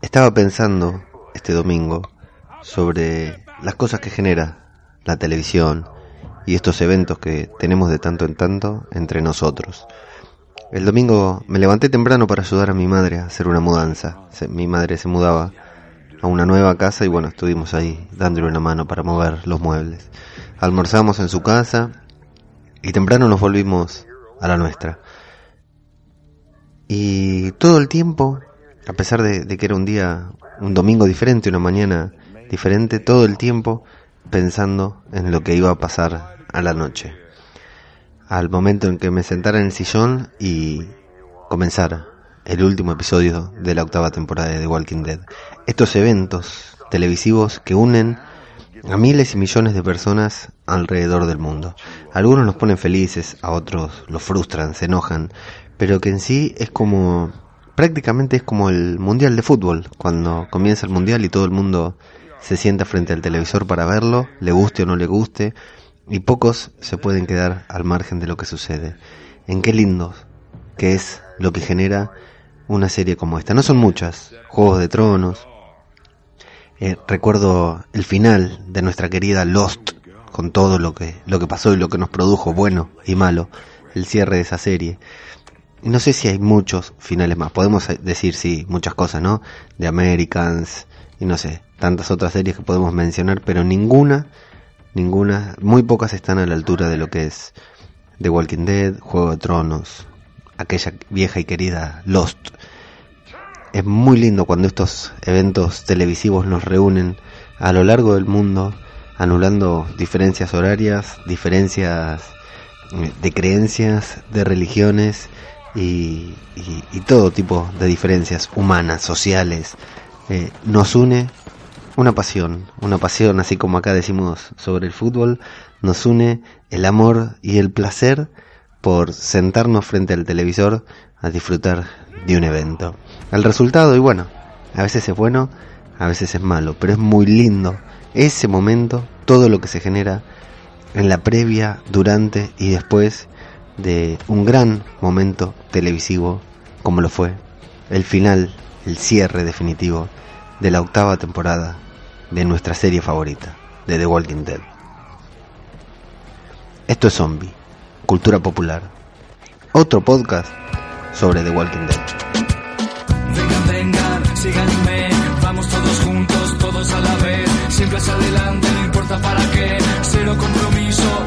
Estaba pensando este domingo sobre las cosas que genera la televisión y estos eventos que tenemos de tanto en tanto entre nosotros. El domingo me levanté temprano para ayudar a mi madre a hacer una mudanza. Mi madre se mudaba a una nueva casa y bueno, estuvimos ahí dándole una mano para mover los muebles. Almorzamos en su casa y temprano nos volvimos a la nuestra. Y todo el tiempo, a pesar de, que era un día, un domingo diferente, una mañana diferente, todo el tiempo pensando en lo que iba a pasar a la noche al momento en que me sentara en el sillón y comenzara el último episodio de la octava temporada de The Walking Dead. Estos eventos televisivos que unen a miles y millones de personas alrededor del mundo. Algunos nos ponen felices, a otros los frustran, se enojan, pero que en sí es como prácticamente es como el mundial de fútbol, cuando comienza el mundial y todo el mundo se sienta frente al televisor para verlo, le guste o no le guste, y pocos se pueden quedar al margen de lo que sucede. En qué lindo que es lo que genera una serie como esta. No son muchas, Juegos de Tronos. Eh, recuerdo el final de nuestra querida Lost, con todo lo que, lo que pasó y lo que nos produjo, bueno y malo, el cierre de esa serie. No sé si hay muchos finales más. Podemos decir, sí, muchas cosas, ¿no? De Americans y no sé, tantas otras series que podemos mencionar, pero ninguna ninguna, muy pocas están a la altura de lo que es The Walking Dead, Juego de Tronos, aquella vieja y querida Lost. Es muy lindo cuando estos eventos televisivos nos reúnen a lo largo del mundo, anulando diferencias horarias, diferencias eh, de creencias, de religiones y, todo tipo de diferencias humanas, sociales. Eh, nos une una pasión, una pasión, así como acá decimos sobre el fútbol, nos une el amor y el placer por sentarnos frente al televisor a disfrutar de un evento. El resultado, y bueno, a veces es bueno, a veces es malo, pero es muy lindo ese momento, todo lo que se genera en la previa, durante y después de un gran momento televisivo como lo fue el final, el cierre definitivo de la octava temporada de nuestra serie favorita, de The Walking Dead. Esto es Zombie, Cultura Popular, otro podcast sobre The Walking Dead. Vengan, vengan, síganme, vamos todos juntos, todos a la vez, siempre hacia adelante, no importa para qué, cero compromiso,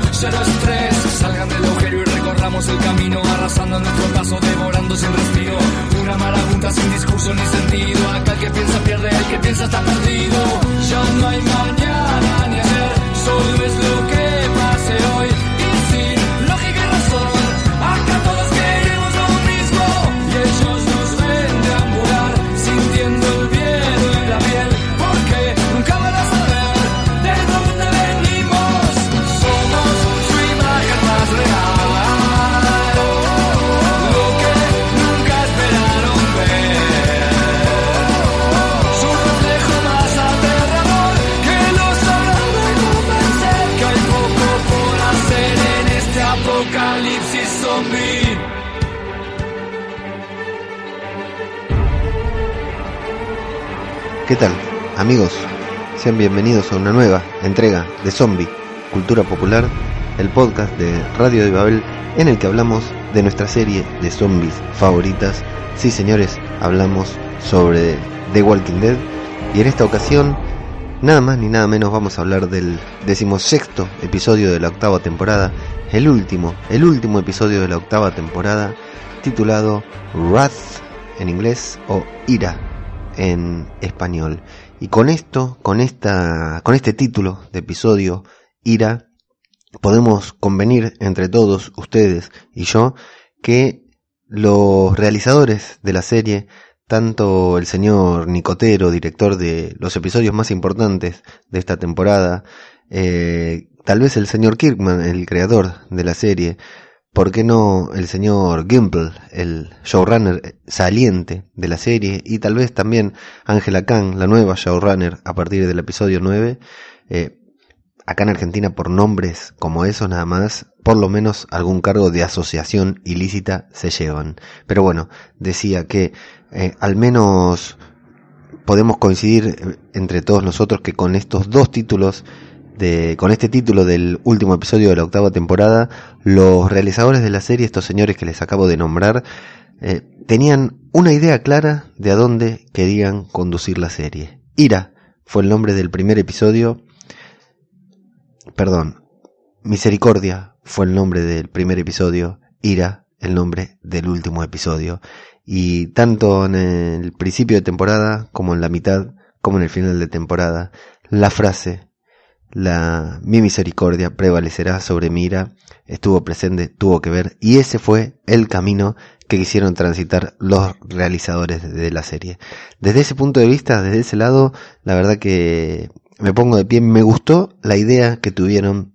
el camino, arrasando nuestro paso, devorando sin respiro, una marabunta sin discurso ni sentido, acá el que piensa pierde, el que piensa está perdido. Ya no hay mañana ni ayer, solo es lo ¿Qué tal, amigos? Sean bienvenidos a una nueva entrega de Zombie, Cultura Popular, el podcast de Radio de Babel en el que hablamos de nuestra serie de zombies favoritas. Sí, señores, hablamos sobre The Walking Dead y en esta ocasión nada más ni nada menos vamos a hablar del decimosexto episodio de la octava temporada, el último, el último episodio de la octava temporada titulado Wrath en inglés o Ira en español. Y con esto, con esta, con este título de episodio, Ira, podemos convenir entre todos, ustedes y yo, que los realizadores de la serie, tanto el señor Nicotero, director de los episodios más importantes de esta temporada, eh, tal vez el señor Kirkman, el creador de la serie, ¿por qué no el señor Gimple, el showrunner saliente de la serie? Y tal vez también Angela Kang, la nueva showrunner a partir del episodio 9. Eh, acá en Argentina por nombres como esos nada más, por lo menos algún cargo de asociación ilícita se llevan. Pero bueno, decía que eh, al menos podemos coincidir eh, entre todos nosotros que con estos dos títulos de, con este título del último episodio de la octava temporada, los realizadores de la serie, estos señores que les acabo de nombrar, eh, tenían una idea clara de a dónde querían conducir la serie. Ira fue el nombre del primer episodio. Perdón, Misericordia fue el nombre del primer episodio. Ira el nombre del último episodio. Y tanto en el principio de temporada como en la mitad, como en el final de temporada, la frase, la mi misericordia prevalecerá sobre mi ira, estuvo presente, tuvo que ver, y ese fue el camino que quisieron transitar los realizadores de la serie. Desde ese punto de vista, desde ese lado, la verdad que me pongo de pie, me gustó la idea que tuvieron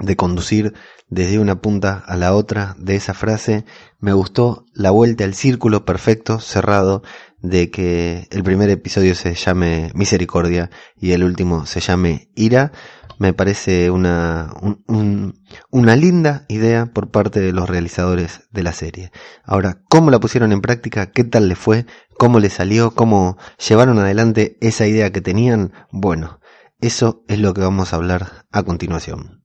de conducir desde una punta a la otra de esa frase, me gustó la vuelta al círculo perfecto, cerrado, de que el primer episodio se llame Misericordia y el último se llame Ira, me parece una, una linda idea por parte de los realizadores de la serie. Ahora, ¿cómo la pusieron en práctica? ¿Qué tal le fue? ¿Cómo le salió? ¿Cómo llevaron adelante esa idea que tenían? Bueno, eso es lo que vamos a hablar a continuación.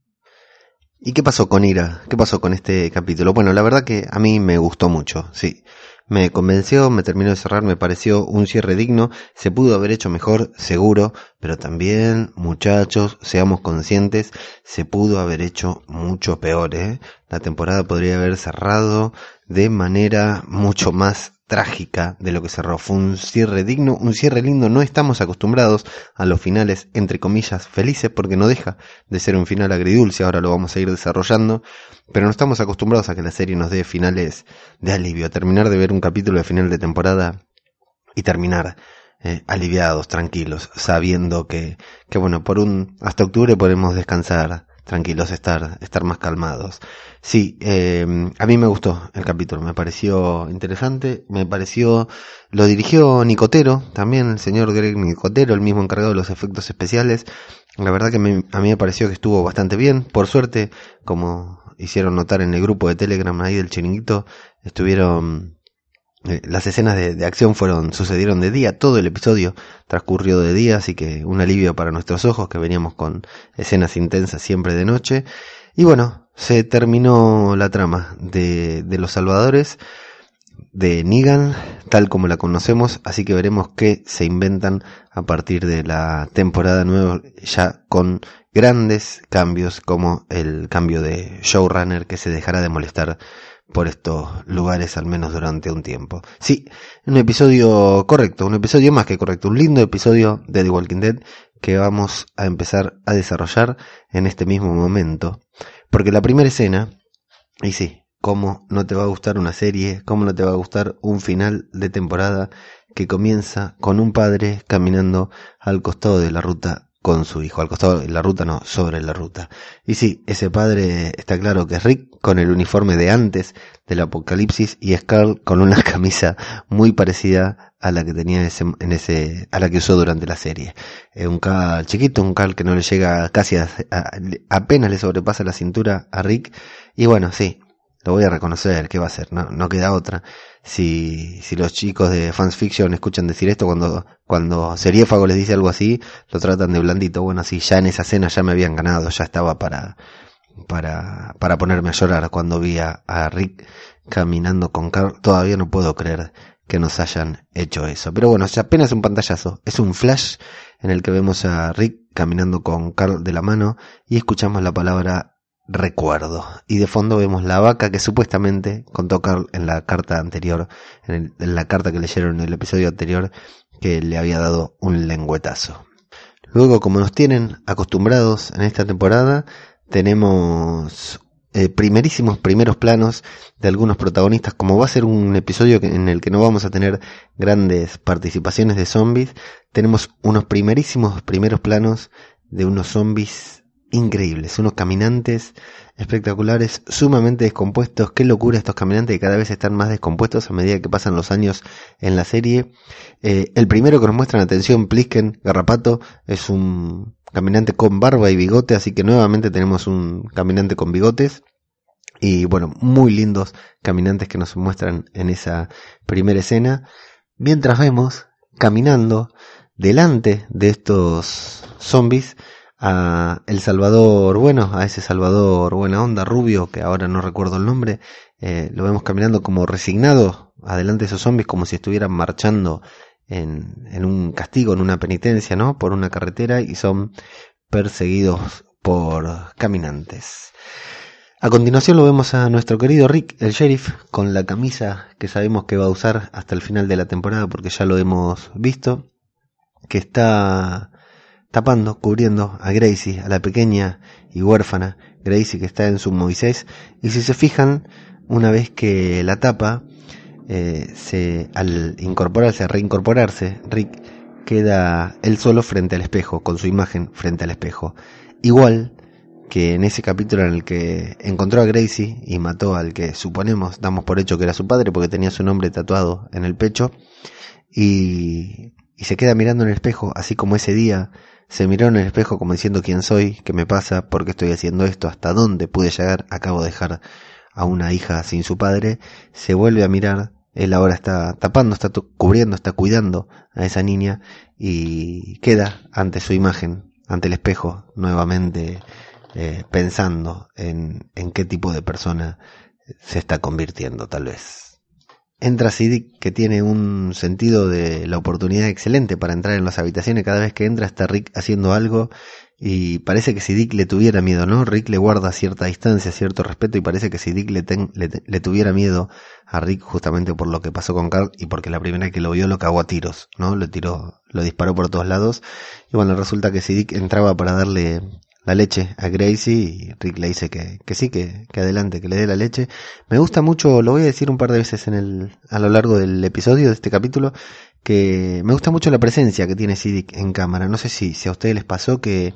¿Y qué pasó con Ira? ¿Qué pasó con este capítulo? Bueno, la verdad que a mí me gustó mucho, sí. Me convenció, me terminó de cerrar, me pareció un cierre digno, se pudo haber hecho mejor, seguro, pero también, muchachos, seamos conscientes, se pudo haber hecho mucho peor, ¿eh? La temporada podría haber cerrado de manera mucho más trágica de lo que cerró. Fue un cierre digno, un cierre lindo. No estamos acostumbrados a los finales, entre comillas, felices, porque no deja de ser un final agridulce. Ahora lo vamos a ir desarrollando. Pero no estamos acostumbrados a que la serie nos dé finales de alivio. Terminar de ver un capítulo de final de temporada y terminar eh, aliviados, tranquilos, sabiendo que, que bueno, por un, hasta octubre podemos descansar tranquilos, estar, estar más calmados. Sí, eh, a mí me gustó el capítulo, me pareció interesante, me pareció, lo dirigió Nicotero, también el señor Greg Nicotero, el mismo encargado de los efectos especiales. La verdad que a mí me pareció que estuvo bastante bien, por suerte, como hicieron notar en el grupo de Telegram ahí del chiringuito, estuvieron las escenas de, acción fueron sucedieron de día, todo el episodio transcurrió de día, así que un alivio para nuestros ojos que veníamos con escenas intensas siempre de noche. Y bueno, se terminó la trama de, de los salvadores de Negan, tal como la conocemos, así que veremos qué se inventan a partir de la temporada nueva, ya con grandes cambios como el cambio de showrunner que se dejará de molestar por estos lugares al menos durante un tiempo. Sí, un episodio correcto, un episodio más que correcto, un lindo episodio de The Walking Dead que vamos a empezar a desarrollar en este mismo momento. Porque la primera escena, y sí, cómo no te va a gustar una serie, cómo no te va a gustar un final de temporada que comienza con un padre caminando al costado de la ruta con su hijo, al costado de la ruta, no, sobre la ruta. Y sí, ese padre está claro que es Rick con el uniforme de antes del apocalipsis y Scarl con una camisa muy parecida a la que tenía en ese, en a la que usó durante la serie. Es un Cal chiquito, un Cal que no le llega casi a, apenas le sobrepasa la cintura a Rick. Y bueno, sí, lo voy a reconocer, ¿qué va a ser? No, no queda otra si, si los chicos de Fans Fiction escuchan decir esto, cuando, cuando Seriéfago les dice algo así, lo tratan de blandito. Bueno, así ya en esa escena ya me habían ganado, ya estaba para, para, para ponerme a llorar cuando vi a, Rick caminando con Carl. Todavía no puedo creer que nos hayan hecho eso. Pero bueno, ya apenas un pantallazo, es un flash en el que vemos a Rick caminando con Carl de la mano y escuchamos la palabra recuerdo. Y de fondo vemos la vaca que supuestamente contó Carl en la carta anterior, en, la carta que leyeron en el episodio anterior, que le había dado un lengüetazo. Luego, como nos tienen acostumbrados en esta temporada, tenemos eh, primerísimos primeros planos de algunos protagonistas, como va a ser un episodio en el que no vamos a tener grandes participaciones de zombies, tenemos unos primerísimos primeros planos de unos zombies increíbles, unos caminantes espectaculares, sumamente descompuestos. Qué locura estos caminantes que cada vez están más descompuestos a medida que pasan los años en la serie. Eh, el primero que nos muestran atención, Plisken, Garrapato, es un caminante con barba y bigote, así que nuevamente tenemos un caminante con bigotes. Y bueno, muy lindos caminantes que nos muestran en esa primera escena. Mientras vemos caminando delante de estos zombies a El Salvador, bueno, a ese Salvador buena onda, rubio, que ahora no recuerdo el nombre, eh, lo vemos caminando como resignado adelante de esos zombies, como si estuvieran marchando en, en un castigo, en una penitencia, ¿no? Por una carretera y son perseguidos por caminantes. A continuación lo vemos a nuestro querido Rick, el sheriff, con la camisa que sabemos que va a usar hasta el final de la temporada porque ya lo hemos visto, que está tapando, cubriendo a Gracie, a la pequeña y huérfana Gracie que está en su Moisés. Y si se fijan, una vez que la tapa, eh, se, al incorporarse, reincorporarse, Rick queda él solo frente al espejo, con su imagen frente al espejo. Igual que en ese capítulo en el que encontró a Gracie y mató al que suponemos, damos por hecho que era su padre porque tenía su nombre tatuado en el pecho, y, y se queda mirando en el espejo, así como ese día se miró en el espejo como diciendo quién soy, qué me pasa, por qué estoy haciendo esto, hasta dónde pude llegar, acabo de dejar a una hija sin su padre, se vuelve a mirar, él ahora está tapando, está cubriendo, está cuidando a esa niña y queda ante su imagen, ante el espejo, nuevamente eh, pensando en, en qué tipo de persona se está convirtiendo tal vez. Entra Siddiq, que tiene un sentido de la oportunidad excelente para entrar en las habitaciones. Cada vez que entra está Rick haciendo algo y parece que Siddiq le tuviera miedo, ¿no? Rick le guarda cierta distancia, cierto respeto y parece que Siddiq le, le, tuviera miedo a Rick justamente por lo que pasó con Carl y porque la primera que lo vio lo cagó a tiros, ¿no? Lo tiró, lo disparó por todos lados y bueno, resulta que Siddiq entraba para darle la leche a Gracie y Rick le dice que, que sí, que, que, adelante, que le dé la leche. Me gusta mucho, lo voy a decir un par de veces en el, a lo largo del episodio de este capítulo, que me gusta mucho la presencia que tiene Siddiq en cámara. No sé si, si a ustedes les pasó que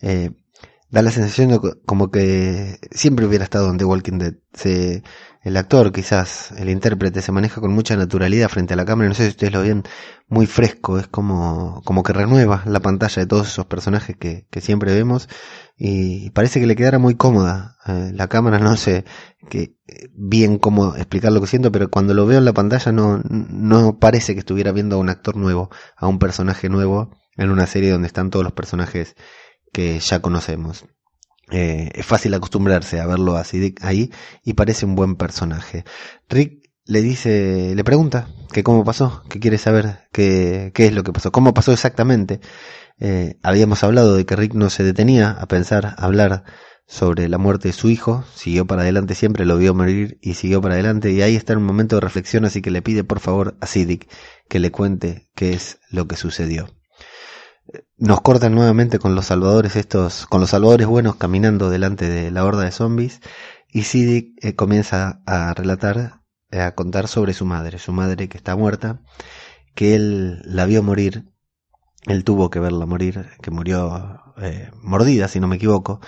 eh, da la sensación de como que siempre hubiera estado en The Walking Dead. Se, el actor, quizás el intérprete, se maneja con mucha naturalidad frente a la cámara. No sé si ustedes lo ven muy fresco, es como, como que renueva la pantalla de todos esos personajes que, que siempre vemos y parece que le quedara muy cómoda. Eh, la cámara no sé que, bien cómo explicar lo que siento, pero cuando lo veo en la pantalla no, no parece que estuviera viendo a un actor nuevo, a un personaje nuevo en una serie donde están todos los personajes que ya conocemos. Eh, es fácil acostumbrarse a verlo así ahí y parece un buen personaje. Rick le dice, le pregunta que cómo pasó, que quiere saber qué, qué es lo que pasó, cómo pasó exactamente. Eh, habíamos hablado de que Rick no se detenía a pensar, a hablar sobre la muerte de su hijo, siguió para adelante siempre, lo vio morir y siguió para adelante y ahí está en un momento de reflexión, así que le pide por favor a Siddiq que le cuente qué es lo que sucedió nos cortan nuevamente con los salvadores estos, con los salvadores buenos caminando delante de la horda de zombies y Siddiq eh, comienza a relatar, eh, a contar sobre su madre, su madre que está muerta, que él la vio morir, él tuvo que verla morir, que murió eh, mordida si no me equivoco,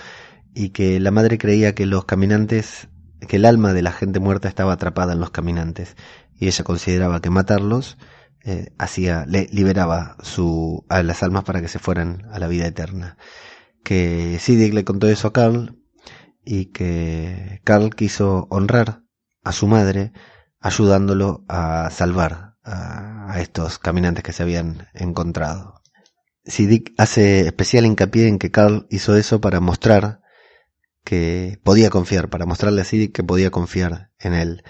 y que la madre creía que los caminantes, que el alma de la gente muerta estaba atrapada en los caminantes y ella consideraba que matarlos eh, hacía, le liberaba su, a las almas para que se fueran a la vida eterna. Que Siddiq le contó eso a Carl y que Carl quiso honrar a su madre ayudándolo a salvar a, a estos caminantes que se habían encontrado. Siddiq hace especial hincapié en que Carl hizo eso para mostrar que podía confiar, para mostrarle a Siddiq que podía confiar en él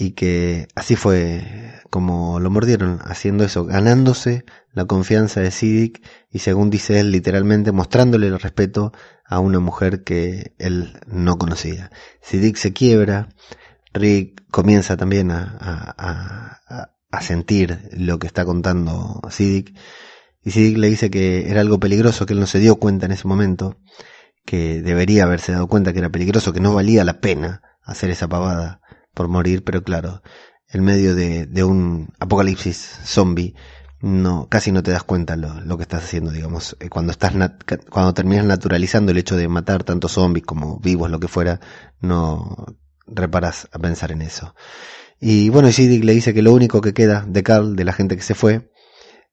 y que así fue como lo mordieron, haciendo eso, ganándose la confianza de Siddiq y según dice él literalmente mostrándole el respeto a una mujer que él no conocía. Siddiq se quiebra, Rick comienza también a, a, sentir lo que está contando Siddiq y Siddiq le dice que era algo peligroso, que él no se dio cuenta en ese momento, que debería haberse dado cuenta que era peligroso, que no valía la pena hacer esa pavada por morir, pero claro, en medio de, de un apocalipsis zombie, no, casi no te das cuenta lo, lo que estás haciendo, digamos. Eh, cuando estás, cuando terminas naturalizando el hecho de matar tantos zombies como vivos, lo que fuera, no reparas a pensar en eso. Y bueno, Siddiq le dice que lo único que queda de Carl, de la gente que se fue,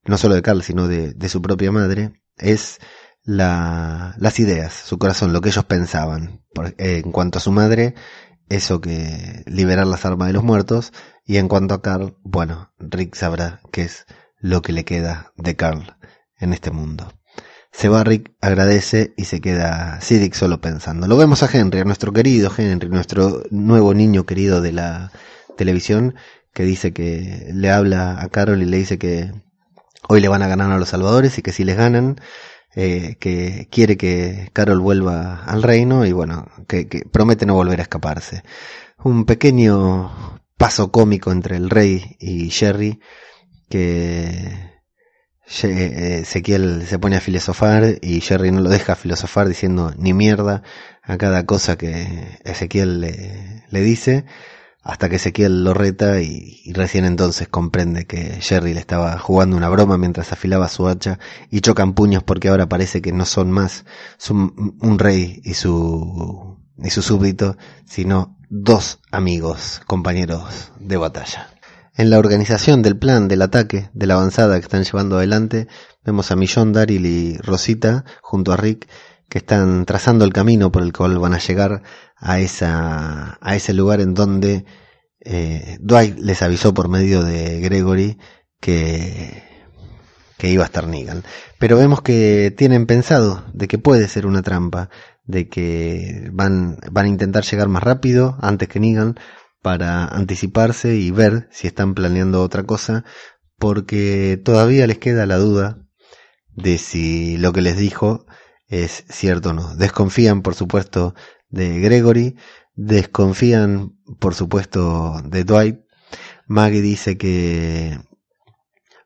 no solo de Carl, sino de, de su propia madre, es la, las ideas, su corazón, lo que ellos pensaban. Eh, en cuanto a su madre, eso que liberar las armas de los muertos, y en cuanto a Carl, bueno, Rick sabrá qué es lo que le queda de Carl en este mundo. Se va Rick, agradece y se queda Siddick solo pensando. Lo vemos a Henry, a nuestro querido Henry, nuestro nuevo niño querido de la televisión, que dice que le habla a Carol y le dice que hoy le van a ganar a los salvadores y que si les ganan, eh, que quiere que Carol vuelva al reino y bueno, que, que promete no volver a escaparse. Un pequeño paso cómico entre el rey y Sherry que Ezequiel se pone a filosofar y Jerry no lo deja filosofar diciendo ni mierda a cada cosa que Ezequiel le, le dice, hasta que Ezequiel lo reta y, recién entonces comprende que Jerry le estaba jugando una broma mientras afilaba su hacha y chocan puños porque ahora parece que no son más un rey y su, y su súbdito, sino dos amigos, compañeros de batalla. En la organización del plan del ataque, de la avanzada que están llevando adelante, vemos a Millón, Daryl y Rosita junto a Rick que están trazando el camino por el cual van a llegar a esa a ese lugar en donde eh, Dwight les avisó por medio de Gregory que que iba a estar Negan. Pero vemos que tienen pensado de que puede ser una trampa, de que van, van a intentar llegar más rápido antes que Negan para anticiparse y ver si están planeando otra cosa, porque todavía les queda la duda de si lo que les dijo es cierto o no. Desconfían, por supuesto, de Gregory, desconfían, por supuesto, de Dwight. Maggie dice que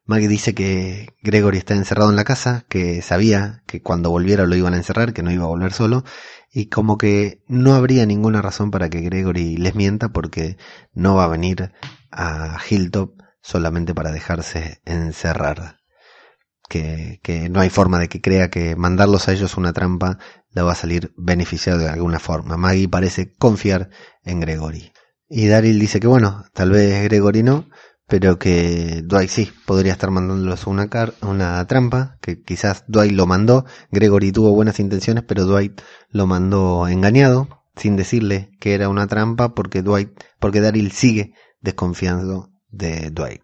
Maggie dice que Gregory está encerrado en la casa, que sabía que cuando volviera lo iban a encerrar, que no iba a volver solo, y como que no habría ninguna razón para que Gregory les mienta porque no va a venir a Hilltop solamente para dejarse encerrar. Que, que no hay forma de que crea que mandarlos a ellos una trampa le va a salir beneficiado de alguna forma. Maggie parece confiar en Gregory. Y Daryl dice que bueno, tal vez Gregory no, pero que Dwight sí podría estar mandándolos una, una trampa, que quizás Dwight lo mandó, Gregory tuvo buenas intenciones, pero Dwight lo mandó engañado, sin decirle que era una trampa, porque Dwight, porque Daryl sigue desconfiando de Dwight.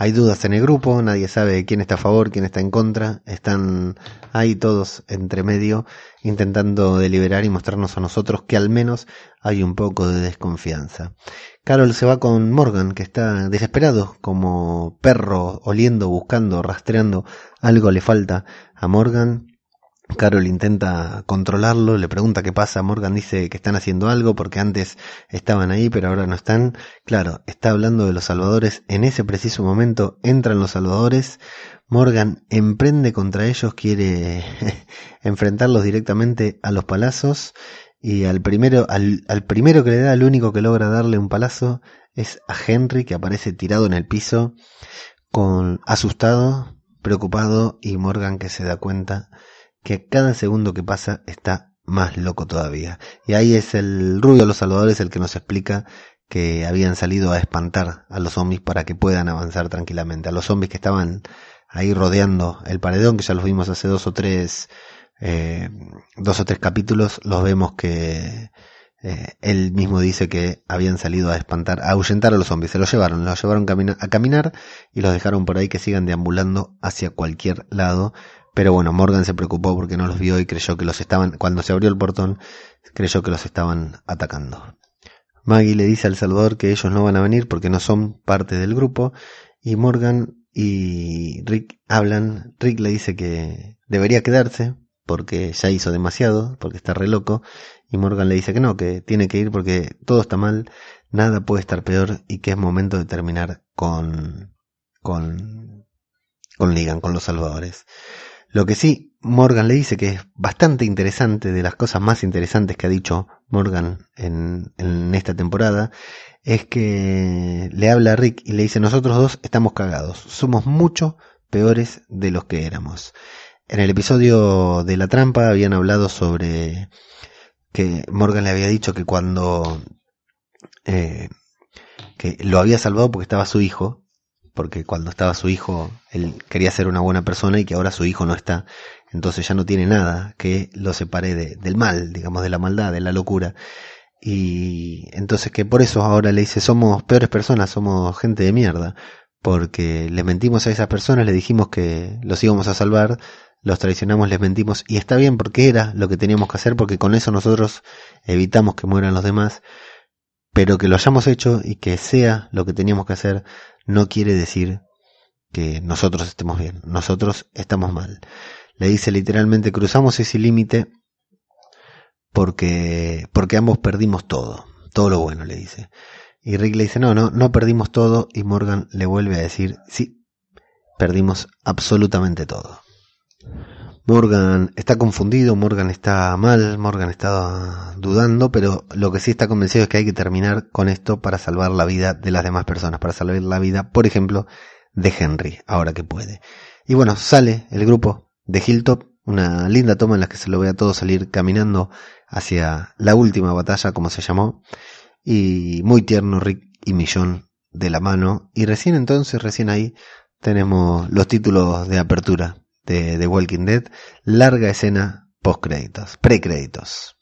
Hay dudas en el grupo, nadie sabe quién está a favor, quién está en contra. Están ahí todos entre medio intentando deliberar y mostrarnos a nosotros que al menos hay un poco de desconfianza. Carol se va con Morgan, que está desesperado, como perro oliendo, buscando, rastreando. Algo le falta a Morgan Carol intenta controlarlo, le pregunta qué pasa, Morgan dice que están haciendo algo porque antes estaban ahí pero ahora no están. Claro, está hablando de los salvadores, en ese preciso momento entran los salvadores, Morgan emprende contra ellos, quiere enfrentarlos directamente a los palazos. Y al primero, al, al primero que le da, al único que logra darle un palazo es a Henry que aparece tirado en el piso con asustado, preocupado y Morgan que se da cuenta que cada segundo que pasa está más loco todavía. Y ahí es el rubio de los salvadores el que nos explica que habían salido a espantar a los zombies para que puedan avanzar tranquilamente. A los zombies que estaban ahí rodeando el paredón, que ya los vimos hace dos o tres, eh, dos o tres capítulos, los vemos que eh, él mismo dice que habían salido a espantar, a ahuyentar a los zombies. Se los llevaron, los llevaron a caminar y los dejaron por ahí que sigan deambulando hacia cualquier lado pero bueno, Morgan se preocupó porque no los vio y creyó que los estaban, cuando se abrió el portón, creyó que los estaban atacando. Maggie le dice al Salvador que ellos no van a venir porque no son parte del grupo y Morgan y Rick hablan. Rick le dice que debería quedarse porque ya hizo demasiado, porque está re loco, y Morgan le dice que no, que tiene que ir porque todo está mal, nada puede estar peor y que es momento de terminar con con con Ligan, con los salvadores. Lo que sí Morgan le dice que es bastante interesante, de las cosas más interesantes que ha dicho Morgan en, en esta temporada, es que le habla a Rick y le dice, nosotros dos estamos cagados, somos mucho peores de los que éramos. En el episodio de la trampa habían hablado sobre que Morgan le había dicho que cuando eh, que lo había salvado porque estaba su hijo, porque cuando estaba su hijo él quería ser una buena persona y que ahora su hijo no está, entonces ya no tiene nada que lo separe de, del mal, digamos, de la maldad, de la locura. Y entonces que por eso ahora le dice, somos peores personas, somos gente de mierda, porque le mentimos a esas personas, le dijimos que los íbamos a salvar, los traicionamos, les mentimos, y está bien porque era lo que teníamos que hacer, porque con eso nosotros evitamos que mueran los demás, pero que lo hayamos hecho y que sea lo que teníamos que hacer, no quiere decir que nosotros estemos bien, nosotros estamos mal. Le dice literalmente, cruzamos ese límite porque, porque ambos perdimos todo, todo lo bueno, le dice. Y Rick le dice, no, no, no perdimos todo. Y Morgan le vuelve a decir, sí, perdimos absolutamente todo. Morgan está confundido, Morgan está mal, Morgan está dudando, pero lo que sí está convencido es que hay que terminar con esto para salvar la vida de las demás personas, para salvar la vida, por ejemplo, de Henry, ahora que puede. Y bueno, sale el grupo de Hilltop, una linda toma en la que se lo ve a todos salir caminando hacia la última batalla, como se llamó, y muy tierno Rick y Millón de la mano. Y recién entonces, recién ahí, tenemos los títulos de apertura de Walking Dead, larga escena post créditos, pre créditos.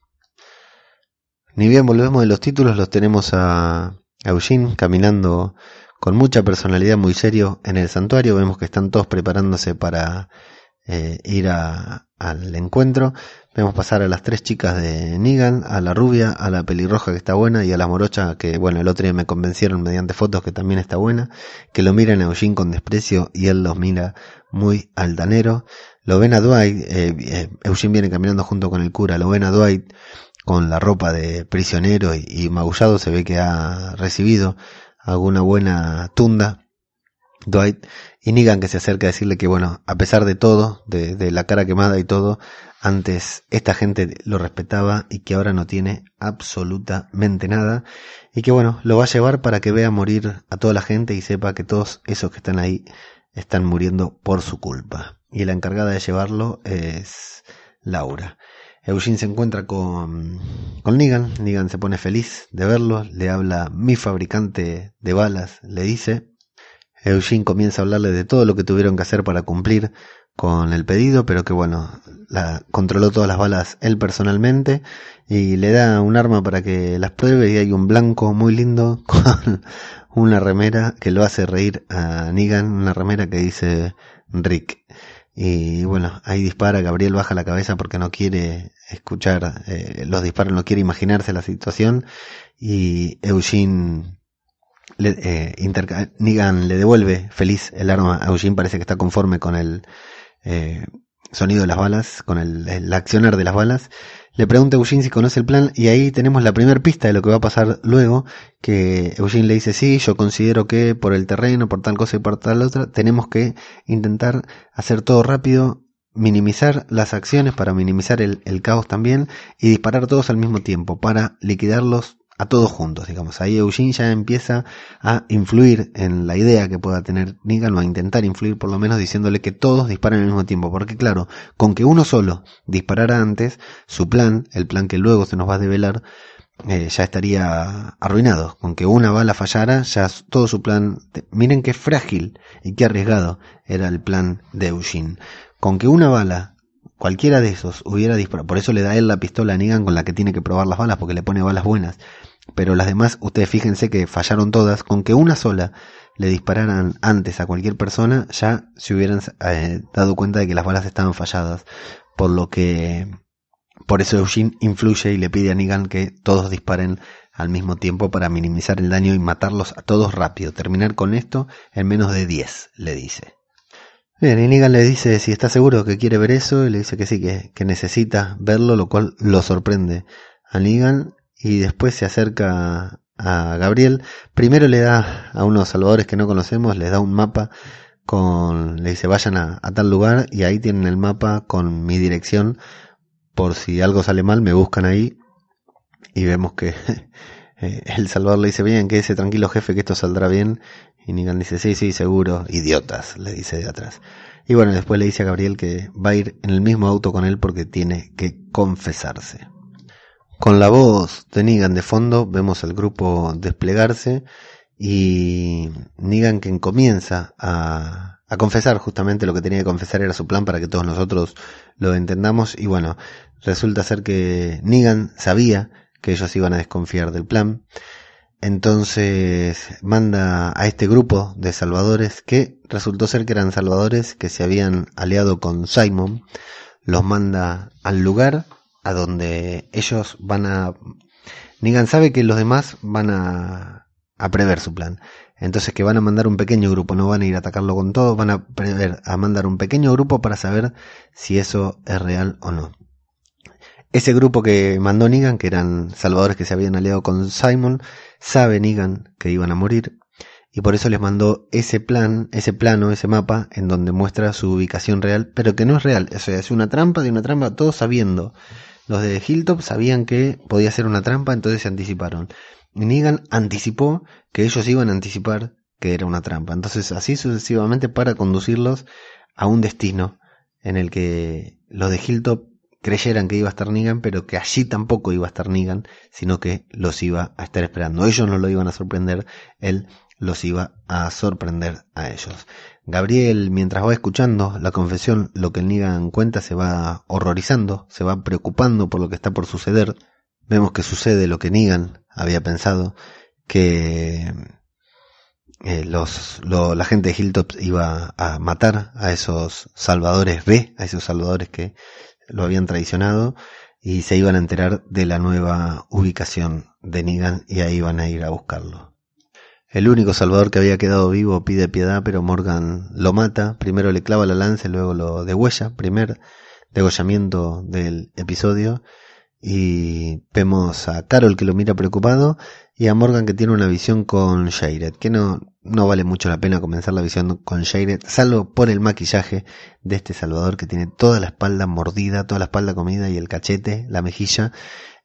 Ni bien volvemos de los títulos, los tenemos a Eugene caminando con mucha personalidad, muy serio en el santuario. Vemos que están todos preparándose para eh, ir al encuentro. Vemos pasar a las tres chicas de Negan, a la rubia, a la pelirroja que está buena y a la morocha que, bueno, el otro día me convencieron mediante fotos que también está buena, que lo miran a Eugene con desprecio y él los mira muy altanero. Lo ven a Dwight, eh, eh, Eugene viene caminando junto con el cura, lo ven a Dwight con la ropa de prisionero y, y magullado, se ve que ha recibido alguna buena tunda. Dwight y Negan que se acerca a decirle que bueno, a pesar de todo, de, la cara quemada y todo, antes esta gente lo respetaba y que ahora no tiene absolutamente nada y que bueno, lo va a llevar para que vea morir a toda la gente y sepa que todos esos que están ahí están muriendo por su culpa. Y la encargada de llevarlo es Laura. Eugene se encuentra con, con Negan, Negan se pone feliz de verlo, le habla mi fabricante de balas, le dice, Eugene comienza a hablarle de todo lo que tuvieron que hacer para cumplir con el pedido, pero que bueno, la, controló todas las balas él personalmente y le da un arma para que las pruebe y hay un blanco muy lindo con una remera que lo hace reír a Negan, una remera que dice Rick. Y bueno, ahí dispara, Gabriel baja la cabeza porque no quiere escuchar eh, los disparos, no quiere imaginarse la situación y Eugene le, eh, Negan le devuelve feliz el arma Eugene, parece que está conforme con el eh, sonido de las balas, con el, el, accionar de las balas. Le pregunta a Eugene si conoce el plan y ahí tenemos la primera pista de lo que va a pasar luego, que Eugene le dice, sí, yo considero que por el terreno, por tal cosa y por tal otra, tenemos que intentar hacer todo rápido, minimizar las acciones para minimizar el, el caos también y disparar todos al mismo tiempo para liquidarlos a todos juntos, digamos. Ahí Eugene ya empieza a influir en la idea que pueda tener Negan o a intentar influir por lo menos diciéndole que todos disparen al mismo tiempo. Porque claro, con que uno solo disparara antes, su plan, el plan que luego se nos va a develar, eh, ya estaría arruinado. Con que una bala fallara, ya todo su plan... Miren qué frágil y qué arriesgado era el plan de Eugene. Con que una bala cualquiera de esos hubiera disparado, por eso le da él la pistola a Negan con la que tiene que probar las balas, porque le pone balas buenas pero las demás, ustedes fíjense que fallaron todas, con que una sola le dispararan antes a cualquier persona, ya se hubieran eh, dado cuenta de que las balas estaban falladas, por lo que, por eso Eugene influye y le pide a Negan que todos disparen al mismo tiempo para minimizar el daño y matarlos a todos rápido, terminar con esto en menos de 10, le dice. Bien, y Negan le dice si está seguro que quiere ver eso, y le dice que sí, que, que necesita verlo, lo cual lo sorprende a Negan y después se acerca a Gabriel. Primero le da a unos salvadores que no conocemos, les da un mapa con, le dice vayan a, tal lugar y ahí tienen el mapa con mi dirección por si algo sale mal me buscan ahí y vemos que eh, el Salvador le dice bien, quédese tranquilo jefe que esto saldrá bien y Negan dice sí, sí, seguro, idiotas, le dice de atrás. Y bueno, después le dice a Gabriel que va a ir en el mismo auto con él porque tiene que confesarse. Con la voz de Negan de fondo vemos al grupo desplegarse y Negan quien comienza a, a confesar justamente lo que tenía que confesar era su plan para que todos nosotros lo entendamos. Y bueno, resulta ser que Negan sabía que ellos iban a desconfiar del plan. Entonces manda a este grupo de salvadores que resultó ser que eran salvadores que se habían aliado con Simon, los manda al lugar a donde ellos van a... Negan sabe que los demás van a, prever su plan. Entonces que van a mandar un pequeño grupo, no van a ir a atacarlo con todo, van a prever, a mandar un pequeño grupo para saber si eso es real o no. Ese grupo que mandó Negan, que eran salvadores que se habían aliado con Simon, sabe Negan que iban a morir y por eso les mandó ese plan, ese plano, ese mapa en donde muestra su ubicación real, pero que no es real, o sea, es una trampa de una trampa, todos sabiendo. Los de Hilltop sabían que podía ser una trampa, entonces se anticiparon. Negan anticipó que ellos iban a anticipar que era una trampa. Entonces, así sucesivamente para conducirlos a un destino en el que los de Hilltop creyeran que iba a estar Negan, pero que allí tampoco iba a estar Negan, sino que los iba a estar esperando. Ellos no lo iban a sorprender, él los iba a sorprender a ellos. Gabriel, mientras va escuchando la confesión, lo que el Negan cuenta, se va horrorizando, se va preocupando por lo que está por suceder. Vemos que sucede lo que Negan había pensado, que eh, los, lo, la gente de Hilltop iba a matar a esos salvadores B, a esos salvadores que lo habían traicionado y se iban a enterar de la nueva ubicación de Negan y ahí iban a ir a buscarlo. El único salvador que había quedado vivo pide piedad, pero Morgan lo mata. Primero le clava la lanza y luego lo degüella. Primer degollamiento del episodio. Y vemos a Carol que lo mira preocupado y a Morgan que tiene una visión con Jared, que no, no vale mucho la pena comenzar la visión con Jared, salvo por el maquillaje de este Salvador que tiene toda la espalda mordida, toda la espalda comida y el cachete, la mejilla.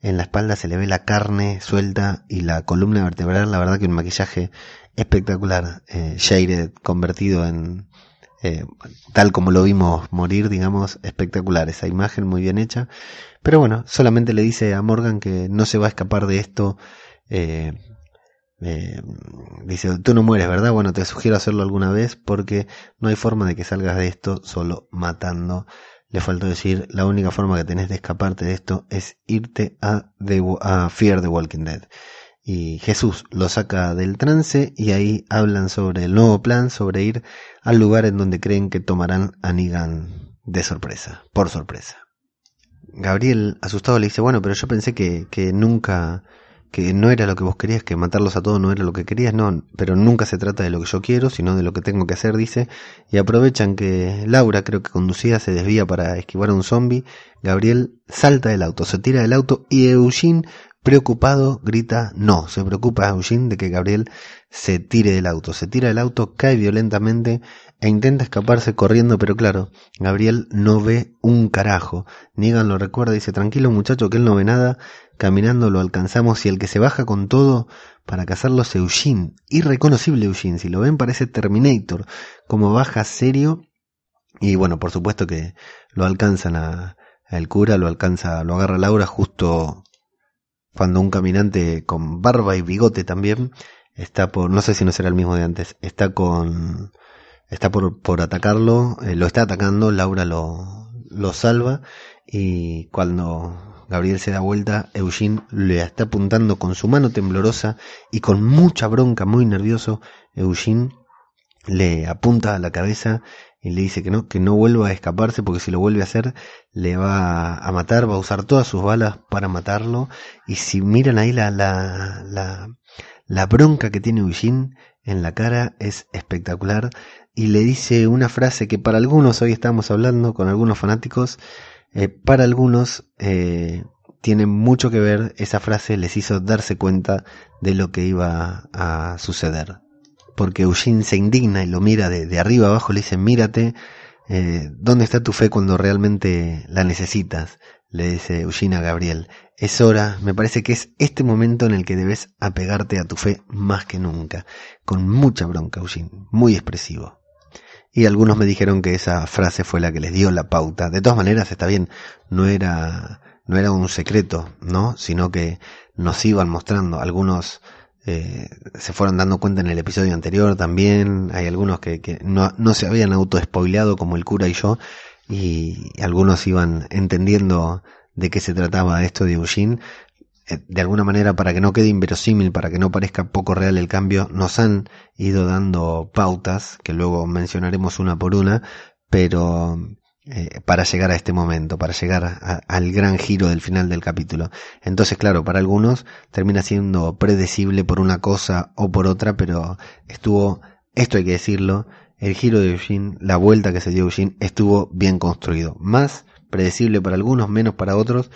En la espalda se le ve la carne suelta y la columna vertebral. La verdad que un maquillaje espectacular. Eh, convertido en eh, tal como lo vimos morir, digamos, espectacular. Esa imagen muy bien hecha. Pero bueno, solamente le dice a Morgan que no se va a escapar de esto. Eh, eh, dice, tú no mueres, ¿verdad? Bueno, te sugiero hacerlo alguna vez porque no hay forma de que salgas de esto solo matando. Le faltó decir, la única forma que tenés de escaparte de esto es irte a, a Fear the Walking Dead. Y Jesús lo saca del trance y ahí hablan sobre el nuevo plan, sobre ir al lugar en donde creen que tomarán a Negan de sorpresa, por sorpresa. Gabriel, asustado, le dice, bueno, pero yo pensé que, que nunca que no era lo que vos querías, que matarlos a todos no era lo que querías, no, pero nunca se trata de lo que yo quiero, sino de lo que tengo que hacer, dice, y aprovechan que Laura, creo que conducía, se desvía para esquivar a un zombie, Gabriel salta del auto, se tira del auto y Eugene, preocupado, grita no, se preocupa Eugene de que Gabriel se tire del auto, se tira del auto, cae violentamente e intenta escaparse corriendo, pero claro, Gabriel no ve un carajo. Negan lo recuerda dice, tranquilo muchacho que él no ve nada, Caminando lo alcanzamos y el que se baja con todo para cazarlo es Eugene. Irreconocible Eugene. Si lo ven parece Terminator. Como baja serio. Y bueno, por supuesto que lo alcanzan a, el cura, lo alcanza, lo agarra Laura justo cuando un caminante con barba y bigote también está por, no sé si no será el mismo de antes, está con, está por, por atacarlo, eh, lo está atacando, Laura lo, lo salva y cuando Gabriel se da vuelta, Eugene le está apuntando con su mano temblorosa y con mucha bronca, muy nervioso, Eugene le apunta a la cabeza y le dice que no, que no vuelva a escaparse porque si lo vuelve a hacer le va a matar, va a usar todas sus balas para matarlo. Y si miran ahí la, la, la, la bronca que tiene Eugene en la cara es espectacular. Y le dice una frase que para algunos hoy estamos hablando con algunos fanáticos eh, para algunos eh, tiene mucho que ver, esa frase les hizo darse cuenta de lo que iba a suceder. porque Eugene se indigna y lo mira de, arriba abajo, le dice, mírate, eh, ¿dónde está tu fe cuando realmente la necesitas? Le dice Eugene a Gabriel. Es hora, me parece que es este momento en el que debes apegarte a tu fe más que nunca. Con mucha bronca, Eugene, muy expresivo. Y algunos me dijeron que esa frase fue la que les dio la pauta. De todas maneras, está bien, no era, no era un secreto, ¿no? Sino que nos iban mostrando algunos eh, se fueron dando cuenta en el episodio anterior también. Hay algunos que, que no, no, se habían auto-spoileado como el cura y yo. Y algunos iban entendiendo de qué se trataba esto de Eugene. Eh, de alguna manera, para que no quede inverosímil, para que no parezca poco real el cambio, nos han ido dando pautas, que luego mencionaremos una por una, pero eh, para llegar a este momento, para llegar a, al gran giro del final del capítulo. Entonces, claro, para algunos termina siendo predecible por una cosa o por otra, pero estuvo, esto hay que decirlo, el giro de Eugene, la vuelta que se dio Eugene, estuvo bien construido. Más predecible para algunos, menos para otros.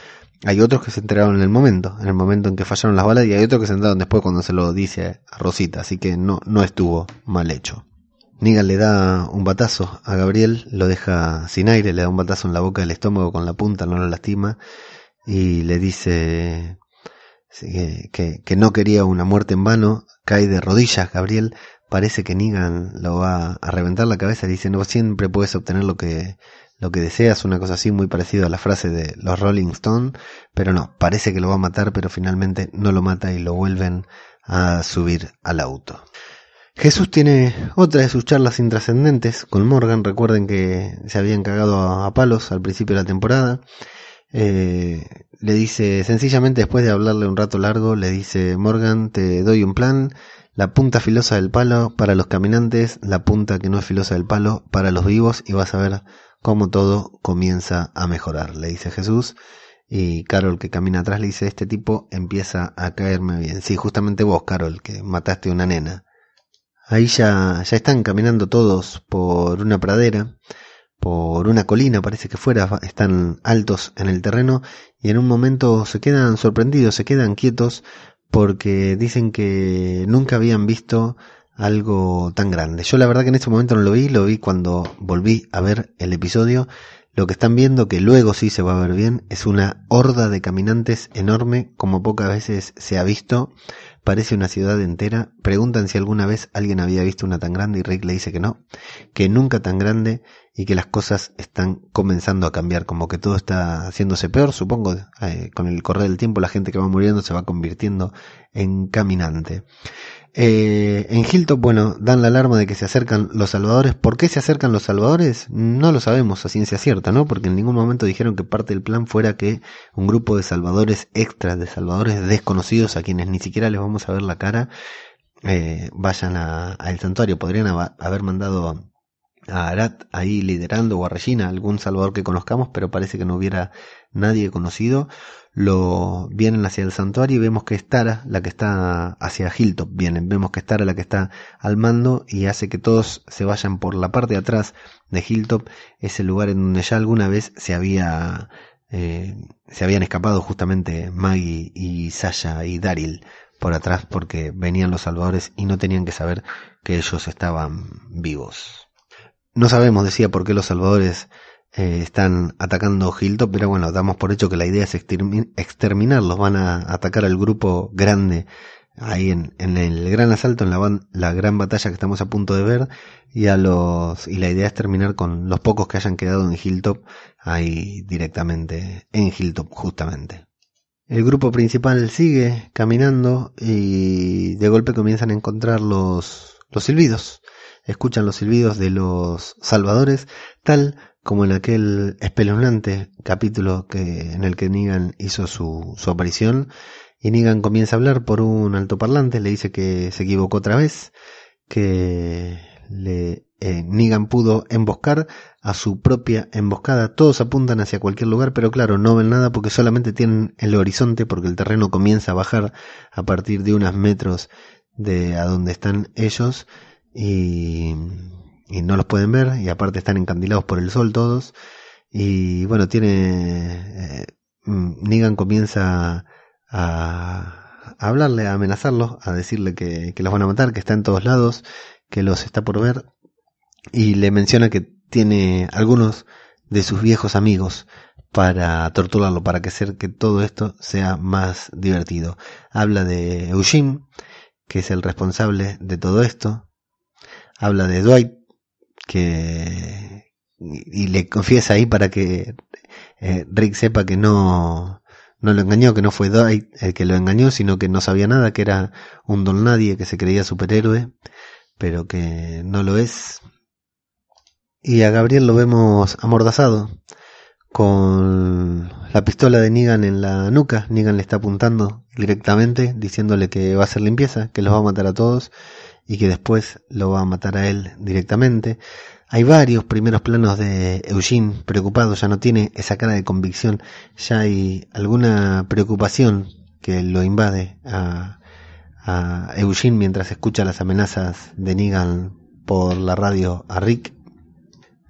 Hay otros que se enteraron en el momento, en el momento en que fallaron las balas, y hay otros que se enteraron después cuando se lo dice a Rosita, así que no, no estuvo mal hecho. Negan le da un batazo a Gabriel, lo deja sin aire, le da un batazo en la boca del estómago con la punta, no lo lastima, y le dice que, que, no quería una muerte en vano, cae de rodillas Gabriel, parece que Negan lo va a reventar la cabeza, dice no siempre puedes obtener lo que, lo que deseas, una cosa así muy parecida a la frase de los Rolling Stones, pero no, parece que lo va a matar, pero finalmente no lo mata y lo vuelven a subir al auto. Jesús tiene otra de sus charlas intrascendentes con Morgan. Recuerden que se habían cagado a, palos al principio de la temporada. Eh, le dice, sencillamente después de hablarle un rato largo, le dice, Morgan, te doy un plan. La punta filosa del palo para los caminantes, la punta que no es filosa del palo para los vivos y vas a ver cómo todo comienza a mejorar, le dice Jesús. Y Carol que camina atrás le dice, este tipo empieza a caerme bien. Sí, justamente vos, Carol, que mataste a una nena. Ahí ya, ya están caminando todos por una pradera, por una colina, parece que fuera, están altos en el terreno y en un momento se quedan sorprendidos, se quedan quietos porque dicen que nunca habían visto algo tan grande. Yo la verdad que en este momento no lo vi, lo vi cuando volví a ver el episodio. Lo que están viendo, que luego sí se va a ver bien, es una horda de caminantes enorme, como pocas veces se ha visto. Parece una ciudad entera. Preguntan si alguna vez alguien había visto una tan grande y Rick le dice que no, que nunca tan grande y que las cosas están comenzando a cambiar, como que todo está haciéndose peor. Supongo, eh, con el correr del tiempo la gente que va muriendo se va convirtiendo en caminante. Eh, en Hilltop, bueno, dan la alarma de que se acercan los salvadores. ¿Por qué se acercan los salvadores? No lo sabemos a ciencia cierta, ¿no? Porque en ningún momento dijeron que parte del plan fuera que un grupo de salvadores extras, de salvadores desconocidos a quienes ni siquiera les vamos a ver la cara, eh, vayan al santuario. Podrían haber mandado a Arat ahí liderando o a Regina, algún salvador que conozcamos, pero parece que no hubiera nadie conocido lo vienen hacia el santuario y vemos que es la que está hacia Hilltop vienen. Vemos que es la que está al mando y hace que todos se vayan por la parte de atrás de Hilltop ese lugar en donde ya alguna vez se había eh, se habían escapado justamente Maggie y Sasha y Daryl por atrás porque venían los salvadores y no tenían que saber que ellos estaban vivos. No sabemos decía por qué los salvadores eh, están atacando Hilltop, pero bueno, damos por hecho que la idea es exterminarlos, van a atacar al grupo grande ahí en, el gran asalto, en la, la, gran batalla que estamos a punto de ver, y a los, y la idea es terminar con los pocos que hayan quedado en Hilltop, ahí directamente, en Hilltop justamente. El grupo principal sigue caminando y de golpe comienzan a encontrar los, los silbidos. Escuchan los silbidos de los salvadores, tal como en aquel espeluznante capítulo que, en el que Negan hizo su, su aparición, y Negan comienza a hablar por un altoparlante, le dice que se equivocó otra vez, que le, eh, Negan pudo emboscar a su propia emboscada. Todos apuntan hacia cualquier lugar, pero claro, no ven nada porque solamente tienen el horizonte, porque el terreno comienza a bajar a partir de unos metros de a donde están ellos y y no los pueden ver y aparte están encandilados por el sol todos y bueno tiene eh, mm, Negan comienza a, hablarle, a amenazarlo, a decirle que, que los van a matar, que está en todos lados, que los está por ver, y le menciona que tiene algunos de sus viejos amigos para torturarlo, para que hacer que todo esto sea más divertido. Habla de Eugene, que es el responsable de todo esto. Habla de Dwight, que y le confiesa ahí para que eh, Rick sepa que no no lo engañó, que no fue Dwight el que lo engañó, sino que no sabía nada, que era un don nadie, que se creía superhéroe, pero que no lo es. Y a Gabriel lo vemos amordazado, con la pistola de Negan en la nuca. Negan le está apuntando directamente, diciéndole que va a hacer limpieza, que los va a matar a todos y que después lo va a matar a él directamente. Hay varios primeros planos de Eugene preocupado, ya no tiene esa cara de convicción, ya hay alguna preocupación que lo invade a, a Eugene mientras escucha las amenazas de Negan por la radio a Rick.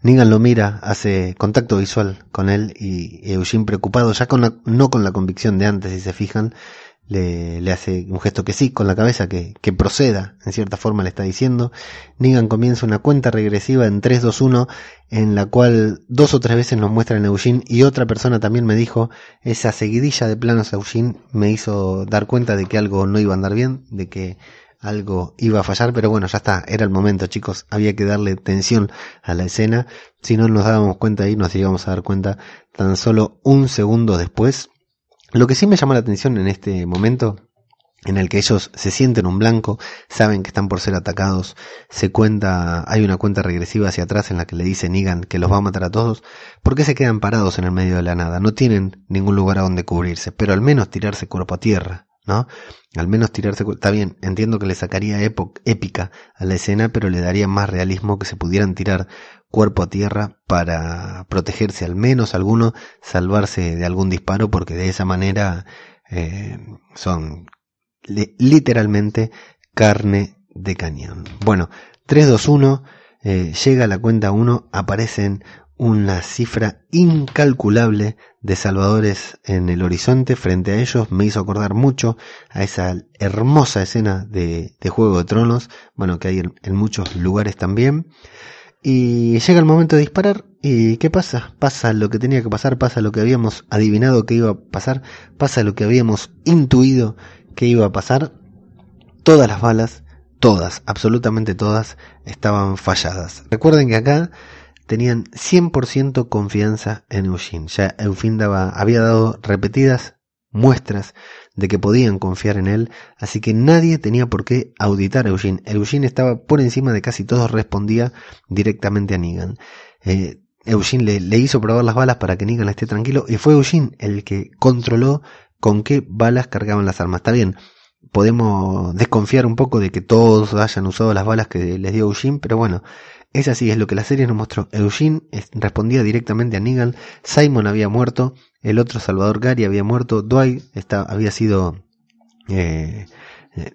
Negan lo mira, hace contacto visual con él y Eugene preocupado, ya con no con la convicción de antes, si se fijan, le, le, hace un gesto que sí con la cabeza, que, que, proceda, en cierta forma le está diciendo. Negan comienza una cuenta regresiva en 3, 2, 1, en la cual dos o tres veces nos muestran a Eugene y otra persona también me dijo, esa seguidilla de planos a Eugene me hizo dar cuenta de que algo no iba a andar bien, de que algo iba a fallar, pero bueno, ya está, era el momento chicos, había que darle tensión a la escena, si no nos dábamos cuenta ahí, nos íbamos a dar cuenta tan solo un segundo después lo que sí me llama la atención en este momento en el que ellos se sienten un blanco, saben que están por ser atacados, se cuenta, hay una cuenta regresiva hacia atrás en la que le dice Negan que los va a matar a todos, ¿por qué se quedan parados en el medio de la nada? No tienen ningún lugar a donde cubrirse, pero al menos tirarse cuerpo a tierra, ¿no? Al menos tirarse, está bien, entiendo que le sacaría épica a la escena, pero le daría más realismo que se pudieran tirar cuerpo a tierra para protegerse al menos alguno, salvarse de algún disparo, porque de esa manera eh, son literalmente carne de cañón. Bueno, 3, 2, 1, eh, llega la cuenta 1, aparecen una cifra incalculable de salvadores en el horizonte. Frente a ellos me hizo acordar mucho a esa hermosa escena de Juego de Tronos, bueno que hay en muchos lugares también, y llega el momento de disparar y ¿qué pasa? Pasa lo que tenía que pasar, pasa lo que habíamos adivinado que iba a pasar, pasa lo que habíamos intuido que iba a pasar. Todas las balas, todas, absolutamente todas, estaban falladas. Recuerden que acá tenían 100% confianza en Eugene. Ya Eugene daba, había dado repetidas muestras de que podían confiar en él, así que nadie tenía por qué auditar a Eugene. Eugene estaba por encima de casi todos, respondía directamente a Negan. Eh, Eugene le, le, hizo probar las balas para que Negan esté tranquilo y fue Eugene el que controló con qué balas cargaban las armas. Está bien, podemos desconfiar un poco de que todos hayan usado las balas que les dio Eugene, pero bueno, es así, es lo que la serie nos mostró. Eugene respondía directamente a Negan, Simon había muerto, el otro Salvador Gary había muerto, Dwight había sido eh, eh,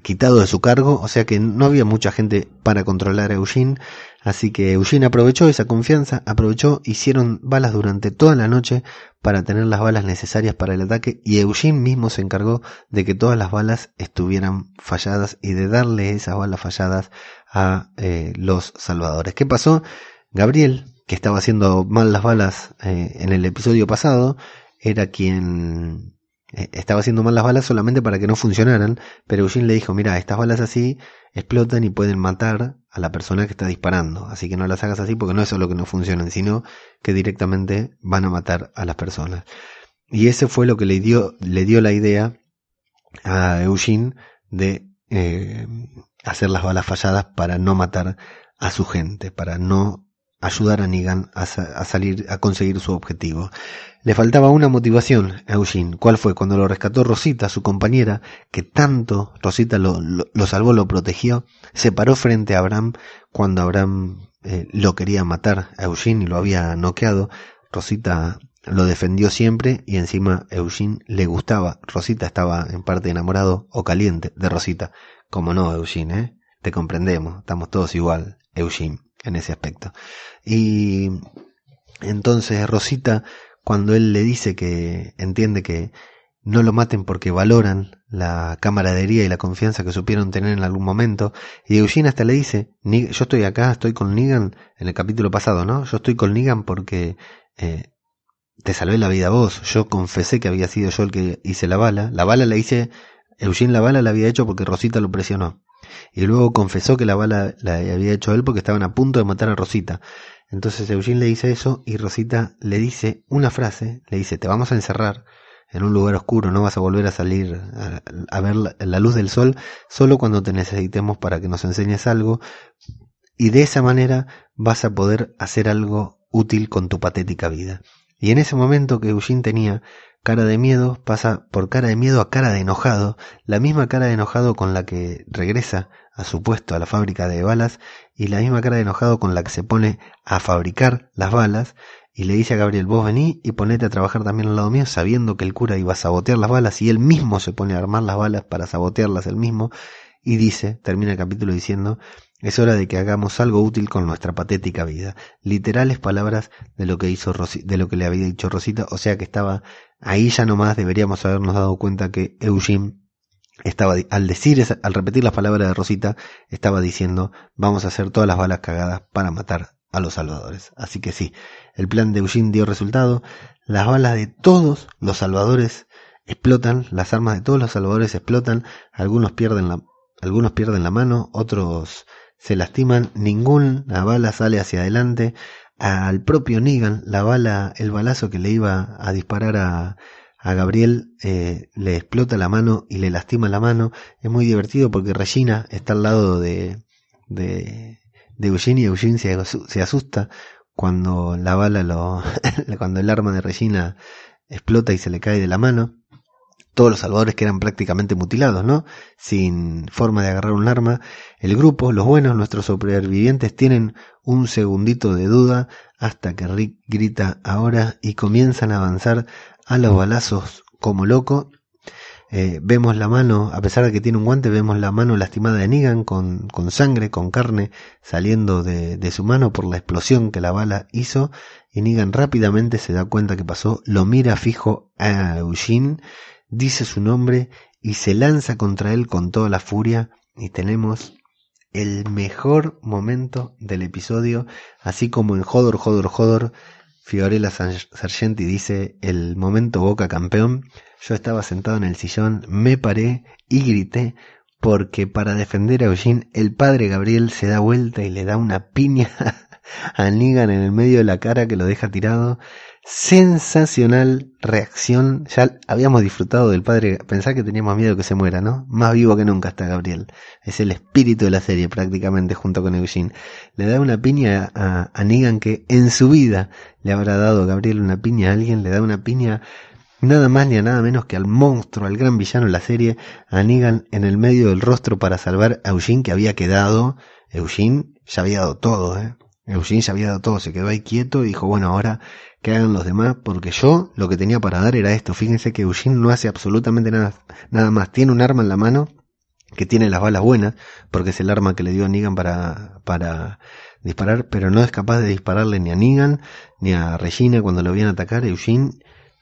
quitado de su cargo, o sea que no había mucha gente para controlar a Eugene, así que Eugene aprovechó esa confianza, aprovechó, hicieron balas durante toda la noche para tener las balas necesarias para el ataque y Eugene mismo se encargó de que todas las balas estuvieran falladas y de darle esas balas falladas a eh, los salvadores. ¿Qué pasó? Gabriel, que estaba haciendo mal las balas eh, en el episodio pasado, era quien eh, estaba haciendo mal las balas solamente para que no funcionaran, pero Eugene le dijo, mira, estas balas así explotan y pueden matar a la persona que está disparando, así que no las hagas así porque no es solo que no funcionan, sino que directamente van a matar a las personas. Y ese fue lo que le dio, le dio la idea a Eugene de eh, hacer las balas falladas para no matar a su gente, para no ayudar a Negan a, salir, a conseguir su objetivo. Le faltaba una motivación a Eugene. ¿Cuál fue? Cuando lo rescató Rosita, su compañera, que tanto Rosita lo, salvó, lo protegió, se paró frente a Abraham cuando Abraham eh, lo quería matar a Eugene y lo había noqueado. Rosita lo defendió siempre y encima Eugene le gustaba. Rosita estaba en parte enamorado o caliente de Rosita. Como no, Eugene, ¿eh? Te comprendemos, estamos todos igual, Eugene en ese aspecto. Y entonces Rosita, cuando él le dice que entiende que no lo maten porque valoran la camaradería y la confianza que supieron tener en algún momento. Y Eugene hasta le dice, yo estoy acá, estoy con Negan, en el capítulo pasado, ¿no? Yo estoy con Negan porque eh, te salvé la vida vos. Yo confesé que había sido yo el que hice la bala. La bala la hice, Eugene la bala la había hecho porque Rosita lo presionó. Y luego confesó que la bala la había hecho él porque estaban a punto de matar a Rosita. Entonces Eugene le dice eso y Rosita le dice una frase, le dice, te vamos a encerrar en un lugar oscuro, no vas a volver a salir a, ver la, luz del sol solo cuando te necesitemos para que nos enseñes algo y de esa manera vas a poder hacer algo útil con tu patética vida. Y en ese momento que Eugene tenía cara de miedo, pasa por cara de miedo a cara de enojado, la misma cara de enojado con la que regresa a su puesto a la fábrica de balas y la misma cara de enojado con la que se pone a fabricar las balas y le dice a Gabriel, vos vení y ponete a trabajar también al lado mío, sabiendo que el cura iba a sabotear las balas, y él mismo se pone a armar las balas para sabotearlas él mismo, y dice, termina el capítulo diciendo, es hora de que hagamos algo útil con nuestra patética vida. Literales palabras de lo que hizo de lo que le había dicho Rosita, o sea que estaba ahí ya nomás. Deberíamos habernos dado cuenta que Eugene estaba al decir al repetir las palabras de Rosita estaba diciendo vamos a hacer todas las balas cagadas para matar a los salvadores. Así que sí, el plan de Eugene dio resultado, las balas de todos los salvadores explotan, las armas de todos los salvadores explotan, algunos pierden la, algunos pierden la mano, otros se lastiman, ninguna bala sale hacia adelante, al propio Negan, la bala, el balazo que le iba a disparar a, a Gabriel eh, le explota la mano y le lastima la mano. Es muy divertido porque Regina está al lado de, de, de Eugene y Eugene se, asusta cuando la bala lo, cuando el arma de Regina explota y se le cae de la mano. Todos los salvadores que eran prácticamente mutilados, ¿no? Sin forma de agarrar un arma. El grupo, los buenos, nuestros supervivientes, tienen un segundito de duda hasta que Rick grita ahora y comienzan a avanzar a los balazos como loco eh, vemos la mano, a pesar de que tiene un guante, vemos la mano lastimada de Negan con, sangre, con carne saliendo de, de, su mano por la explosión que la bala hizo. Y Negan rápidamente se da cuenta que pasó, lo mira fijo a Eugene, dice su nombre y se lanza contra él con toda la furia. Y tenemos el mejor momento del episodio, así como en Jodor, Jodor, Jodor. Fiorella Sargenti dice el momento Boca campeón yo estaba sentado en el sillón, me paré y grité porque para defender a Eugene el padre Gabriel se da vuelta y le da una piña a Negan en el medio de la cara que lo deja tirado. Sensacional reacción. Ya habíamos disfrutado del padre. Pensar que teníamos miedo que se muera, ¿no? Más vivo que nunca está Gabriel. Es el espíritu de la serie prácticamente junto con Eugene. Le da una piña a, a que en su vida le habrá dado Gabriel una piña a alguien. Le da una piña Nada más ni a nada menos que al monstruo, al gran villano de la serie, a Negan en el medio del rostro para salvar a Eugene que había quedado. Eugene ya había dado todo, ¿eh? Eugene ya había dado todo, se quedó ahí quieto y dijo, bueno, ahora hagan los demás, porque yo lo que tenía para dar era esto. Fíjense que Eugene no hace absolutamente nada, nada más. Tiene un arma en la mano que tiene las balas buenas, porque es el arma que le dio a Negan para, para disparar, pero no es capaz de dispararle ni a Negan ni a Regina cuando lo a atacar. Eugene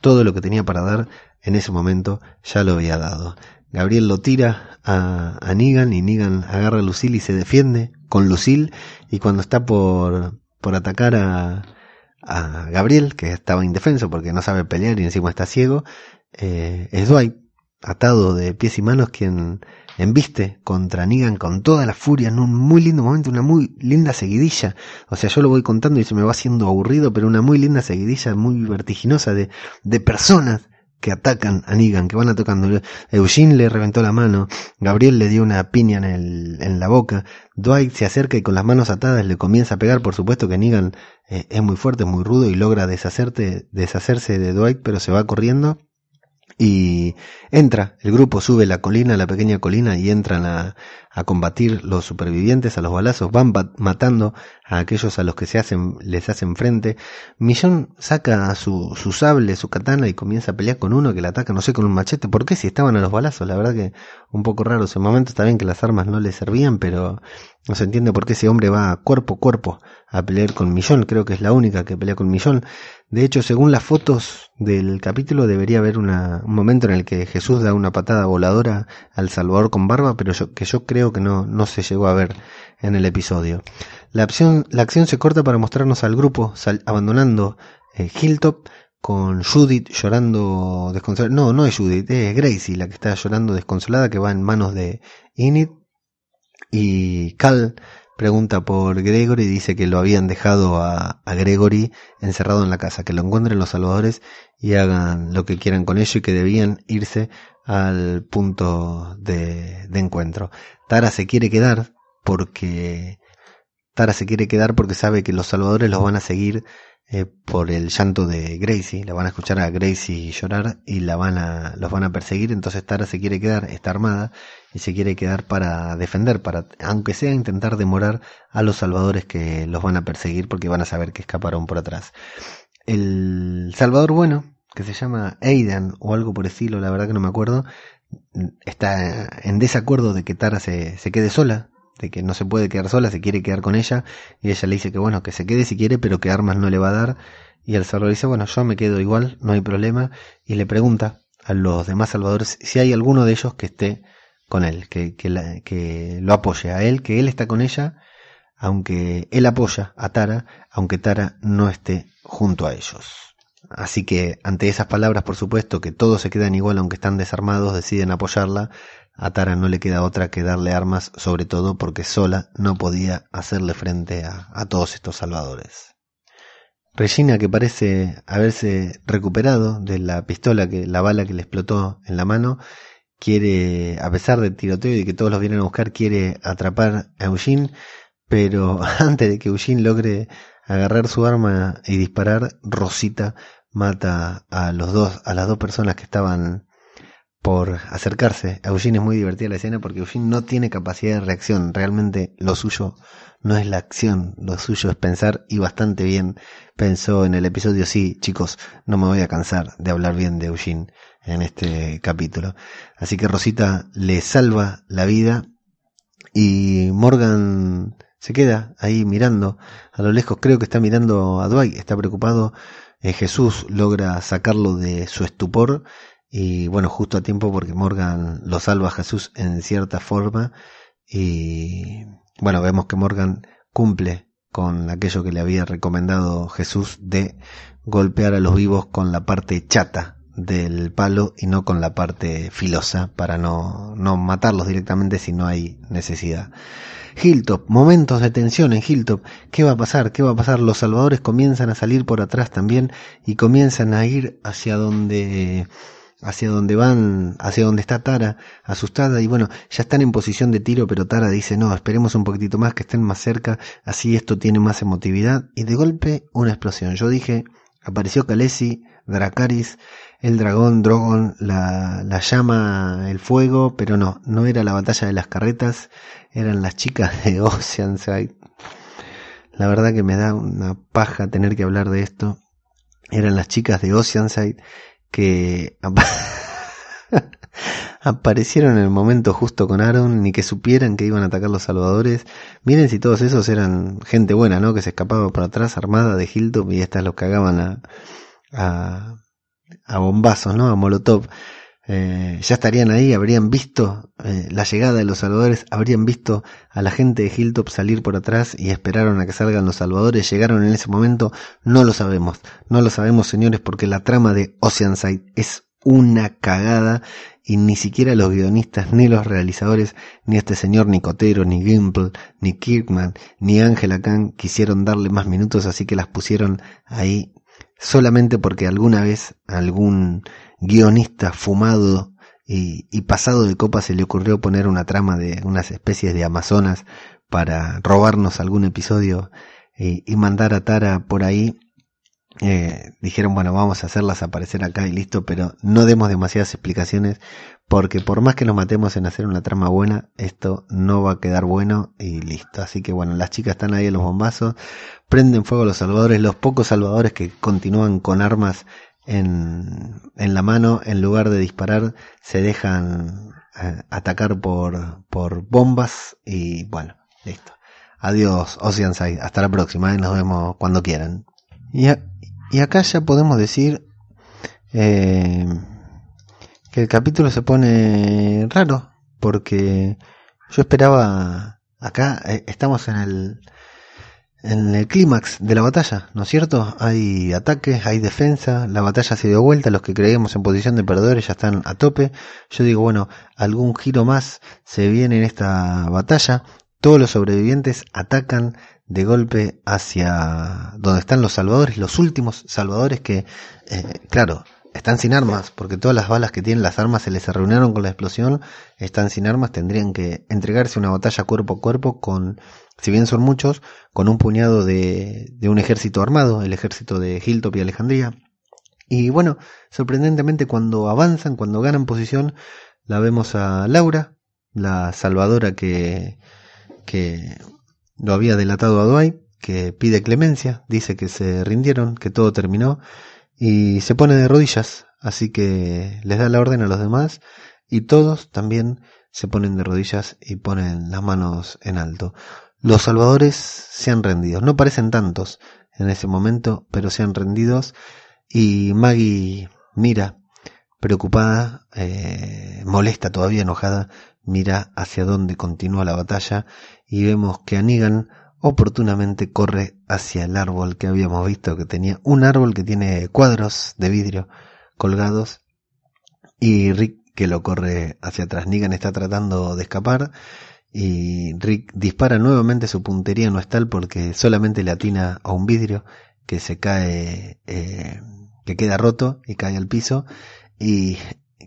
todo lo que tenía para dar en ese momento ya lo había dado. Gabriel lo tira a, a Negan y Negan agarra a Lucille y se defiende con Lucille y cuando está por, por atacar a, a Gabriel, que estaba indefenso porque no sabe pelear y encima está ciego, eh, es Dwight, atado de pies y manos, quien embiste contra Negan con toda la furia en un muy lindo momento, una muy linda seguidilla. O sea, yo lo voy contando y se me va haciendo aburrido, pero una muy linda seguidilla, muy vertiginosa de, de personas que atacan a Negan, que van atacando. Eugene le reventó la mano, Gabriel le dio una piña en, el, en la boca, Dwight se acerca y con las manos atadas le comienza a pegar, por supuesto que Negan eh, es muy fuerte, es muy rudo y logra deshacerte, deshacerse de Dwight, pero se va corriendo y entra, el grupo sube la colina, la pequeña colina, y entran a, a combatir los supervivientes a los balazos, van matando a aquellos a los que se hacen, les hacen frente. Millón saca su, su sable, su katana y comienza a pelear con uno que le ataca, no sé, con un machete. ¿Por qué? Si estaban a los balazos, la verdad que un poco raro ese momento. Está bien que las armas no le servían, pero no se entiende por qué ese hombre va cuerpo a cuerpo a pelear con Millón. Creo que es la única que pelea con Millón. De hecho, según las fotos del capítulo, debería haber una, un momento en el que Jesús da una patada voladora al Salvador con barba, pero que yo creo que no, no se llegó a ver en el episodio. La acción, la acción se corta para mostrarnos al grupo abandonando eh, Hilltop con Judith llorando desconsolada. No, no es Judith, es Gracie la que está llorando desconsolada que va en manos de Init y Cal pregunta por Gregory y dice que lo habían dejado a, Gregory encerrado en la casa, que lo encuentren los salvadores y hagan lo que quieran con ello y que debían irse al punto de, encuentro. Tara se quiere quedar porque Tara se quiere quedar porque sabe que los salvadores los van a seguir eh, por el llanto de Gracie, la van a escuchar a Gracie llorar y la van a, los van a perseguir, entonces Tara se quiere quedar, está armada y se quiere quedar para defender, para, aunque sea intentar demorar a los salvadores que los van a perseguir porque van a saber que escaparon por atrás. El salvador bueno, que se llama Aidan o algo por estilo, la verdad que no me acuerdo, está en desacuerdo de que Tara se, se quede sola, de que no se puede quedar sola, se quiere quedar con ella, y ella le dice que bueno, que se quede si quiere, pero que armas no le va a dar, y el salvador dice, bueno, yo me quedo igual, no hay problema, y le pregunta a los demás salvadores si hay alguno de ellos que esté con él, que, que, que lo apoye a él, que él está con ella, aunque él apoya a Tara, aunque Tara no esté junto a ellos. Así que ante esas palabras, por supuesto, que todos se quedan igual aunque están desarmados, deciden apoyarla, a Tara no le queda otra que darle armas, sobre todo porque sola no podía hacerle frente a, todos estos salvadores. Regina, que parece haberse recuperado de la pistola que la bala que le explotó en la mano, quiere, a pesar del tiroteo y de que todos los vienen a buscar, quiere atrapar a Eugene, pero antes de que Eugene logre agarrar su arma y disparar, Rosita mata a los dos, a las dos personas que estaban por acercarse. Eugene es muy divertida la escena porque Eugene no tiene capacidad de reacción. Realmente lo suyo no es la acción, lo suyo es pensar y bastante bien pensó en el episodio. Sí, chicos, no me voy a cansar de hablar bien de Eugene en este capítulo. Así que Rosita le salva la vida y Morgan se queda ahí mirando a lo lejos. Creo que está mirando a Dwight, está preocupado. Eh, Jesús logra sacarlo de su estupor y bueno, justo a tiempo porque Morgan lo salva a Jesús en cierta forma. Y bueno, vemos que Morgan cumple con aquello que le había recomendado Jesús de golpear a los vivos con la parte chata del palo y no con la parte filosa para no, no matarlos directamente si no hay necesidad. Hilltop, momentos de tensión en Hilltop. ¿Qué va a pasar? ¿Qué va a pasar? Los salvadores comienzan a salir por atrás también y comienzan a ir hacia donde hacia donde van, hacia donde está Tara, asustada, y bueno, ya están en posición de tiro, pero Tara dice, no, esperemos un poquitito más, que estén más cerca, así esto tiene más emotividad, y de golpe una explosión. Yo dije, apareció Khaleesi, Dracaris, el dragón, Drogon, la, la llama, el fuego, pero no, no era la batalla de las carretas, eran las chicas de Oceanside. La verdad que me da una paja tener que hablar de esto. Eran las chicas de Oceanside que aparecieron en el momento justo con Aaron, ni que supieran que iban a atacar los salvadores. Miren si todos esos eran gente buena, ¿no? Que se escapaba por atrás armada de Hilltop y estas los cagaban a, a, a bombazos, ¿no? A Molotov. Eh, ya estarían ahí, habrían visto eh, la llegada de los salvadores, habrían visto a la gente de Hilltop salir por atrás y esperaron a que salgan los salvadores, llegaron en ese momento, no lo sabemos, no lo sabemos señores porque la trama de Oceanside es una cagada y ni siquiera los guionistas, ni los realizadores, ni este señor Nicotero, ni Gimple, ni Kirkman, ni Angela Khan quisieron darle más minutos, así que las pusieron ahí solamente porque alguna vez algún guionista fumado y, pasado de copa se le ocurrió poner una trama de unas especies de amazonas para robarnos algún episodio y, mandar a Tara por ahí. eh, dijeron, bueno, vamos a hacerlas aparecer acá y listo, pero no demos demasiadas explicaciones porque por más que nos matemos en hacer una trama buena, esto no va a quedar bueno y listo. Así que bueno, las chicas están ahí en los bombazos, prenden fuego a los salvadores, los pocos salvadores que continúan con armas en, la mano, en lugar de disparar, se dejan eh, atacar por, por bombas y bueno, listo. Adiós, Oceanside. Hasta la próxima y nos vemos cuando quieran. Y, y acá ya podemos decir eh, que el capítulo se pone raro porque yo esperaba acá eh, estamos en el en el clímax de la batalla, ¿no es cierto? Hay ataques, hay defensa, la batalla se dio vuelta, los que creíamos en posición de perdedores ya están a tope. Yo digo, bueno, algún giro más se viene en esta batalla. Todos los sobrevivientes atacan de golpe hacia donde están los salvadores, los últimos salvadores que, eh, claro, están sin armas, porque todas las balas que tienen las armas se les arruinaron con la explosión, están sin armas, tendrían que entregarse una batalla cuerpo a cuerpo con, si bien son muchos, con un puñado de, de un ejército armado, el ejército de Hilltop y Alejandría. Y bueno, sorprendentemente cuando avanzan, cuando ganan posición, la vemos a Laura, la salvadora que, que lo había delatado a Dwight, que pide clemencia, dice que se rindieron, que todo terminó, y se pone de rodillas, así que les da la orden a los demás, y todos también se ponen de rodillas y ponen las manos en alto. Los salvadores se han rendido, no parecen tantos en ese momento, pero se han rendido, y Maggie mira preocupada, eh, molesta todavía, enojada, mira hacia dónde continúa la batalla y vemos que Anigan oportunamente corre hacia el árbol que habíamos visto que tenía un árbol que tiene cuadros de vidrio colgados y Rick que lo corre hacia atrás. Negan está tratando de escapar y Rick dispara nuevamente su puntería no es tal porque solamente le atina a un vidrio que se cae, eh, que queda roto y cae al piso y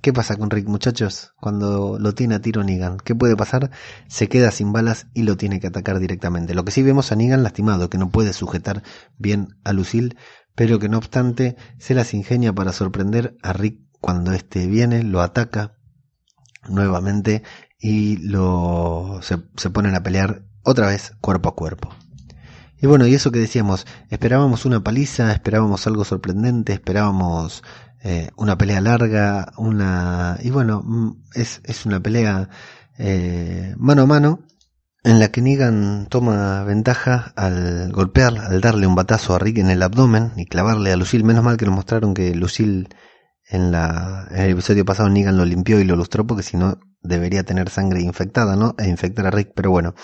¿Qué pasa con Rick, muchachos? Cuando lo tiene a tiro Negan, ¿qué puede pasar? Se queda sin balas y lo tiene que atacar directamente. Lo que sí vemos a Negan lastimado, que no puede sujetar bien a Lucille, pero que no obstante se las ingenia para sorprender a Rick cuando éste viene, lo ataca nuevamente y lo se, se ponen a pelear otra vez cuerpo a cuerpo. Y bueno, y eso que decíamos, esperábamos una paliza, esperábamos algo sorprendente, esperábamos eh, una pelea larga, una y bueno, mm, es, es una pelea eh, mano a mano en la que Negan toma ventaja al golpear, al darle un batazo a Rick en el abdomen y clavarle a Lucille. Menos mal que nos mostraron que Lucille en, la, en el episodio pasado Negan lo limpió y lo lustró porque si no debería tener sangre infectada, ¿no? E infectar a Rick, pero bueno,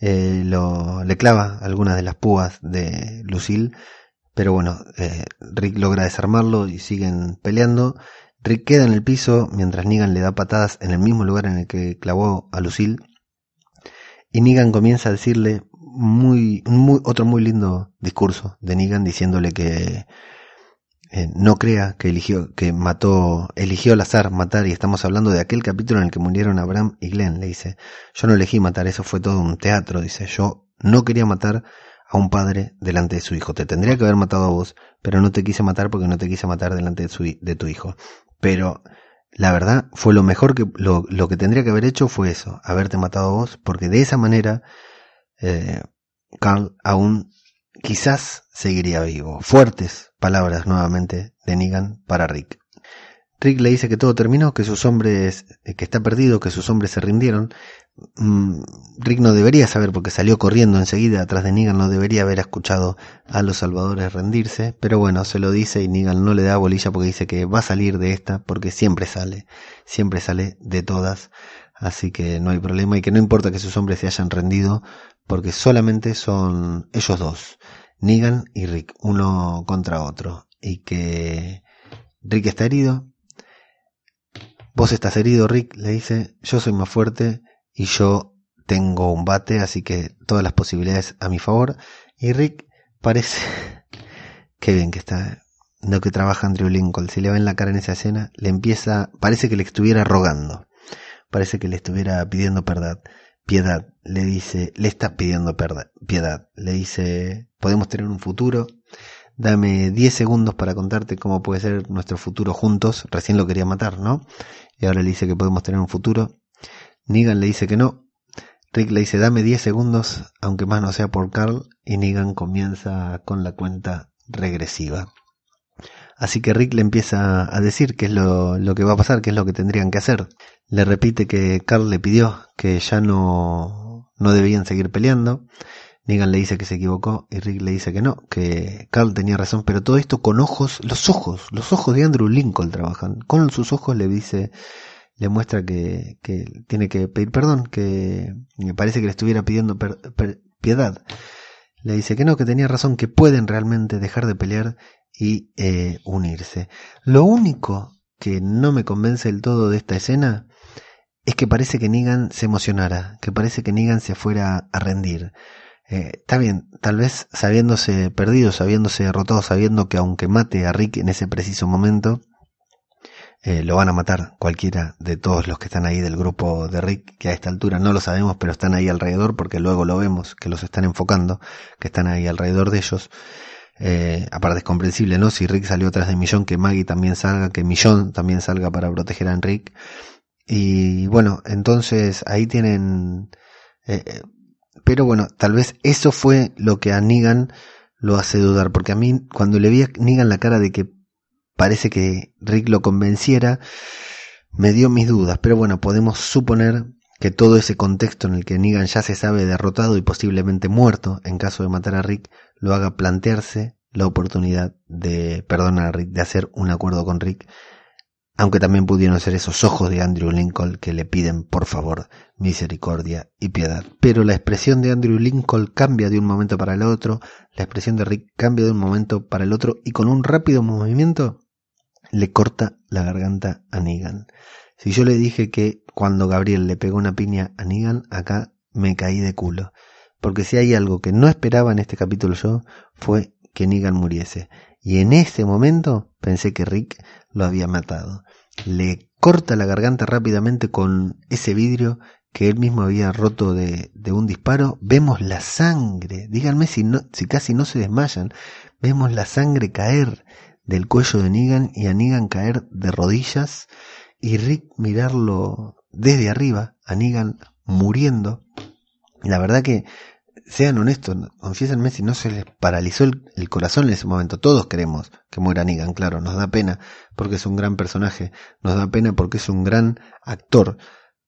eh, lo, le clava algunas de las púas de Lucille pero bueno, eh, Rick logra desarmarlo y siguen peleando. Rick queda en el piso mientras Negan le da patadas en el mismo lugar en el que clavó a Lucille. Y Negan comienza a decirle muy, muy, otro muy lindo discurso de Negan diciéndole que eh, no crea que eligió, que mató, eligió al azar matar y estamos hablando de aquel capítulo en el que murieron Abraham y Glenn. Le dice, yo no elegí matar, eso fue todo un teatro. Dice, yo no quería matar, a un padre delante de su hijo. Te tendría que haber matado a vos, pero no te quise matar porque no te quise matar delante de, su, de tu hijo. Pero la verdad fue lo mejor que lo, lo, que tendría que haber hecho fue eso, haberte matado a vos, porque de esa manera eh, Carl aún quizás seguiría vivo. Fuertes palabras nuevamente de Negan para Rick. Rick le dice que todo terminó, que sus hombres, eh, que está perdido, que sus hombres se rindieron, Mm, Rick no debería saber porque salió corriendo enseguida atrás de Negan, no debería haber escuchado a los salvadores rendirse, pero bueno, se lo dice y Negan no le da bolilla porque dice que va a salir de esta porque siempre sale, siempre sale de todas, así que no hay problema y que no importa que sus hombres se hayan rendido porque solamente son ellos dos, Negan y Rick, uno contra otro y que Rick está herido. Vos estás herido, Rick, le dice, yo soy más fuerte, y yo tengo un bate, así que todas las posibilidades a mi favor. Y Rick parece... Qué bien que está. No que trabaja Andrew Lincoln. Si le ven la cara en esa escena, le empieza... Parece que le estuviera rogando. Parece que le estuviera pidiendo piedad. Piedad. Le dice... Le está pidiendo piedad. Le dice... Podemos tener un futuro. dame 10 segundos para contarte cómo puede ser nuestro futuro juntos. Recién lo quería matar, ¿no? Y ahora le dice que podemos tener un futuro. Negan le dice que no. Rick le dice, dame 10 segundos, aunque más no sea por Carl. Y Negan comienza con la cuenta regresiva. Así que Rick le empieza a decir qué es lo, que va a pasar, qué es lo que tendrían que hacer. Le repite que Carl le pidió que ya no, no debían seguir peleando. Negan le dice que se equivocó y Rick le dice que no, que Carl tenía razón, pero todo esto con ojos, los ojos, los ojos de Andrew Lincoln trabajan. Con sus ojos le dice, le muestra que, que tiene que pedir perdón, que me parece que le estuviera pidiendo piedad. Le dice que no, que tenía razón, que pueden realmente dejar de pelear y eh, unirse. Lo único que no me convence del todo de esta escena es que parece que Negan se emocionara, que parece que Negan se fuera a rendir. Eh, está bien, tal vez sabiéndose perdido, sabiéndose derrotado, sabiendo que aunque mate a Rick en ese preciso momento, eh, lo van a matar cualquiera de todos los que están ahí del grupo de Rick, que a esta altura no lo sabemos, pero están ahí alrededor porque luego lo vemos, que los están enfocando, que están ahí alrededor de ellos. Eh, aparte es comprensible, ¿no? Si Rick salió atrás de Millón, que Maggie también salga, que Millón también salga para proteger a Rick. Y bueno, entonces ahí tienen... Eh, eh, pero bueno, tal vez eso fue lo que a Negan lo hace dudar, porque a mí cuando le vi a Negan la cara de que parece que Rick lo convenciera, me dio mis dudas, pero bueno, podemos suponer que todo ese contexto en el que Negan ya se sabe derrotado y posiblemente muerto en caso de matar a Rick, lo haga plantearse la oportunidad de perdonar a Rick, de hacer un acuerdo con Rick, aunque también pudieron ser esos ojos de Andrew Lincoln que le piden por favor misericordia y piedad. Pero la expresión de Andrew Lincoln cambia de un momento para el otro, la expresión de Rick cambia de un momento para el otro y con un rápido movimiento le corta la garganta a Negan. Si yo le dije que cuando Gabriel le pegó una piña a Negan, acá me caí de culo. Porque si hay algo que no esperaba en este capítulo yo, fue que Negan muriese. Y en ese momento pensé que Rick lo había matado. Le corta la garganta rápidamente con ese vidrio que él mismo había roto de, un disparo. Vemos la sangre. Díganme si, si casi no se desmayan. Vemos la sangre caer del cuello de Negan y a Negan caer de rodillas y Rick mirarlo desde arriba, a Negan muriendo. La verdad que, sean honestos, confiésenme si no se les paralizó el, corazón en ese momento. Todos queremos que muera Negan, claro, nos da pena porque es un gran personaje, nos da pena porque es un gran actor,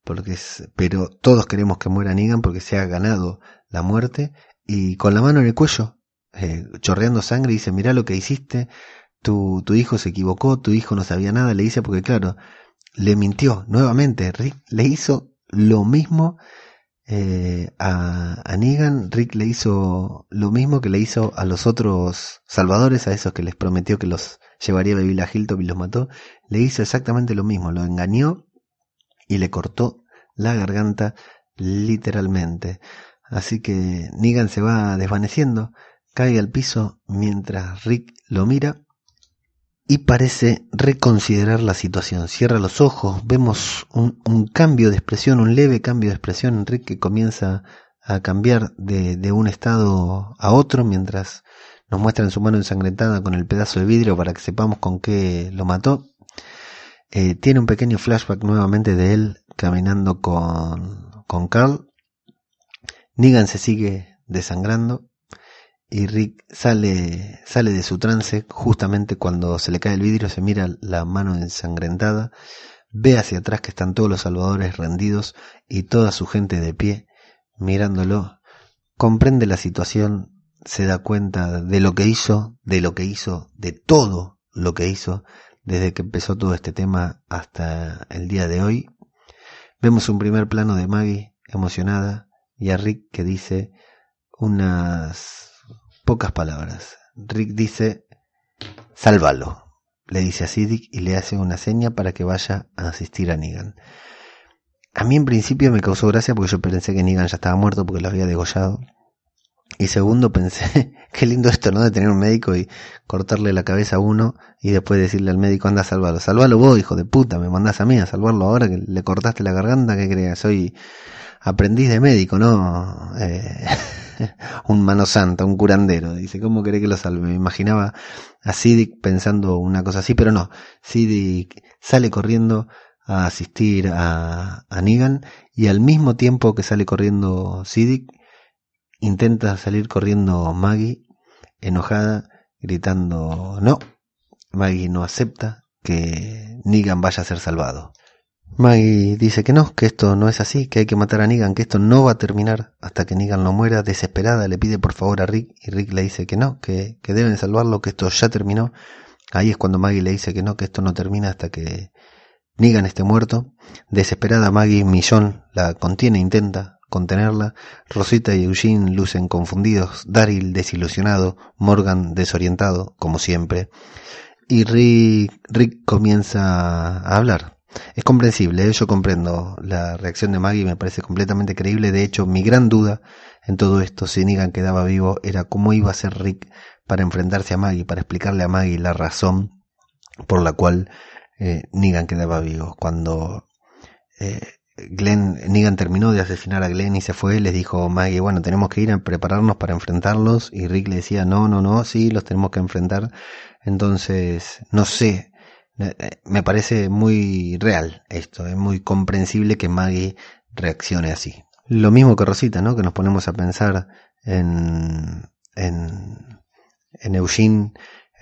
porque es, pero todos queremos que muera Negan porque se ha ganado la muerte y con la mano en el cuello, eh, chorreando sangre, dice, mira lo que hiciste, tu, hijo se equivocó, tu hijo no sabía nada, le dice porque claro, le mintió nuevamente. Le hizo lo mismo eh, a, Negan. Rick le hizo lo mismo que le hizo a los otros salvadores, a esos que les prometió que los llevaría a vivir a Hilltop y los mató. Le hizo exactamente lo mismo. Lo engañó y le cortó la garganta literalmente. Así que Negan se va desvaneciendo, cae al piso mientras Rick lo mira y parece reconsiderar la situación. Cierra los ojos, vemos un, cambio de expresión, un leve cambio de expresión. Enrique comienza a cambiar de, un estado a otro mientras nos muestra en su mano ensangrentada con el pedazo de vidrio para que sepamos con qué lo mató. Eh, tiene un pequeño flashback nuevamente de él caminando con, con Carl. Negan se sigue desangrando y Rick sale, sale de su trance justamente cuando se le cae el vidrio, se mira la mano ensangrentada, ve hacia atrás que están todos los salvadores rendidos y toda su gente de pie mirándolo, comprende la situación, se da cuenta de lo que hizo, de lo que hizo, de todo lo que hizo desde que empezó todo este tema hasta el día de hoy. Vemos un primer plano de Maggie emocionada y a Rick que dice unas pocas palabras. Rick dice, sálvalo. Le dice a Siddiq y le hace una seña para que vaya a asistir a Negan. A mí en principio me causó gracia porque yo pensé que Negan ya estaba muerto porque lo había degollado. Y segundo pensé, qué lindo esto, ¿no? De tener un médico y cortarle la cabeza a uno y después decirle al médico, anda a salvarlo. Salvalo vos, hijo de puta, me mandás a mí a salvarlo ahora que le cortaste la garganta, ¿qué creas? Soy aprendiz de médico, ¿no? Eh, un mano santa, un curandero. Dice, ¿cómo cree que lo salve? Me imaginaba a Siddiq pensando una cosa así, pero no. Siddiq sale corriendo a asistir a, a Negan y al mismo tiempo que sale corriendo Siddiq, intenta salir corriendo Maggie, enojada, gritando no. Maggie no acepta que Negan vaya a ser salvado. Maggie dice que no, que esto no es así, que hay que matar a Negan, que esto no va a terminar hasta que Negan no muera. Desesperada le pide por favor a Rick y Rick le dice que no, que, que deben salvarlo, que esto ya terminó. Ahí es cuando Maggie le dice que no, que esto no termina hasta que Negan esté muerto. Desesperada Maggie Millón la contiene, intenta contenerla. Rosita y Eugene lucen confundidos, Daryl desilusionado, Morgan desorientado, como siempre. Y Rick, Rick comienza a hablar es comprensible, yo comprendo la reacción de Maggie, me parece completamente creíble. De hecho, mi gran duda en todo esto, si Negan quedaba vivo, era cómo iba a ser Rick para enfrentarse a Maggie, para explicarle a Maggie la razón por la cual eh, Negan quedaba vivo. Cuando eh, Glenn, Negan terminó de asesinar a Glenn y se fue, les dijo Maggie, bueno, tenemos que ir a prepararnos para enfrentarlos. Y Rick le decía, no, no, no, sí, los tenemos que enfrentar. Entonces, no sé me parece muy real esto, es muy comprensible que Maggie reaccione así. Lo mismo que Rosita, ¿no? Que nos ponemos a pensar en, en, en Eugene,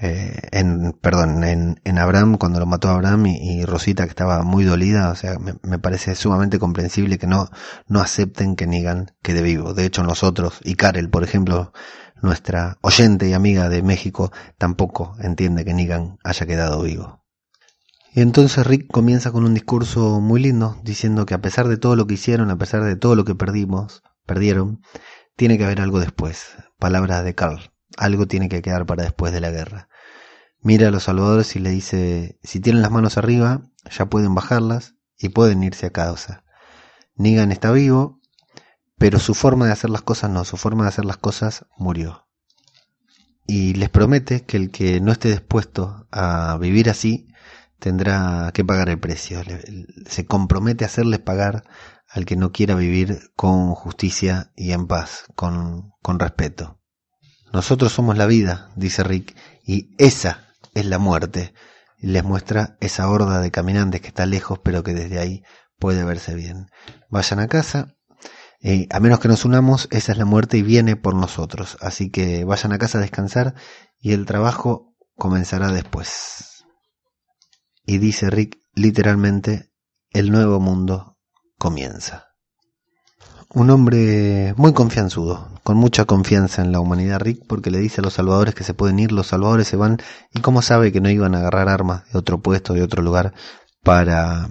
eh, en, perdón, en, en, Abraham, cuando lo mató a Abraham y, Rosita que estaba muy dolida, o sea, me, me, parece sumamente comprensible que no, no acepten que Negan quede vivo. De hecho, nosotros, y Karel, por ejemplo, nuestra oyente y amiga de México, tampoco entiende que Negan haya quedado vivo. Y entonces Rick comienza con un discurso muy lindo, diciendo que a pesar de todo lo que hicieron, a pesar de todo lo que perdimos, perdieron, tiene que haber algo después. Palabras de Carl. Algo tiene que quedar para después de la guerra. Mira a los salvadores y le dice, si tienen las manos arriba, ya pueden bajarlas y pueden irse a casa. Negan está vivo, pero su forma de hacer las cosas no, su forma de hacer las cosas murió. Y les promete que el que no esté dispuesto a vivir así, tendrá que pagar el precio. Se compromete a hacerles pagar al que no quiera vivir con justicia y en paz, con, con respeto. Nosotros somos la vida, dice Rick, y esa es la muerte. Les muestra esa horda de caminantes que está lejos, pero que desde ahí puede verse bien. Vayan a casa, eh, a menos que nos unamos, esa es la muerte y viene por nosotros. Así que vayan a casa a descansar y el trabajo comenzará después. Y dice Rick literalmente, el nuevo mundo comienza. Un hombre muy confianzudo, con mucha confianza en la humanidad, Rick, porque le dice a los salvadores que se pueden ir, los salvadores se van, y como sabe que no iban a agarrar armas de otro puesto, de otro lugar, para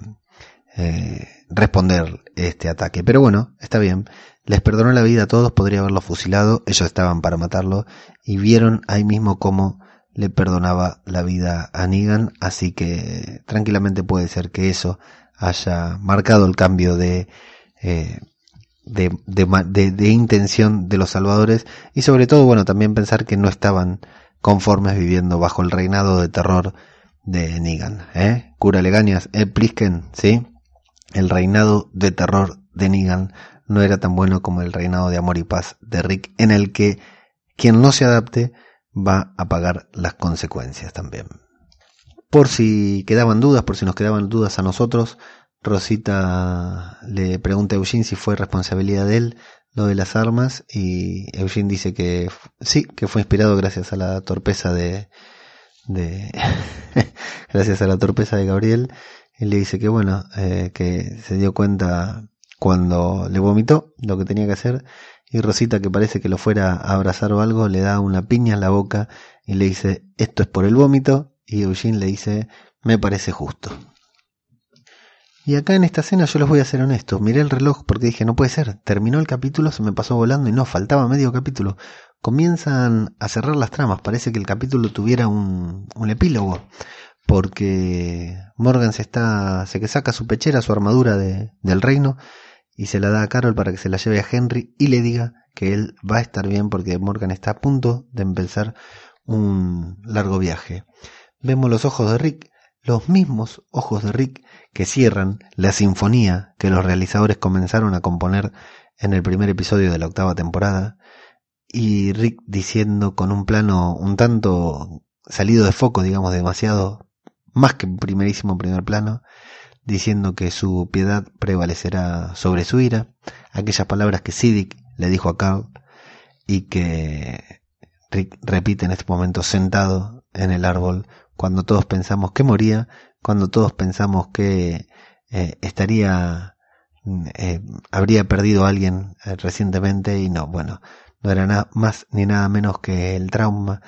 eh, responder este ataque. Pero bueno, está bien, les perdonó la vida a todos, podría haberlo fusilado, ellos estaban para matarlo, y vieron ahí mismo cómo le perdonaba la vida a Negan, así que tranquilamente puede ser que eso haya marcado el cambio de, eh, de, de, intención de los salvadores y sobre todo, bueno, también pensar que no estaban conformes viviendo bajo el reinado de terror de Negan, ¿eh? Cura Legañas, el Plisken, ¿sí? El reinado de terror de Negan no era tan bueno como el reinado de amor y paz de Rick, en el que quien no se adapte va a pagar las consecuencias también. Por si quedaban dudas, por si nos quedaban dudas a nosotros, Rosita le pregunta a Eugene si fue responsabilidad de él lo de las armas y Eugene dice que sí, que fue inspirado gracias a la torpeza de, de gracias a la torpeza de Gabriel. Y le dice que bueno, eh, que se dio cuenta cuando le vomitó lo que tenía que hacer y Rosita, que parece que lo fuera a abrazar o algo, le da una piña en la boca y le dice, esto es por el vómito, y Eugene le dice, me parece justo. Y acá en esta escena yo les voy a ser honesto, miré el reloj porque dije, no puede ser, terminó el capítulo, se me pasó volando y no, faltaba medio capítulo. Comienzan a cerrar las tramas, parece que el capítulo tuviera un, un epílogo, porque Morgan se está, se que saca su pechera, su armadura de, del reino, y se la da a Carol para que se la lleve a Henry y le diga que él va a estar bien porque Morgan está a punto de empezar un largo viaje. Vemos los ojos de Rick, los mismos ojos de Rick que cierran la sinfonía que los realizadores comenzaron a componer en el primer episodio de la octava temporada. y Rick diciendo con un plano un tanto salido de foco, digamos, demasiado, más que primerísimo primer plano, diciendo que su piedad prevalecerá sobre su ira, aquellas palabras que Siddiq le dijo a Carl y que Rick repite en este momento sentado en el árbol cuando todos pensamos que moría, cuando todos pensamos que eh, estaría, eh, habría perdido a alguien eh, recientemente y no, bueno, no era nada más ni nada menos que el trauma,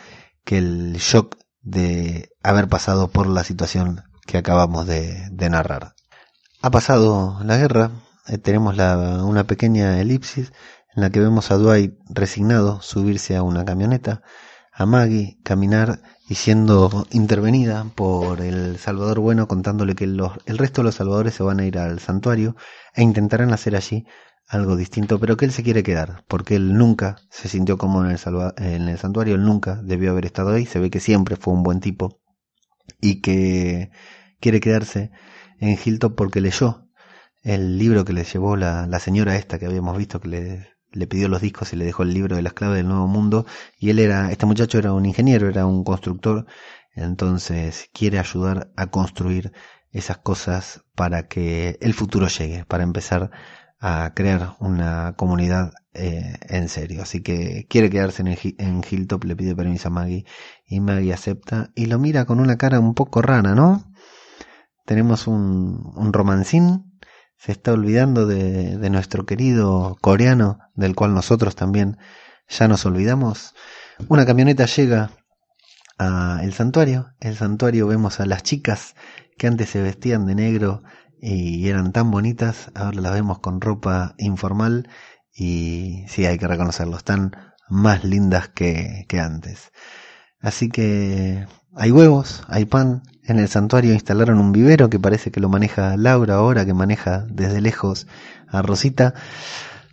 que el shock de haber pasado por la situación que acabamos de, narrar. Ha pasado la guerra, eh, tenemos la, una pequeña elipsis en la que vemos a Dwight resignado subirse a una camioneta, a Maggie caminar y siendo intervenida por el Salvador Bueno contándole que el resto de los salvadores se van a ir al santuario e intentarán hacer allí algo distinto, pero que él se quiere quedar, porque él nunca se sintió cómodo en el, en el santuario, él nunca debió haber estado ahí, se ve que siempre fue un buen tipo y que quiere quedarse en Hilton porque leyó el libro que le llevó la, la señora esta que habíamos visto que le, pidió los discos y le dejó el libro de las claves del nuevo mundo y él era, este muchacho era un ingeniero, era un constructor, entonces quiere ayudar a construir esas cosas para que el futuro llegue, para empezar a crear una comunidad eh, en serio. Así que quiere quedarse en, en Hilltop, le pide permiso a Maggie y Maggie acepta y lo mira con una cara un poco rara, ¿no? Tenemos un, romancín, se está olvidando de, de nuestro querido coreano, del cual nosotros también ya nos olvidamos. Una camioneta llega a el santuario, el santuario vemos a las chicas que antes se vestían de negro y eran tan bonitas, ahora las vemos con ropa informal y sí, hay que reconocerlo, están más lindas que, que antes. Así que hay huevos, hay pan. En el santuario instalaron un vivero que parece que lo maneja Laura ahora, que maneja desde lejos a Rosita.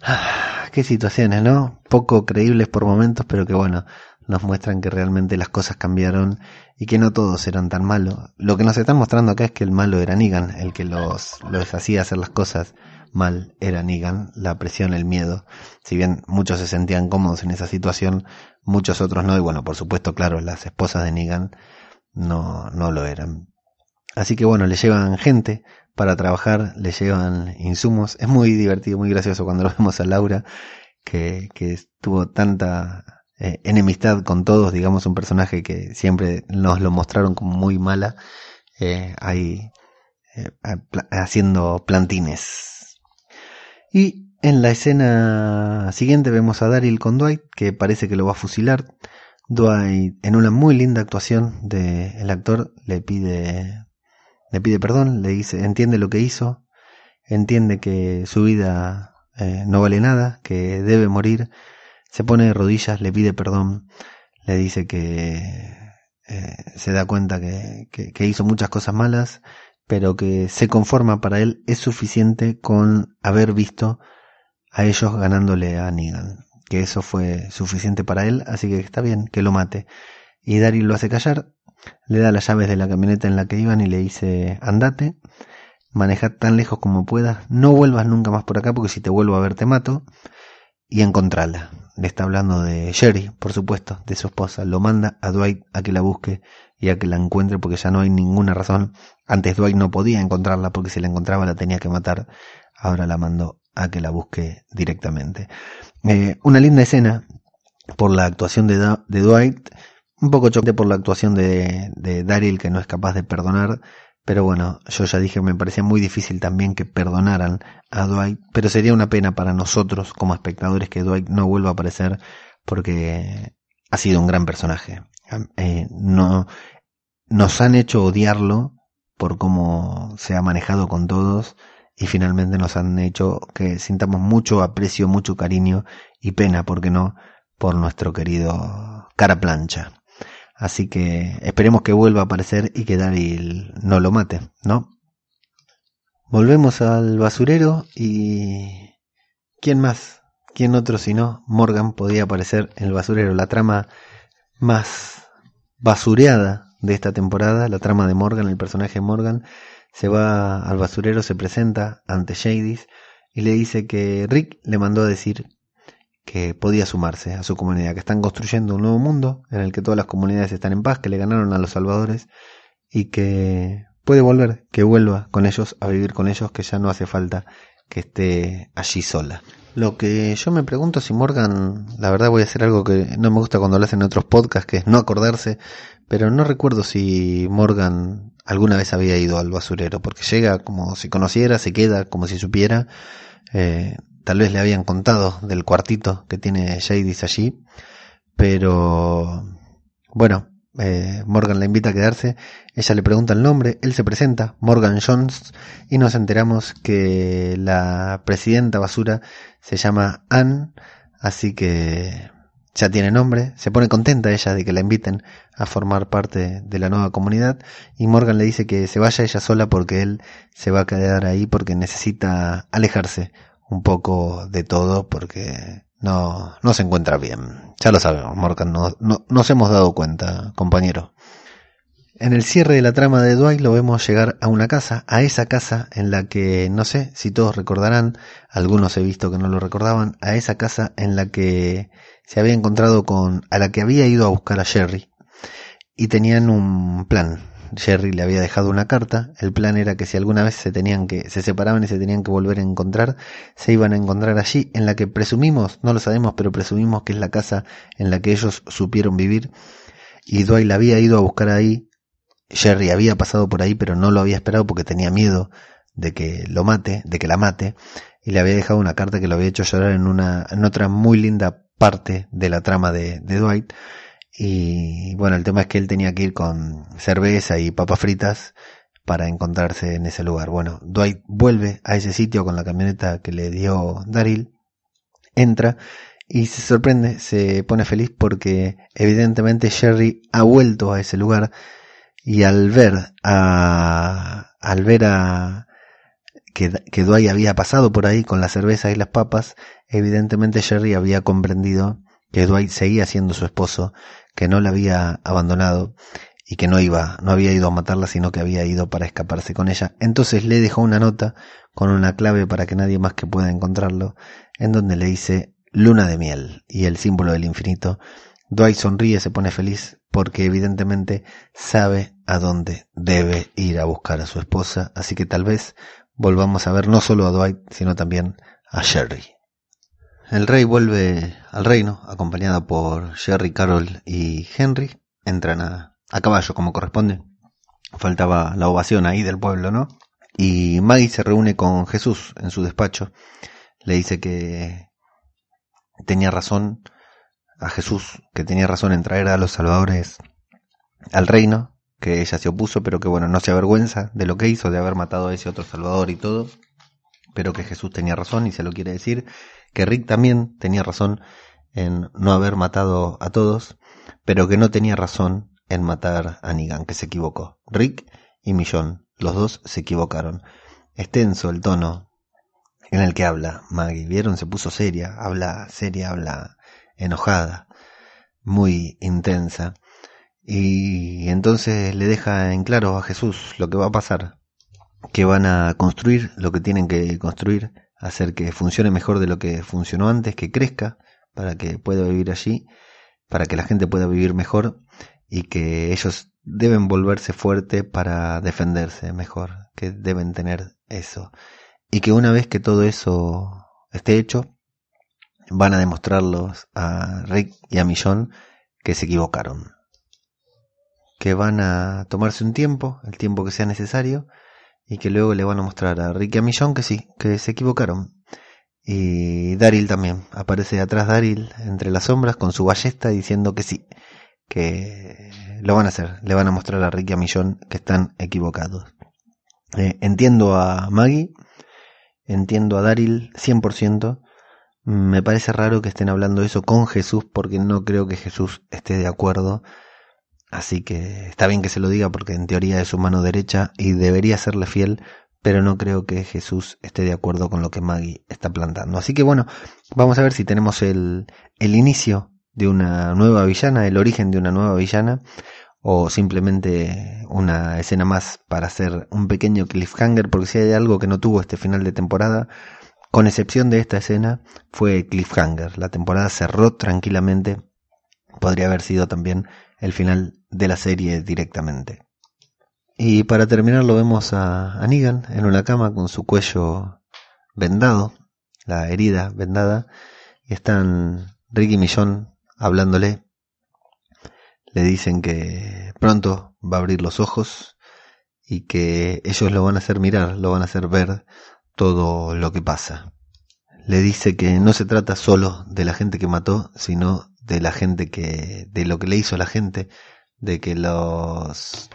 Ah, qué situaciones, ¿no? Poco creíbles por momentos, pero que bueno, nos muestran que realmente las cosas cambiaron y que no todos eran tan malos. Lo que nos están mostrando acá es que el malo era Negan, el que los, los hacía hacer las cosas mal era Negan, la presión, el miedo. Si bien muchos se sentían cómodos en esa situación, muchos otros no, y bueno, por supuesto, claro, las esposas de Negan no, no lo eran. Así que bueno, le llevan gente para trabajar, le llevan insumos. Es muy divertido, muy gracioso cuando lo vemos a Laura, que, que tuvo tanta eh, enemistad con todos, digamos, un personaje que siempre nos lo mostraron como muy mala, eh, ahí eh, haciendo plantines. Y en la escena siguiente vemos a Daryl con Dwight, que parece que lo va a fusilar. Dwight, en una muy linda actuación de el actor, le pide, le pide perdón, le dice, entiende lo que hizo, entiende que su vida no vale nada, que debe morir, se pone de rodillas, le pide perdón, le dice que eh, se da cuenta que, que, hizo muchas cosas malas, pero que se conforma para él es suficiente con haber visto a ellos ganándole a Negan, que eso fue suficiente para él, así que está bien que lo mate. Y Daryl lo hace callar, le da las llaves de la camioneta en la que iban y le dice andate, maneja tan lejos como puedas, no vuelvas nunca más por acá porque si te vuelvo a ver te mato y encontrarla. Le está hablando de Sherry, por supuesto, de su esposa. Lo manda a Dwight a que la busque y a que la encuentre porque ya no hay ninguna razón. Antes Dwight no podía encontrarla porque si la encontraba la tenía que matar. Ahora la mandó a que la busque directamente. Eh, una linda escena por la actuación de, Dwight, un poco choque por la actuación de, de Daryl que no es capaz de perdonar pero bueno, yo ya dije, me parecía muy difícil también que perdonaran a Dwight, pero sería una pena para nosotros como espectadores que Dwight no vuelva a aparecer porque ha sido un gran personaje. Eh, no, nos han hecho odiarlo por cómo se ha manejado con todos y finalmente nos han hecho que sintamos mucho aprecio, mucho cariño y pena, porque no, por nuestro querido cara plancha. Así que esperemos que vuelva a aparecer y que Daryl no lo mate, ¿no? Volvemos al basurero y... ¿Quién más? ¿Quién otro si no? Morgan podía aparecer en el basurero. La trama más basureada de esta temporada, la trama de Morgan, el personaje Morgan, se va al basurero, se presenta ante Shadys y le dice que Rick le mandó a decir que podía sumarse a su comunidad, que están construyendo un nuevo mundo en el que todas las comunidades están en paz, que le ganaron a los salvadores y que puede volver, que vuelva con ellos a vivir con ellos, que ya no hace falta que esté allí sola. Lo que yo me pregunto si Morgan, la verdad voy a hacer algo que no me gusta cuando lo hacen en otros podcasts, que es no acordarse, pero no recuerdo si Morgan alguna vez había ido al basurero, porque llega como si conociera, se queda como si supiera, eh, tal vez le habían contado del cuartito que tiene Jadis allí, pero bueno, eh, Morgan la invita a quedarse, ella le pregunta el nombre, él se presenta, Morgan Jones, y nos enteramos que la presidenta basura se llama Anne, así que ya tiene nombre, se pone contenta ella de que la inviten a formar parte de la nueva comunidad y Morgan le dice que se vaya ella sola porque él se va a quedar ahí porque necesita alejarse un poco de todo porque no, no se encuentra bien. Ya lo sabemos, Morgan, no, no, nos hemos dado cuenta, compañero. En el cierre de la trama de Dwight lo vemos llegar a una casa, a esa casa en la que, no sé si todos recordarán, algunos he visto que no lo recordaban, a esa casa en la que se había encontrado con, a la que había ido a buscar a Jerry. Y tenían un plan, Jerry le había dejado una carta. El plan era que si alguna vez se tenían que, se separaban y se tenían que volver a encontrar, se iban a encontrar allí, en la que presumimos, no lo sabemos, pero presumimos que es la casa en la que ellos supieron vivir. Y Dwight la había ido a buscar ahí. Jerry había pasado por ahí, pero no lo había esperado porque tenía miedo de que lo mate, de que la mate. Y le había dejado una carta que lo había hecho llorar en una, en otra muy linda parte de la trama de, de Dwight y bueno, el tema es que él tenía que ir con cerveza y papas fritas para encontrarse en ese lugar. Bueno, Dwight vuelve a ese sitio con la camioneta que le dio Daryl, entra y se sorprende, se pone feliz porque evidentemente Jerry ha vuelto a ese lugar y al ver a al ver a que, que Dwight había pasado por ahí con la cerveza y las papas, evidentemente Jerry había comprendido que Dwight seguía siendo su esposo, que no la había abandonado y que no iba, no había ido a matarla, sino que había ido para escaparse con ella. Entonces le dejó una nota con una clave para que nadie más que pueda encontrarlo, en donde le dice luna de miel y el símbolo del infinito. Dwight sonríe, se pone feliz porque evidentemente sabe a dónde debe ir a buscar a su esposa, así que tal vez volvamos a ver no solo a Dwight, sino también a Sherry. El rey vuelve al reino, acompañada por Jerry, Carol y Henry. Entran a, caballo como corresponde. Faltaba la ovación ahí del pueblo, ¿no? Y Maggie se reúne con Jesús en su despacho. Le dice que tenía razón a Jesús, que tenía razón en traer a los salvadores al reino, que ella se opuso, pero que bueno, no se avergüenza de lo que hizo, de haber matado a ese otro salvador y todo, pero que Jesús tenía razón y se lo quiere decir, que Rick también tenía razón en no haber matado a todos, pero que no tenía razón en matar a Negan, que se equivocó. Rick y Millón, los dos se equivocaron. Es tenso el tono en el que habla Maggie. ¿Vieron? Se puso seria, habla seria, habla enojada, muy intensa. Y entonces le deja en claro a Jesús lo que va a pasar, que van a construir lo que tienen que construir, hacer que funcione mejor de lo que funcionó antes, que crezca para que pueda vivir allí, para que la gente pueda vivir mejor y que ellos deben volverse fuerte para defenderse mejor, que deben tener eso. Y que una vez que todo eso esté hecho, van a demostrarlos a Rick y a Millón que se equivocaron. Que van a tomarse un tiempo, el tiempo que sea necesario, y que luego le van a mostrar a Ricky Millón que sí, que se equivocaron. Y Daryl también, aparece atrás Daryl entre las sombras con su ballesta diciendo que sí, que lo van a hacer, le van a mostrar a Ricky Millón que están equivocados. Eh, entiendo a Maggie, entiendo a Daryl 100%, me parece raro que estén hablando eso con Jesús porque no creo que Jesús esté de acuerdo Así que está bien que se lo diga porque en teoría es su mano derecha y debería serle fiel, pero no creo que Jesús esté de acuerdo con lo que Maggie está plantando. Así que bueno, vamos a ver si tenemos el, el inicio de una nueva villana, el origen de una nueva villana, o simplemente una escena más para hacer un pequeño cliffhanger, porque si hay algo que no tuvo este final de temporada, Con excepción de esta escena, fue cliffhanger. La temporada cerró tranquilamente. Podría haber sido también el final de la serie directamente. Y para terminar lo vemos a, a Negan en una cama con su cuello vendado, la herida vendada, y están Ricky y Millón hablándole. Le dicen que pronto va a abrir los ojos y que ellos lo van a hacer mirar, lo van a hacer ver todo lo que pasa. Le dice que no se trata solo de la gente que mató, sino de la gente que, de lo que le hizo a la gente, de que los,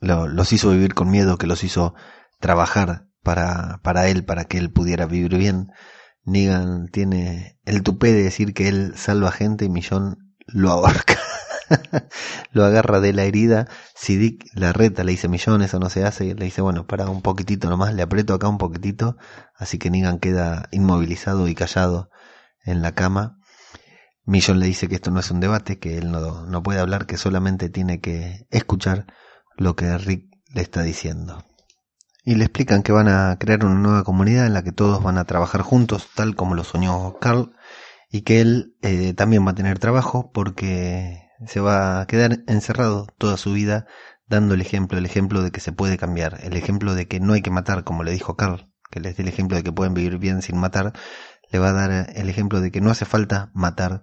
los hizo vivir con miedo, que los hizo trabajar para, para él, para que él pudiera vivir bien. Negan tiene el tupé de decir que él salva gente y Millón lo ahorca. lo agarra de la herida. Si Dick la reta, le dice Millón, eso no se hace. Le dice, bueno, para un poquitito nomás, le aprieto acá un poquitito. Así que Negan queda inmovilizado y callado en la cama. Millón le dice que esto no es un debate, que él no, no puede hablar, que solamente tiene que escuchar lo que Rick le está diciendo. Y le explican que van a crear una nueva comunidad en la que todos van a trabajar juntos, tal como lo soñó Carl, y que él eh, también va a tener trabajo porque se va a quedar encerrado toda su vida dando el ejemplo, el ejemplo de que se puede cambiar, el ejemplo de que no hay que matar, como le dijo Carl, que les dé el ejemplo de que pueden vivir bien sin matar, le va a dar el ejemplo de que no hace falta matar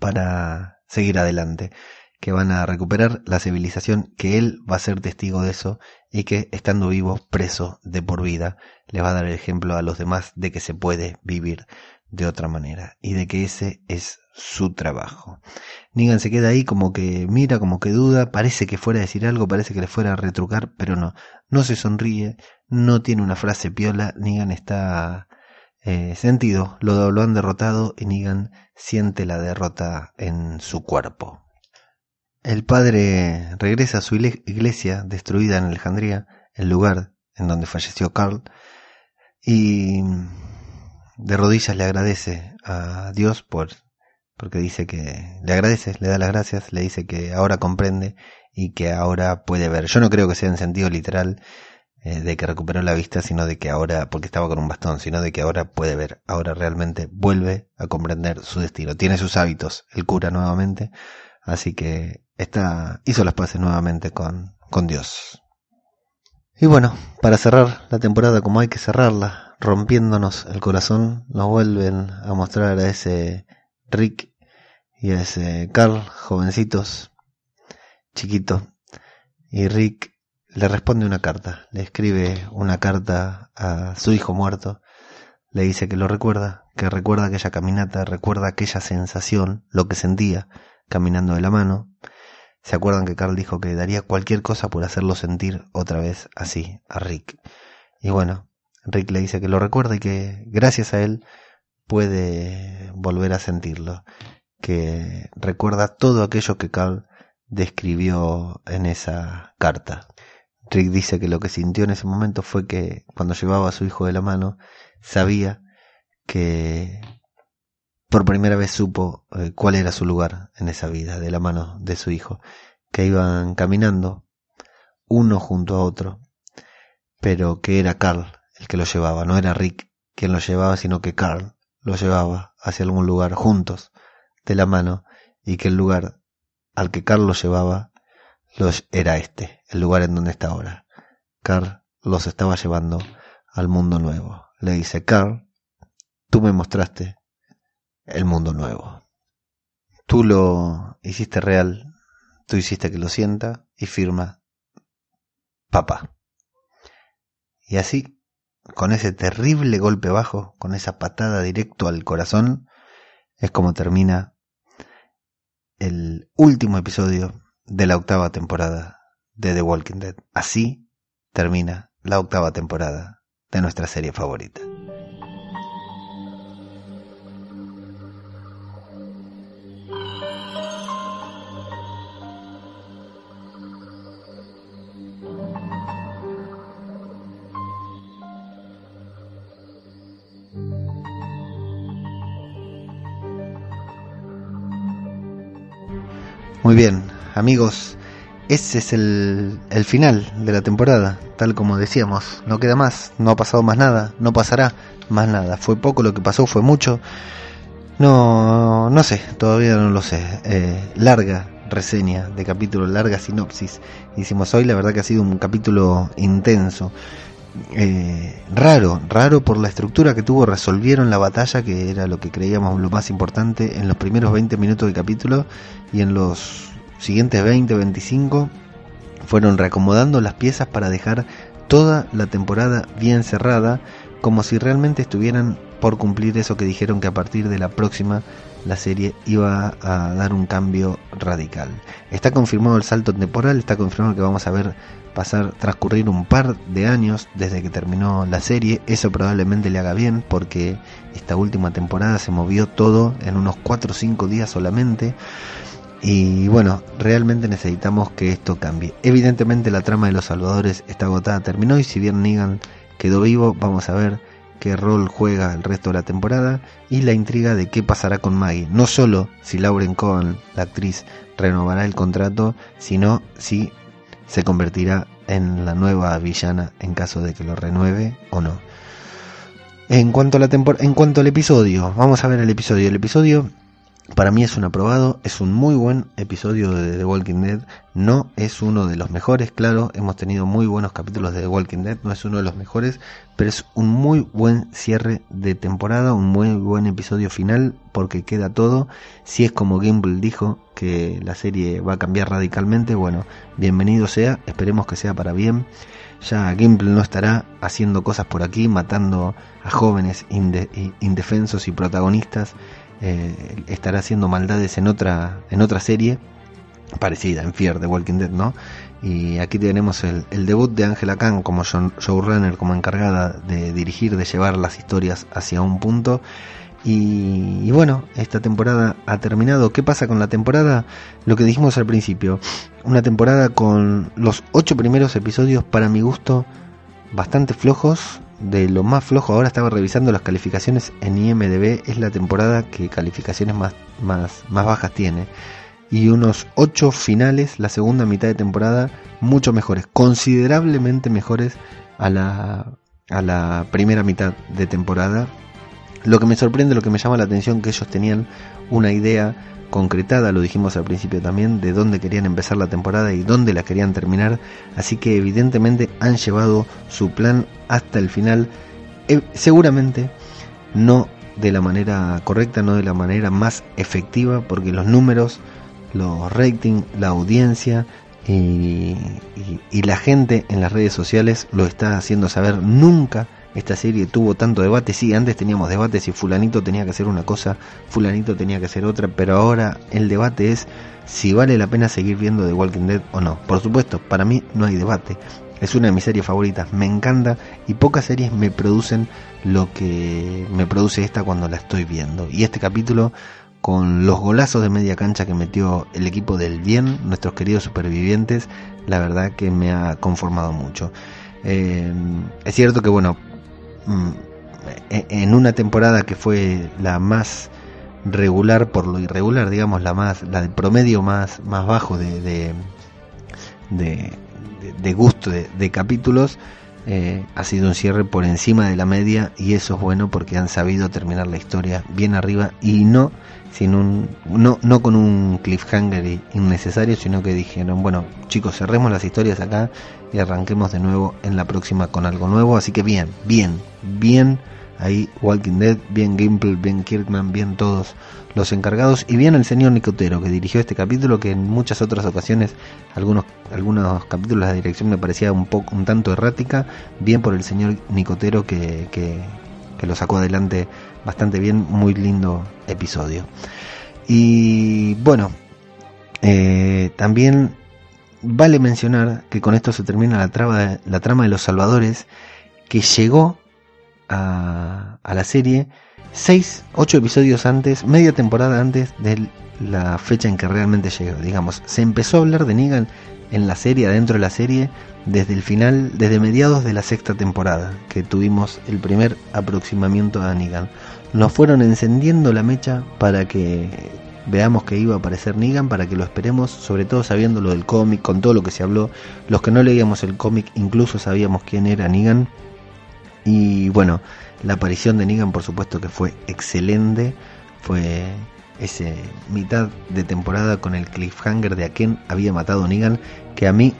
para seguir adelante que van a recuperar la civilización, que él va a ser testigo de eso y que estando vivo, preso de por vida, le va a dar el ejemplo a los demás de que se puede vivir de otra manera y de que ese es su trabajo. Negan se queda ahí como que mira, como que duda, parece que fuera a decir algo, parece que le fuera a retrucar, pero no, no se sonríe, no tiene una frase piola, Negan está eh, sentido, lo, han derrotado y Negan siente la derrota en su cuerpo. El padre regresa a su iglesia destruida en Alejandría, el lugar en donde falleció Carl, y de rodillas le agradece a Dios por porque dice que le agradece, le da las gracias, le dice que ahora comprende y que ahora puede ver. Yo no creo que sea en sentido literal eh, de que recuperó la vista, sino de que ahora, porque estaba con un bastón, sino de que ahora puede ver, ahora realmente vuelve a comprender su destino. Tiene sus hábitos, el cura nuevamente, así que está, hizo las paces nuevamente con, con Dios. Y bueno, para cerrar la temporada como hay que cerrarla, rompiéndonos el corazón, nos vuelven a mostrar a ese Rick y a ese Carl, jovencitos, chiquitos, y Rick le responde una carta, le escribe una carta a su hijo muerto, le dice que lo recuerda, que recuerda aquella caminata, recuerda aquella sensación, lo que sentía caminando de la mano, ¿Se acuerdan que Carl dijo que daría cualquier cosa por hacerlo sentir otra vez así a Rick? Y bueno, Rick le dice que lo recuerda y que gracias a él puede volver a sentirlo, que recuerda todo aquello que Carl describió en esa carta. Rick dice que lo que sintió en ese momento fue que cuando llevaba a su hijo de la mano, sabía que por primera vez supo eh, cuál era su lugar en esa vida de la mano de su hijo, que iban caminando uno junto a otro, pero que era Carl el que lo llevaba, no era Rick quien lo llevaba, sino que Carl lo llevaba hacia algún lugar juntos, de la mano, y que el lugar al que Carl lo llevaba los, era este, el lugar en donde está ahora. Carl los estaba llevando al mundo nuevo. Le dice, Carl, tú me mostraste el mundo nuevo. Tú lo hiciste real, tú hiciste que lo sienta y firma papá. Y así, con ese terrible golpe bajo, con esa patada directo al corazón, es como termina el último episodio de la octava temporada de The Walking Dead. Así termina la octava temporada de nuestra serie favorita. Muy bien, amigos, ese es el, el final de la temporada, tal como decíamos. No queda más, no ha pasado más nada, no pasará más nada. Fue poco lo que pasó, fue mucho. No, no sé, todavía no lo sé. Eh, larga reseña de capítulo, larga sinopsis hicimos hoy. La verdad que ha sido un capítulo intenso. Eh, raro, raro por la estructura que tuvo, resolvieron la batalla, que era lo que creíamos lo más importante, en los primeros 20 minutos del capítulo y en los siguientes 20, 25 fueron reacomodando las piezas para dejar toda la temporada bien cerrada, como si realmente estuvieran por cumplir eso que dijeron que a partir de la próxima la serie iba a dar un cambio radical. Está confirmado el salto temporal, está confirmado que vamos a ver pasar, transcurrir un par de años desde que terminó la serie. Eso probablemente le haga bien porque esta última temporada se movió todo en unos 4 o 5 días solamente. Y bueno, realmente necesitamos que esto cambie. Evidentemente la trama de los salvadores está agotada, terminó y si bien Negan quedó vivo, vamos a ver qué rol juega el resto de la temporada y la intriga de qué pasará con Maggie. No solo si Lauren Cohen, la actriz, renovará el contrato, sino si se convertirá en la nueva villana en caso de que lo renueve o no. En cuanto a la en cuanto al episodio, vamos a ver el episodio. El episodio para mí es un aprobado, es un muy buen episodio de The Walking Dead. No es uno de los mejores, claro, hemos tenido muy buenos capítulos de The Walking Dead, no es uno de los mejores, pero es un muy buen cierre de temporada, un muy buen episodio final, porque queda todo. Si es como Gimble dijo, que la serie va a cambiar radicalmente, bueno, bienvenido sea, esperemos que sea para bien. Ya Gimble no estará haciendo cosas por aquí, matando a jóvenes indefensos y protagonistas eh, estará haciendo maldades en otra, en otra serie parecida, en Fear de Walking Dead, ¿no? Y aquí tenemos el, debut de Angela Khan como showrunner, como encargada de dirigir, de llevar las historias hacia un punto. Y, bueno, esta temporada ha terminado. ¿Qué pasa con la temporada? Lo que dijimos al principio. Una temporada con los ocho primeros episodios, para mi gusto, bastante flojos de lo más flojo, ahora estaba revisando las calificaciones en IMDB, es la temporada que calificaciones más, más, más bajas tiene. Y unos 8 finales, la segunda mitad de temporada, mucho mejores, considerablemente mejores a la, a la primera mitad de temporada. Lo que me sorprende, lo que me llama la atención, que ellos tenían una idea concretada, lo dijimos al principio también, de dónde querían empezar la temporada y dónde la querían terminar, así que evidentemente han llevado su plan hasta el final, eh, seguramente no de la manera correcta, no de la manera más efectiva, porque los números, los ratings, la audiencia y, la gente en las redes sociales lo está haciendo saber nunca esta serie tuvo tanto debate. Sí, antes teníamos debate si fulanito tenía que hacer una cosa, fulanito tenía que hacer otra, pero ahora el debate es si vale la pena seguir viendo The Walking Dead o no. Por supuesto, para mí no hay debate. Es una de mis series favoritas, me encanta y pocas series me producen lo que me produce esta cuando la estoy viendo. Y este capítulo, con los golazos de media cancha que metió el equipo del bien, nuestros queridos supervivientes, la verdad que me ha conformado mucho. Eh, es cierto que bueno, Mm, e, en una temporada que fue la más regular por lo irregular, digamos, la más, la de promedio más, más bajo de, de, gusto de, capítulos, eh, ha sido un cierre por encima de la media y eso es bueno porque han sabido terminar la historia bien arriba y no sin un no, no con un cliffhanger innecesario, sino que dijeron, bueno, chicos, cerremos las historias acá y arranquemos de nuevo en la próxima con algo nuevo. Así que bien, bien, bien ahí Walking Dead, bien Gimple, bien Kirkman, bien todos los encargados. Y bien el señor Nicotero que dirigió este capítulo que en muchas otras ocasiones algunos algunos capítulos la dirección me parecía un poco un tanto errática, bien por el señor Nicotero que, que, lo sacó adelante bastante bien, muy lindo episodio. Y bueno, eh, también Vale mencionar que con esto se termina la trama, la trama de los salvadores, que llegó a, la serie seis, ocho episodios antes, media temporada antes de la fecha en que realmente llegó. Digamos, se empezó a hablar de Negan en la serie, adentro de la serie, desde el final, desde mediados de la sexta temporada, que tuvimos el primer aproximamiento a Negan. Nos fueron encendiendo la mecha para que veamos que iba a aparecer Negan para que lo esperemos, sobre todo sabiendo lo del cómic, con todo lo que se habló. Los que no leíamos el cómic incluso sabíamos quién era Negan. Y bueno, la aparición de Negan por supuesto que fue excelente. Fue ese mitad de temporada con el cliffhanger de a quién había matado Negan, que a mí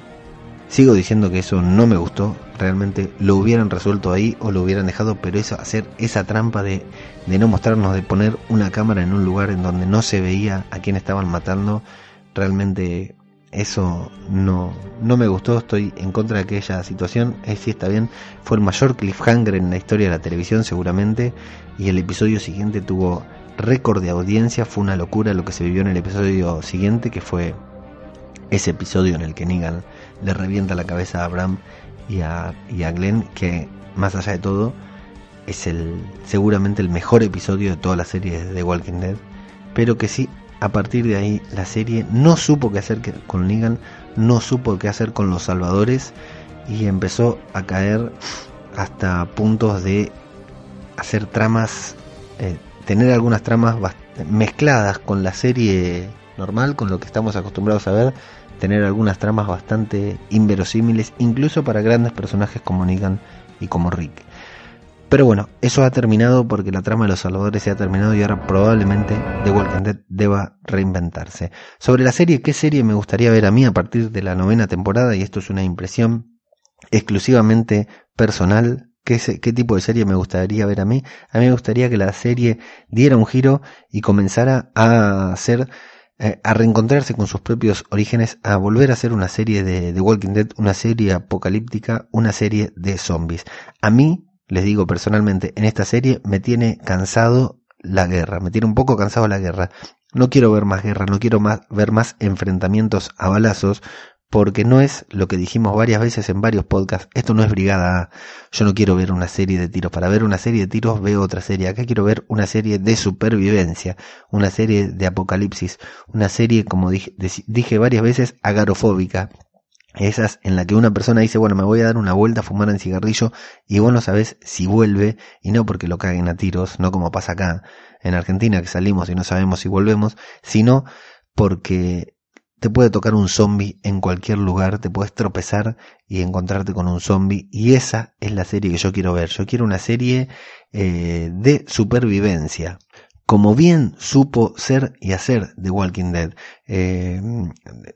sigo diciendo que eso no me gustó, realmente lo hubieran resuelto ahí o lo hubieran dejado, pero eso, hacer esa trampa de, de no mostrarnos, de poner una cámara en un lugar en donde no se veía a quién estaban matando, realmente eso no, no me gustó, estoy en contra de aquella situación, es si está bien, fue el mayor cliffhanger en la historia de la televisión seguramente, y el episodio siguiente tuvo récord de audiencia, fue una locura lo que se vivió en el episodio siguiente, que fue ese episodio en el que Negan le revienta la cabeza a Abraham y a, y a Glenn, que más allá de todo es el seguramente el mejor episodio de toda la serie de Walking Dead, pero que sí, a partir de ahí la serie no supo qué hacer con Negan, no supo qué hacer con los salvadores y empezó a caer hasta puntos de hacer tramas, eh, tener algunas tramas mezcladas con la serie normal, con lo que estamos acostumbrados a ver, tener algunas tramas bastante inverosímiles, incluso para grandes personajes como Negan y como Rick. Pero bueno, eso ha terminado porque la trama de los salvadores se ha terminado y ahora probablemente The Walking Dead deba reinventarse. Sobre la serie, ¿qué serie me gustaría ver a mí a partir de la novena temporada? Y esto es una impresión exclusivamente personal. ¿Qué, ¿Qué tipo de serie me gustaría ver a mí? A mí me gustaría que la serie diera un giro y comenzara a ser eh, a reencontrarse con sus propios orígenes, a volver a hacer una serie de The Walking Dead, una serie apocalíptica, una serie de zombies. A mí, les digo personalmente, en esta serie me tiene cansado la guerra, me tiene un poco cansado la guerra. No quiero ver más guerra, no quiero más, ver más enfrentamientos a balazos, porque no es lo que dijimos varias veces en varios podcasts, esto no es Brigada A, yo no quiero ver una serie de tiros, para ver una serie de tiros veo otra serie, acá quiero ver una serie de supervivencia, una serie de apocalipsis, una serie, como dije, dije varias veces, agarofóbica, esas en la que una persona dice, bueno, me voy a dar una vuelta a fumar en cigarrillo y vos no sabés si vuelve y no porque lo caguen a tiros, no como pasa acá en Argentina que salimos y no sabemos si volvemos, sino porque te puede tocar un zombie en cualquier lugar, te puedes tropezar y encontrarte con un zombie. Y esa es la serie que yo quiero ver. Yo quiero una serie eh, de supervivencia como bien supo ser y hacer The Walking Dead. Eh,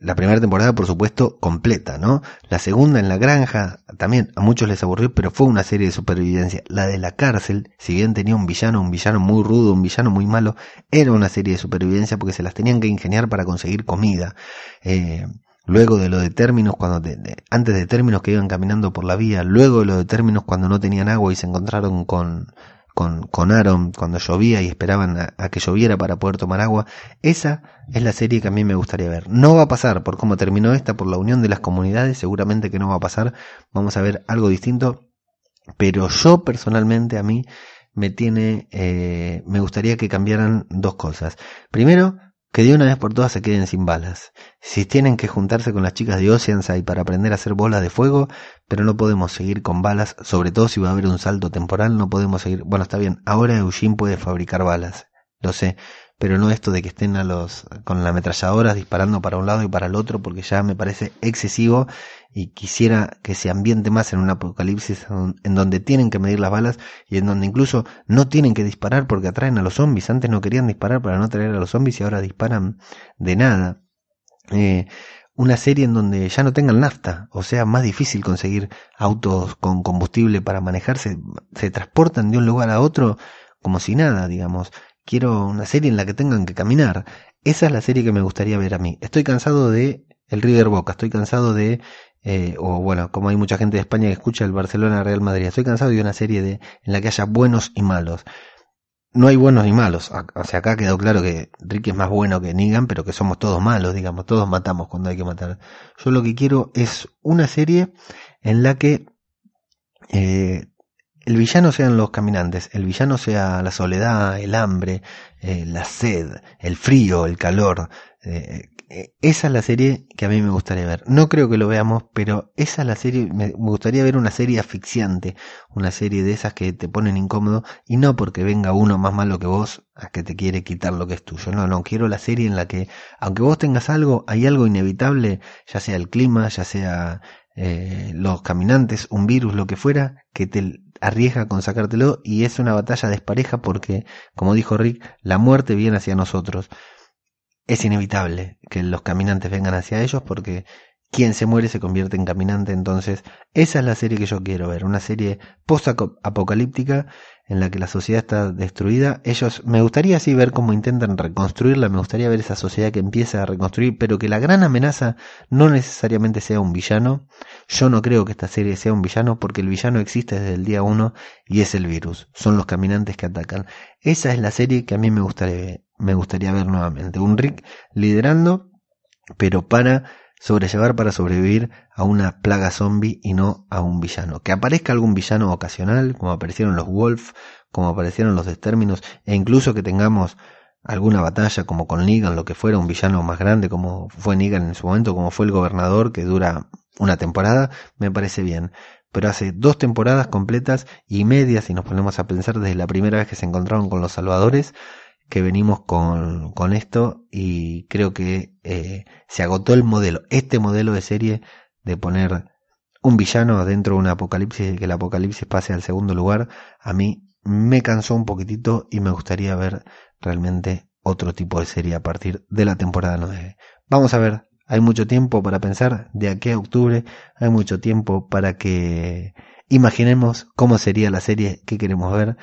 la primera temporada, por supuesto, completa, ¿no? La segunda en la granja, también a muchos les aburrió, pero fue una serie de supervivencia. La de la cárcel, si bien tenía un villano, un villano muy rudo, un villano muy malo, era una serie de supervivencia porque se las tenían que ingeniar para conseguir comida. Eh, luego de lo de términos, cuando antes de términos que iban caminando por la vía, luego de lo de términos cuando no tenían agua y se encontraron con con, con Aaron cuando llovía y esperaban a, que lloviera para poder tomar agua. Esa es la serie que a mí me gustaría ver. No va a pasar por cómo terminó esta, por la unión de las comunidades, seguramente que no va a pasar. Vamos a ver algo distinto. Pero yo personalmente a mí me tiene, eh, me gustaría que cambiaran dos cosas. Primero, que de una vez por todas se queden sin balas. Si tienen que juntarse con las chicas de Oceanside para aprender a hacer bolas de fuego, pero no podemos seguir con balas, sobre todo si va a haber un salto temporal, no podemos seguir. Bueno, está bien, ahora Eugene puede fabricar balas, lo sé, pero no esto de que estén a los con la ametralladora disparando para un lado y para el otro, porque ya me parece excesivo y quisiera que se ambiente más en un apocalipsis en donde tienen que medir las balas y en donde incluso no tienen que disparar porque atraen a los zombies. Antes no querían disparar para no atraer a los zombies y ahora disparan de nada. Eh, una serie en donde ya no tengan nafta, o sea, más difícil conseguir autos con combustible para manejarse, se transportan de un lugar a otro como si nada, digamos. Quiero una serie en la que tengan que caminar. Esa es la serie que me gustaría ver a mí. Estoy cansado de el River Boca, estoy cansado de eh, o bueno, como hay mucha gente de España que escucha el Barcelona Real Madrid. Estoy cansado de una serie de, en la que haya buenos y malos. No hay buenos ni malos. O sea, acá quedó claro que Ricky es más bueno que Negan, pero que somos todos malos, digamos. Todos matamos cuando hay que matar. Yo lo que quiero es una serie en la que eh, el villano sean los caminantes, el villano sea la soledad, el hambre, eh, la sed, el frío, el calor, eh, eh, esa es la serie que a mí me gustaría ver. No creo que lo veamos, pero esa es la serie, me gustaría ver una serie asfixiante, una serie de esas que te ponen incómodo y no porque venga uno más malo que vos a que te quiere quitar lo que es tuyo. No, no, quiero la serie en la que, aunque vos tengas algo, hay algo inevitable, ya sea el clima, ya sea los caminantes, un virus, lo que fuera, que te arriesga con sacártelo y es una batalla despareja porque, como dijo Rick, la muerte viene hacia nosotros es inevitable que los caminantes vengan hacia ellos porque quien se muere se convierte en caminante. Entonces, esa es la serie que yo quiero ver, una serie post-apocalíptica en la que la sociedad está destruida. Ellos, me gustaría así ver cómo intentan reconstruirla, me gustaría ver esa sociedad que empieza a reconstruir, pero que la gran amenaza no necesariamente sea un villano. Yo no creo que esta serie sea un villano porque el villano existe desde el día uno y es el virus, son los caminantes que atacan. Esa es la serie que a mí me gustaría, me gustaría ver nuevamente. Un Rick liderando, pero para sobrellevar para sobrevivir a una plaga zombie y no a un villano. Que aparezca algún villano ocasional, como aparecieron los Wolf, como aparecieron los Desterminos, e incluso que tengamos alguna batalla como con Negan, lo que fuera, un villano más grande como fue Negan en su momento, como fue el gobernador, que dura una temporada, me parece bien. Pero hace dos temporadas completas y media, si nos ponemos a pensar desde la primera vez que se encontraron con los salvadores, que venimos con, con esto y creo que eh, se agotó el modelo, este modelo de serie de poner un villano dentro de un apocalipsis y que el apocalipsis pase al segundo lugar, a mí me cansó un poquitito y me gustaría ver realmente otro tipo de serie a partir de la temporada 9. Vamos a ver, hay mucho tiempo para pensar, de aquí a octubre hay mucho tiempo para que imaginemos cómo sería la serie que queremos ver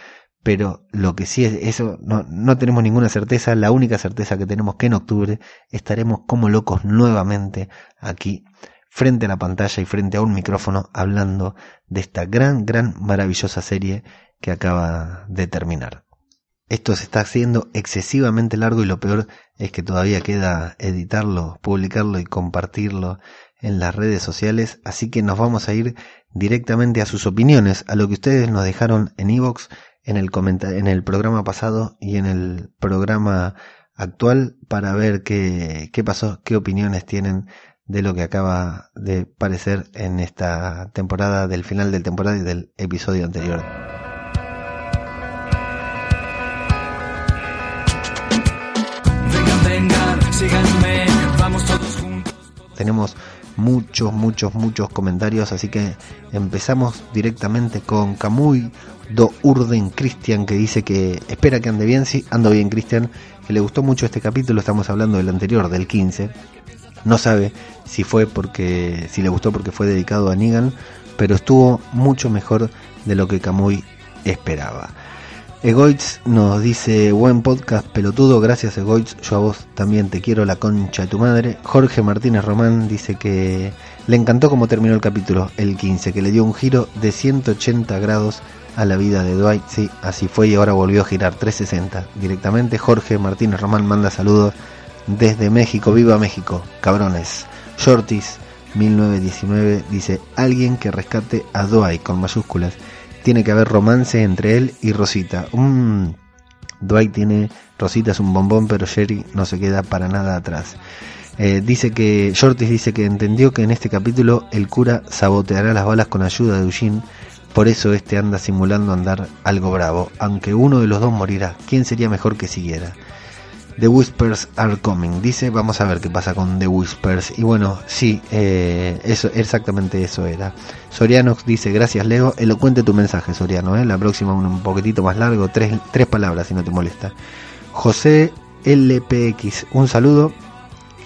pero lo que sí es, eso no, no tenemos ninguna certeza, la única certeza que tenemos que en octubre estaremos como locos nuevamente aquí frente a la pantalla y frente a un micrófono hablando de esta gran, gran, maravillosa serie que acaba de terminar. Esto se está haciendo excesivamente largo y lo peor es que todavía queda editarlo, publicarlo y compartirlo en las redes sociales, así que nos vamos a ir directamente a sus opiniones, a lo que ustedes nos dejaron en iVoox en el, en el programa pasado y en el programa actual para ver qué, qué pasó, qué opiniones tienen de lo que acaba de parecer en esta temporada, del final del temporada y del episodio anterior. vamos todos juntos. Tenemos muchos, muchos, muchos comentarios, así que empezamos directamente con Kamui Do Urden Cristian que dice que espera que ande bien, sí, ando bien Cristian, que le gustó mucho este capítulo, estamos hablando del anterior, del 15. No sabe si fue porque, si le gustó porque fue dedicado a Negan, pero estuvo mucho mejor de lo que Kamui esperaba. Egoitz nos dice, buen podcast pelotudo, gracias Egoitz, yo a vos también te quiero la concha de tu madre. Jorge Martínez Román dice que le encantó cómo terminó el capítulo, el 15, que le dio un giro de 180 grados a la vida de Dwight. Sí, así fue y ahora volvió a girar 360 directamente. Jorge Martínez Román manda saludos desde México. Viva México, cabrones. Shortis 1919 dice, alguien que rescate a Dwight con mayúsculas. Tiene que haber romance entre él y Rosita. Dwight tiene, Rosita es un bombón, pero Sherry no se queda para nada atrás. Eh, dice que Shortis dice que entendió que en este capítulo el cura saboteará las balas con ayuda de Eugene por eso este anda simulando andar algo bravo, aunque uno de los dos morirá. ¿Quién sería mejor que siguiera? The Whispers are coming. Dice, vamos a ver qué pasa con The Whispers. Y bueno, sí, eh, eso, exactamente eso era. Sorianox dice, gracias Leo. Elocuente tu mensaje, Soriano. ¿eh? La próxima un, poquitito más largo, tres, tres palabras si no te molesta. José LPX, un saludo.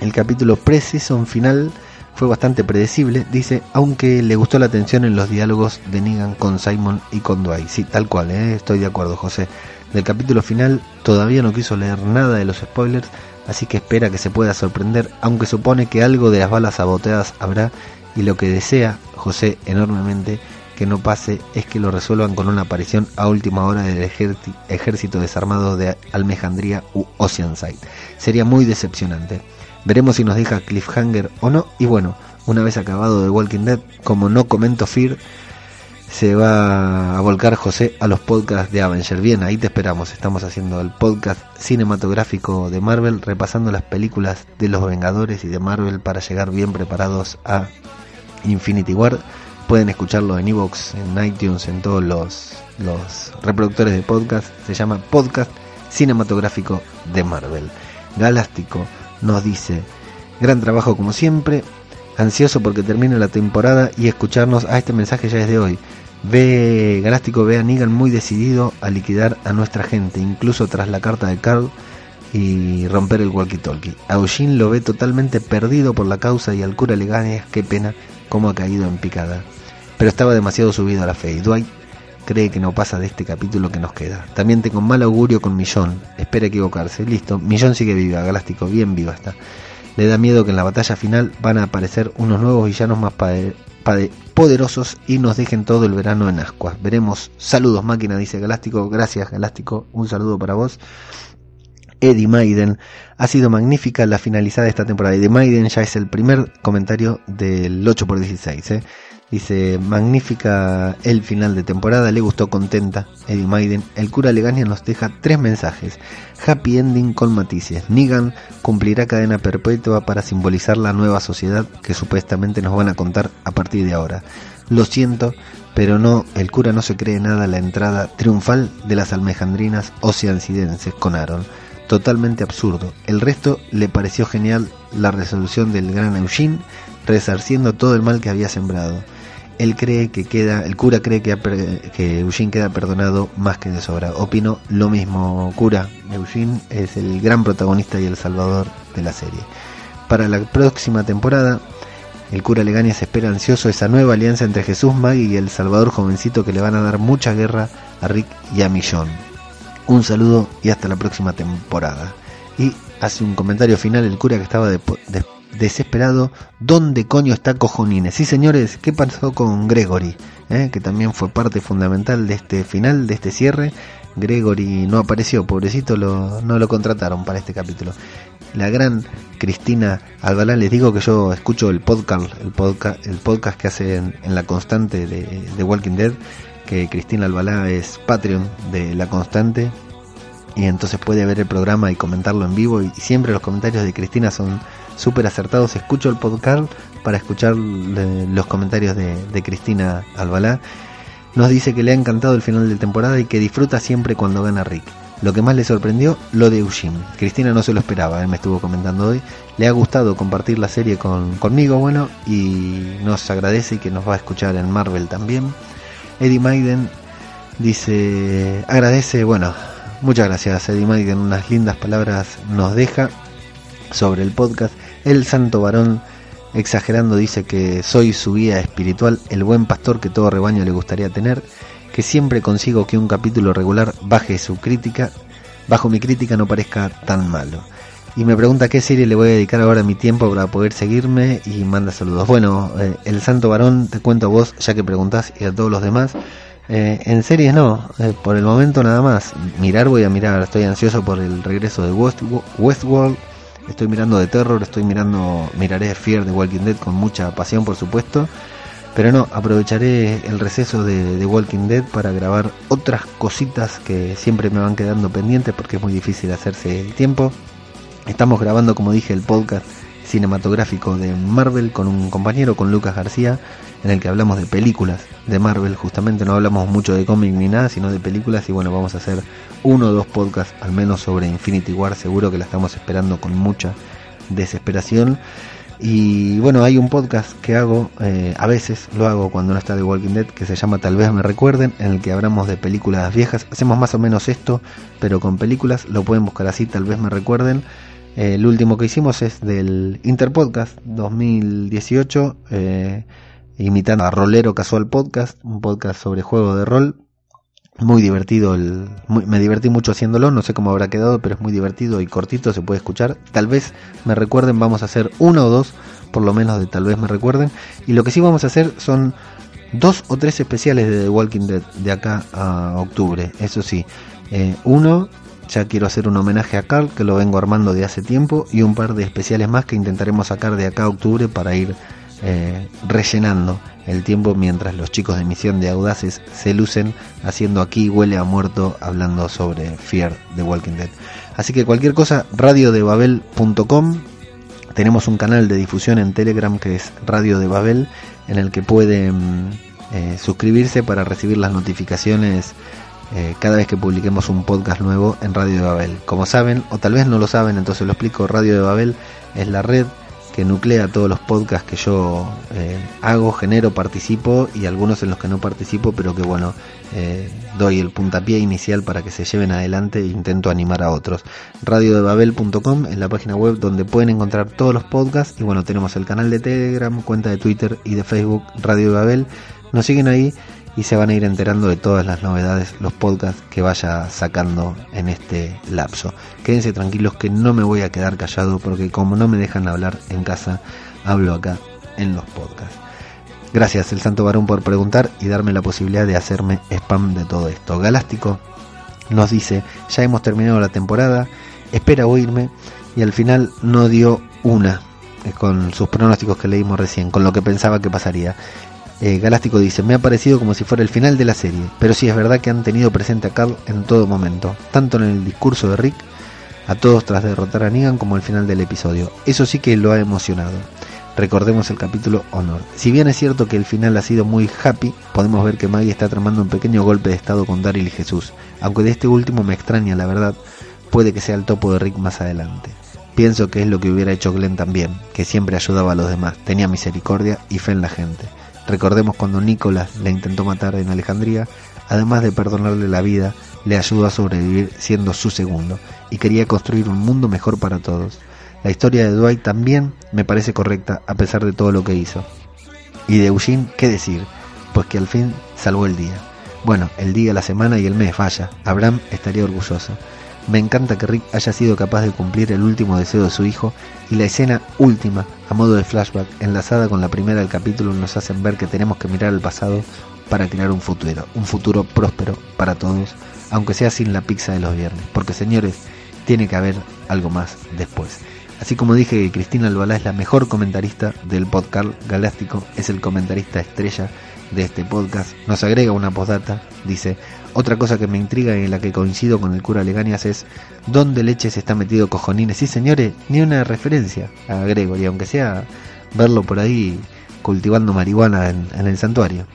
El capítulo Precision final fue bastante predecible, dice, aunque le gustó la atención en los diálogos de Negan con Simon y con Dwight. Sí, tal cual, ¿eh? estoy de acuerdo, José. Del capítulo final todavía no quiso leer nada de los spoilers, así que espera que se pueda sorprender, aunque supone que algo de las balas saboteadas habrá, y lo que desea José enormemente que no pase es que lo resuelvan con una aparición a última hora del ejército desarmado de Almejandría u Oceanside. Sería muy decepcionante. Veremos si nos deja cliffhanger o no. Y bueno, una vez acabado The Walking Dead, como no comento Fear, se va a volcar José a los podcasts de Avenger. Bien, ahí te esperamos. Estamos haciendo el podcast cinematográfico de Marvel, repasando las películas de los Vengadores y de Marvel para llegar bien preparados a Infinity War. Pueden escucharlo en Evox, en iTunes, en todos los, los reproductores de podcast. Se llama Podcast Cinematográfico de Marvel. Galáctico nos dice, gran trabajo como siempre, ansioso porque termine la temporada y escucharnos a este mensaje ya desde hoy. Ve Galáctico ve a Negan muy decidido a liquidar a nuestra gente, incluso tras la carta de Carl y romper el walkie-talkie. Eugene lo ve totalmente perdido por la causa y al cura le gana, qué pena cómo ha caído en picada. Pero estaba demasiado subido a la fe y Dwight cree que no pasa de este capítulo que nos queda. También tengo mal augurio con Millón, espera equivocarse. Listo, Millón sigue viva, Galáctico, bien viva está. Le da miedo que en la batalla final van a aparecer unos nuevos villanos más poderosos y nos dejen todo el verano en ascuas. Veremos. Saludos, máquina, dice Galáctico. Gracias, Galáctico. Un saludo para vos. Eddie Maiden. Ha sido magnífica la finalizada de esta temporada. Eddie Maiden ya es el primer comentario del 8x16. ¿eh? Dice, magnífica el final de temporada, le gustó contenta Eddie Maiden. El cura Legania nos deja tres mensajes. Happy ending con matices. Negan cumplirá cadena perpetua para simbolizar la nueva sociedad que supuestamente nos van a contar a partir de ahora. Lo siento, pero no, el cura no se cree nada la entrada triunfal de las almejandrinas oceancidenses con Aaron. Totalmente absurdo. El resto le pareció genial la resolución del gran Eugene, resarciendo todo el mal que había sembrado él cree que queda, el cura cree que, que Eugene queda perdonado más que de sobra. Opino lo mismo, cura. Eugene es el gran protagonista y el salvador de la serie. Para la próxima temporada, el cura Legania se espera ansioso esa nueva alianza entre Jesús Maggie y el Salvador jovencito que le van a dar mucha guerra a Rick y a Millón. Un saludo y hasta la próxima temporada. Y hace un comentario final el cura que estaba de, de desesperado, ¿dónde coño está Cojonines? Sí, señores, ¿qué pasó con Gregory? ¿Eh? Que también fue parte fundamental de este final, de este cierre. Gregory no apareció, pobrecito, lo, no lo contrataron para este capítulo. La gran Cristina Albalá, les digo que yo escucho el podcast, el podcast, el podcast que hace en, La Constante de, de, Walking Dead, que Cristina Albalá es Patreon de La Constante, y entonces puede ver el programa y comentarlo en vivo, y siempre los comentarios de Cristina son súper acertados. Escucho el podcast para escuchar los comentarios de, Cristina Albalá. Nos dice que le ha encantado el final de temporada y que disfruta siempre cuando gana Rick. Lo que más le sorprendió, lo de Eugene. Cristina no se lo esperaba, él me estuvo comentando hoy. Le ha gustado compartir la serie con, conmigo, bueno, y nos agradece y que nos va a escuchar en Marvel también. Eddie Maiden dice, agradece, bueno, muchas gracias Eddie Maiden, unas lindas palabras nos deja sobre el podcast el santo varón, exagerando, dice que soy su guía espiritual, el buen pastor que todo rebaño le gustaría tener, que siempre consigo que un capítulo regular baje su crítica, bajo mi crítica no parezca tan malo. Y me pregunta qué serie le voy a dedicar ahora mi tiempo para poder seguirme y manda saludos. Bueno, eh, el santo varón, te cuento a vos, ya que preguntás, y a todos los demás. Eh, en series no, eh, por el momento nada más. Mirar voy a mirar, estoy ansioso por el regreso de Westworld Estoy mirando de terror, estoy mirando, miraré Fear de Walking Dead con mucha pasión, por supuesto. Pero no, aprovecharé el receso de, Walking Dead para grabar otras cositas que siempre me van quedando pendientes porque es muy difícil hacerse el tiempo. Estamos grabando, como dije, el podcast cinematográfico de Marvel con un compañero, con Lucas García, en el que hablamos de películas de Marvel. Justamente no hablamos mucho de cómic ni nada, sino de películas. Y bueno, vamos a hacer uno o dos podcasts al menos sobre Infinity War. Seguro que la estamos esperando con mucha desesperación. Y bueno, hay un podcast que hago, eh, a veces lo hago cuando no está de Walking Dead, que se llama Tal vez me recuerden, en el que hablamos de películas viejas. Hacemos más o menos esto, pero con películas. Lo pueden buscar así, tal vez me recuerden. El último que hicimos es del Interpodcast 2018, eh, imitando a Rolero Casual Podcast, un podcast sobre juego de rol muy divertido, el, me divertí mucho haciéndolo, no sé cómo habrá quedado, pero es muy divertido y cortito, se puede escuchar. Tal vez me recuerden, vamos a hacer uno o dos, por lo menos de tal vez me recuerden. Y lo que sí vamos a hacer son dos o tres especiales de The Walking Dead de acá a octubre, eso sí. Eh, uno, ya quiero hacer un homenaje a Carl, que lo vengo armando de hace tiempo, y un par de especiales más que intentaremos sacar de acá a octubre para ir eh, rellenando el tiempo mientras los chicos de Misión de Audaces se lucen haciendo aquí huele a muerto hablando sobre Fear de Walking Dead. Así que cualquier cosa, radiodebabel.com. Tenemos un canal de difusión en Telegram que es Radio de Babel, en el que pueden eh, suscribirse para recibir las notificaciones eh, cada vez que publiquemos un podcast nuevo en Radio de Babel. Como saben, o tal vez no lo saben, entonces lo explico, Radio de Babel es la red que nuclea todos los podcasts que yo eh, hago, genero, participo y algunos en los que no participo, pero que bueno, eh, doy el puntapié inicial para que se lleven adelante e intento animar a otros. Radiodebabel.com es la página web donde pueden encontrar todos los podcasts y bueno, tenemos el canal de Telegram, cuenta de Twitter y de Facebook Radio de Babel. Nos siguen ahí y se van a ir enterando de todas las novedades, los podcasts que vaya sacando en este lapso. Quédense tranquilos que no me voy a quedar callado porque como no me dejan hablar en casa, hablo acá en los podcasts. Gracias el Santo Varón por preguntar y darme la posibilidad de hacerme spam de todo esto. Galáctico nos dice, ya hemos terminado la temporada, espera oírme y al final no dio una con sus pronósticos que leímos recién, con lo que pensaba que pasaría. Eh, Galáctico dice, me ha parecido como si fuera el final de la serie, pero sí es verdad que han tenido presente a Carl en todo momento, tanto en el discurso de Rick, a todos tras derrotar a Negan, como al final del episodio. Eso sí que lo ha emocionado. Recordemos el capítulo Honor. Si bien es cierto que el final ha sido muy happy, podemos ver que Maggie está tramando un pequeño golpe de estado con Daryl y Jesús. Aunque de este último me extraña, la verdad, puede que sea el topo de Rick más adelante. Pienso que es lo que hubiera hecho Glenn también, que siempre ayudaba a los demás, tenía misericordia y fe en la gente. Recordemos cuando Nicolás le intentó matar en Alejandría, además de perdonarle la vida, le ayudó a sobrevivir siendo su segundo y quería construir un mundo mejor para todos. La historia de Dwight también me parece correcta a pesar de todo lo que hizo. Y de Eugene, ¿qué decir? Pues que al fin salvó el día. Bueno, el día, la semana y el mes, vaya. Abraham estaría orgulloso. Me encanta que Rick haya sido capaz de cumplir el último deseo de su hijo y la escena última, a modo de flashback, enlazada con la primera del capítulo, nos hacen ver que tenemos que mirar al pasado para crear un futuro, un futuro próspero para todos, aunque sea sin la pizza de los viernes, porque señores, tiene que haber algo más después. Así como dije que Cristina Albalá es la mejor comentarista del podcast Galáctico, es el comentarista estrella de este podcast, nos agrega una postdata, dice, otra cosa que me intriga y en la que coincido con el cura Legañas es ¿dónde leches está metido cojonines? Sí, señores, ni una referencia a Gregory, aunque sea verlo por ahí cultivando marihuana en, el santuario.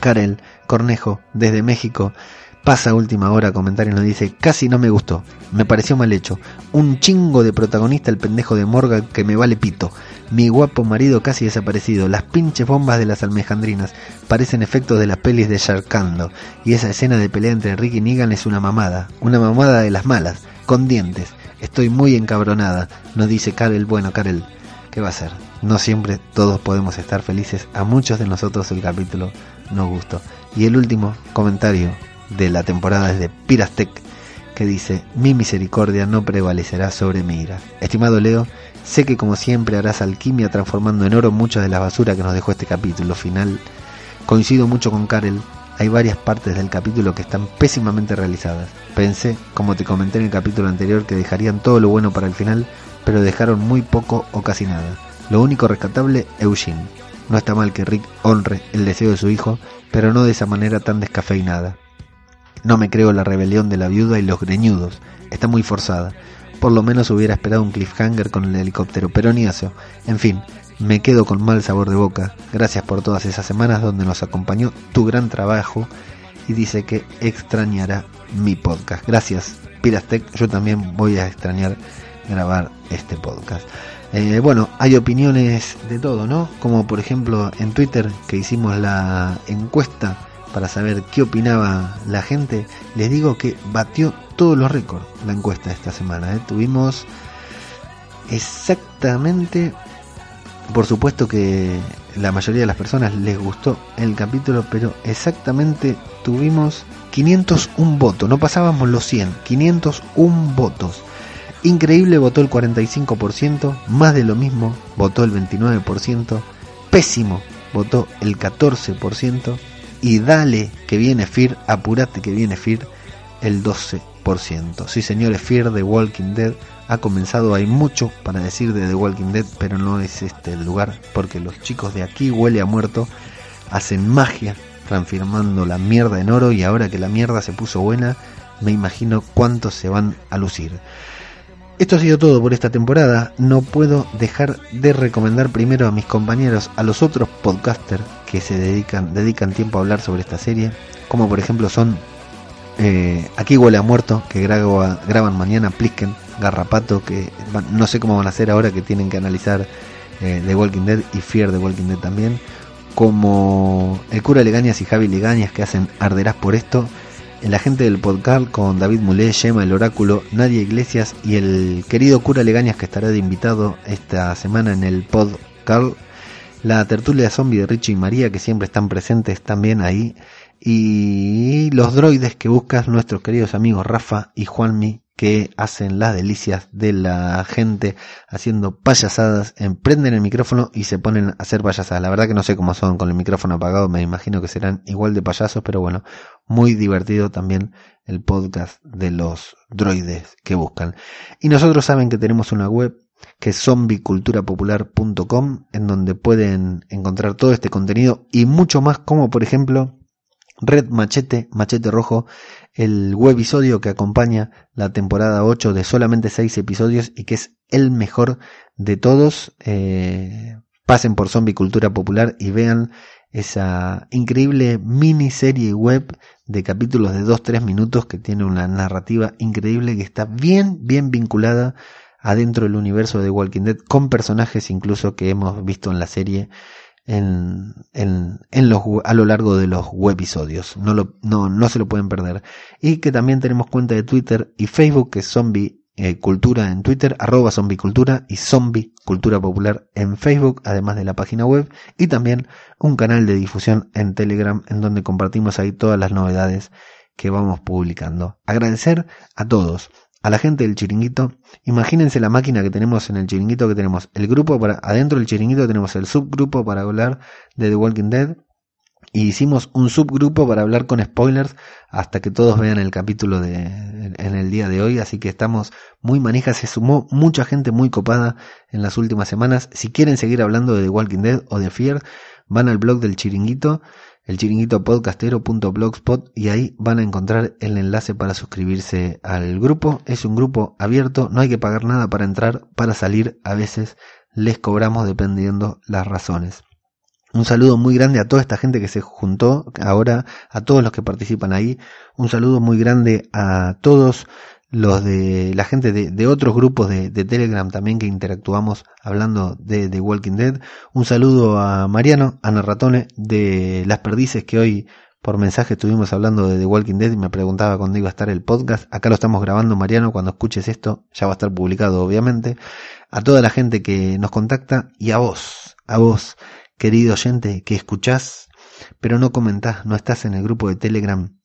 Karel Cornejo, desde México, Pasa última hora comentario y nos dice, casi no me gustó, me pareció mal hecho, un chingo de protagonista el pendejo de Morgan que me vale pito, mi guapo marido casi desaparecido, las pinches bombas de las almejandrinas parecen efectos de las pelis de Sharkando, y esa escena de pelea entre Rick y Negan es una mamada, una mamada de las malas, con dientes, estoy muy encabronada, nos dice Karel, bueno Karel, ¿qué va a ser? No siempre todos podemos estar felices, a muchos de nosotros el capítulo nos gustó. Y el último comentario de la temporada es de Pirastec, que dice, mi misericordia no prevalecerá sobre mi ira. Estimado Leo, sé que como siempre harás alquimia transformando en oro mucha de la basura que nos dejó este capítulo final. Coincido mucho con Karel, hay varias partes del capítulo que están pésimamente realizadas. Pensé, como te comenté en el capítulo anterior, que dejarían todo lo bueno para el final, pero dejaron muy poco o casi nada. Lo único rescatable, Eugene. No está mal que Rick honre el deseo de su hijo, pero no de esa manera tan descafeinada. No me creo la rebelión de la viuda y los greñudos. Está muy forzada. Por lo menos hubiera esperado un cliffhanger con el helicóptero, pero ni eso. En fin, me quedo con mal sabor de boca. Gracias por todas esas semanas donde nos acompañó tu gran trabajo y dice que extrañará mi podcast. Gracias, Pirastec. Yo también voy a extrañar grabar este podcast. Eh, bueno, hay opiniones de todo, ¿no? Como por ejemplo en Twitter que hicimos la encuesta para saber qué opinaba la gente, les digo que batió todos los récords la encuesta esta semana. ¿eh? Tuvimos exactamente, por supuesto que la mayoría de las personas les gustó el capítulo, pero exactamente tuvimos 501 votos, no pasábamos los 100, 501 votos. Increíble votó el 45%, más de lo mismo votó el 29%, pésimo votó el 14%, y dale que viene Fir, apurate que viene Fir el 12%. 100%. Sí, señores, Fear the Walking Dead ha comenzado. Hay mucho para decir de The Walking Dead, pero no es este el lugar, porque los chicos de aquí huele a muerto hacen magia transformando la mierda en oro y ahora que la mierda se puso buena, me imagino cuántos se van a lucir. Esto ha sido todo por esta temporada. No puedo dejar de recomendar primero a mis compañeros, a los otros podcasters que se dedican, dedican tiempo a hablar sobre esta serie, como por ejemplo son eh, Aquí huele a muerto, que graban mañana, Plisken, Garrapato, que no sé cómo van a hacer ahora que tienen que analizar eh, The Walking Dead y Fear The Walking Dead también, como el cura Legañas y Javi Legañas que hacen Arderás por esto, el agente del podcast con David Mulé, Yema, el oráculo, Nadia Iglesias y el querido cura Legañas que estará de invitado esta semana en el podcast, la tertulia zombie de Richie y María que siempre están presentes también ahí, y los droides que buscas nuestros queridos amigos Rafa y Juanmi que hacen las delicias de la gente haciendo payasadas, emprenden el micrófono y se ponen a hacer payasadas. La verdad que no sé cómo son con el micrófono apagado, me imagino que serán igual de payasos, pero bueno, muy divertido también el podcast de los droides que buscan. Y nosotros saben que tenemos una web que es zombiculturapopular.com en donde pueden encontrar todo este contenido y mucho más como por ejemplo Red Machete, Machete Rojo, el webisodio que acompaña la temporada 8 de solamente 6 episodios y que es el mejor de todos. Eh, pasen por Zombie Cultura Popular y vean esa increíble miniserie web de capítulos de 2-3 minutos que tiene una narrativa increíble que está bien, bien vinculada adentro del universo de Walking Dead con personajes incluso que hemos visto en la serie en, en, los, a lo largo de los webisodios. No, lo, no, no se lo pueden perder. Y que también tenemos cuenta de Twitter y Facebook, que es Zombie eh, Cultura en Twitter, arroba Zombie Cultura y Zombie Cultura Popular en Facebook, además de la página web. Y también un canal de difusión en Telegram, en donde compartimos ahí todas las novedades que vamos publicando. Agradecer a todos a la gente del chiringuito. Imagínense la máquina que tenemos en el chiringuito, que tenemos el grupo para, adentro del chiringuito tenemos el subgrupo para hablar de The Walking Dead. Y hicimos un subgrupo para hablar con spoilers hasta que todos vean el capítulo de, en el día de hoy. Así que estamos muy manijas. Se sumó mucha gente muy copada en las últimas semanas. Si quieren seguir hablando de The Walking Dead o de Fear, van al blog del chiringuito el chiringuito podcastero.blogspot y ahí van a encontrar el enlace para suscribirse al grupo. Es un grupo abierto, no hay que pagar nada para entrar, para salir a veces les cobramos dependiendo las razones. Un saludo muy grande a toda esta gente que se juntó ahora, a todos los que participan ahí. Un saludo muy grande a todos los de la gente de, otros grupos de, Telegram también que interactuamos hablando de, The Walking Dead. Un saludo a Mariano, a Narratone de Las Perdices que hoy por mensaje estuvimos hablando de The Walking Dead y me preguntaba cuándo iba a estar el podcast. Acá lo estamos grabando, Mariano, cuando escuches esto ya va a estar publicado, obviamente. A toda la gente que nos contacta y a vos, a vos, querido oyente, que escuchás, pero no comentás, no estás en el grupo de Telegram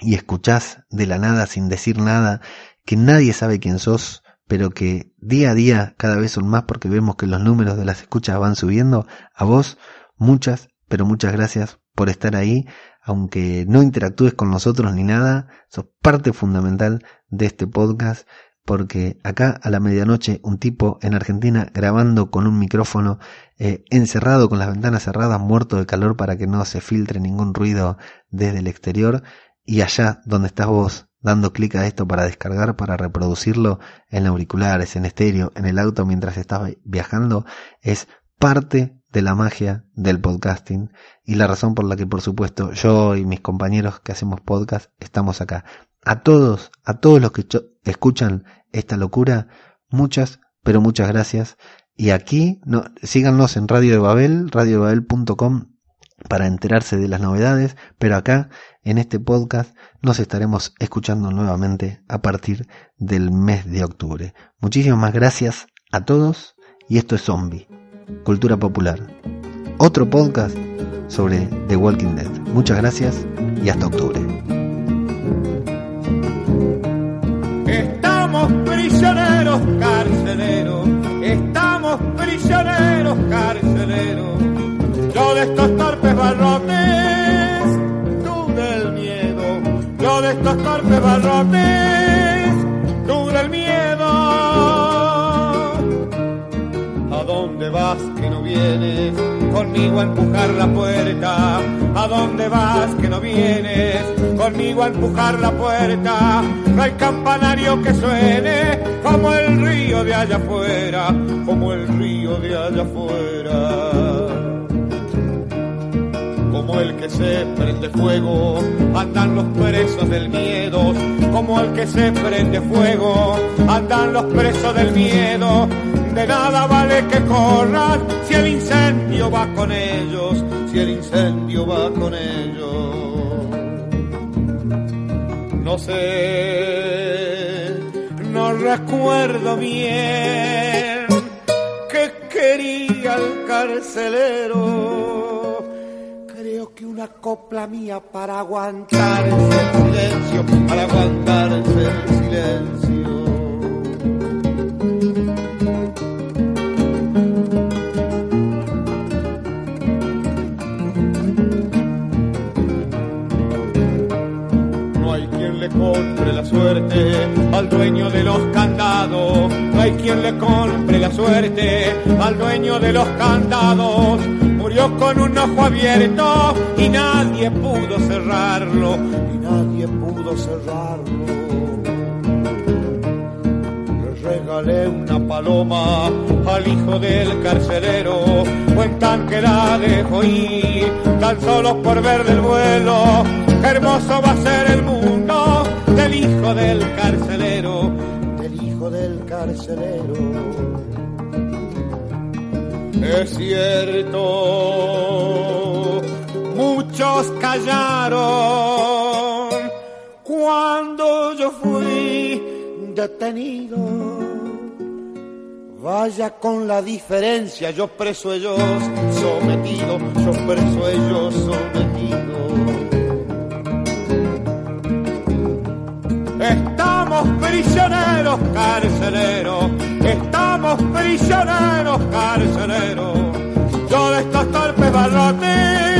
y escuchás de la nada sin decir nada, que nadie sabe quién sos, pero que día a día cada vez son más porque vemos que los números de las escuchas van subiendo, a vos muchas, pero muchas gracias por estar ahí, aunque no interactúes con nosotros ni nada, sos parte fundamental de este podcast porque acá a la medianoche un tipo en Argentina grabando con un micrófono eh, encerrado con las ventanas cerradas, muerto de calor para que no se filtre ningún ruido desde el exterior, y allá donde estás vos dando clic a esto para descargar, para reproducirlo en auriculares, en estéreo, en el auto mientras estás viajando, es parte de la magia del podcasting y la razón por la que por supuesto yo y mis compañeros que hacemos podcast estamos acá. A todos, a todos los que escuchan esta locura, muchas, pero muchas gracias. Y aquí, no, síganos en Radio de Babel, radiodebabel.com para enterarse de las novedades, pero acá en este podcast nos estaremos escuchando nuevamente a partir del mes de octubre. Muchísimas gracias a todos y esto es Zombie, Cultura Popular. Otro podcast sobre The Walking Dead. Muchas gracias y hasta octubre. Estamos prisioneros carceleros, estamos prisioneros carceleros barrotes, dura el miedo. De estos torpes barrotes, dura el miedo. ¿A dónde vas que no vienes? Conmigo a empujar la puerta. ¿A dónde vas que no vienes? Conmigo a empujar la puerta. No hay campanario que suene como el río de allá afuera, como el río de allá afuera como el que se prende fuego, andan los presos del miedo, como el que se prende fuego, andan los presos del miedo, de nada vale que corran si el incendio va con ellos, si el incendio va con ellos. No sé, no recuerdo bien qué quería el carcelero. Creo que una copla mía para aguantar el silencio, para aguantar el silencio. Compre la suerte al dueño de los candados. No hay quien le compre la suerte al dueño de los candados. Murió con un ojo abierto y nadie pudo cerrarlo. Y nadie pudo cerrarlo. Le regalé una paloma al hijo del carcelero. Cuentan que la dejó ir tan solo por ver del vuelo. Hermoso va a ser el mundo del hijo del carcelero, del hijo del carcelero. Es cierto, muchos callaron cuando yo fui detenido. Vaya con la diferencia, yo preso ellos sometido, yo preso ellos sometido. Estamos prisioneros, carceleros, estamos prisioneros, carceleros. Yo de estos torpes barrotes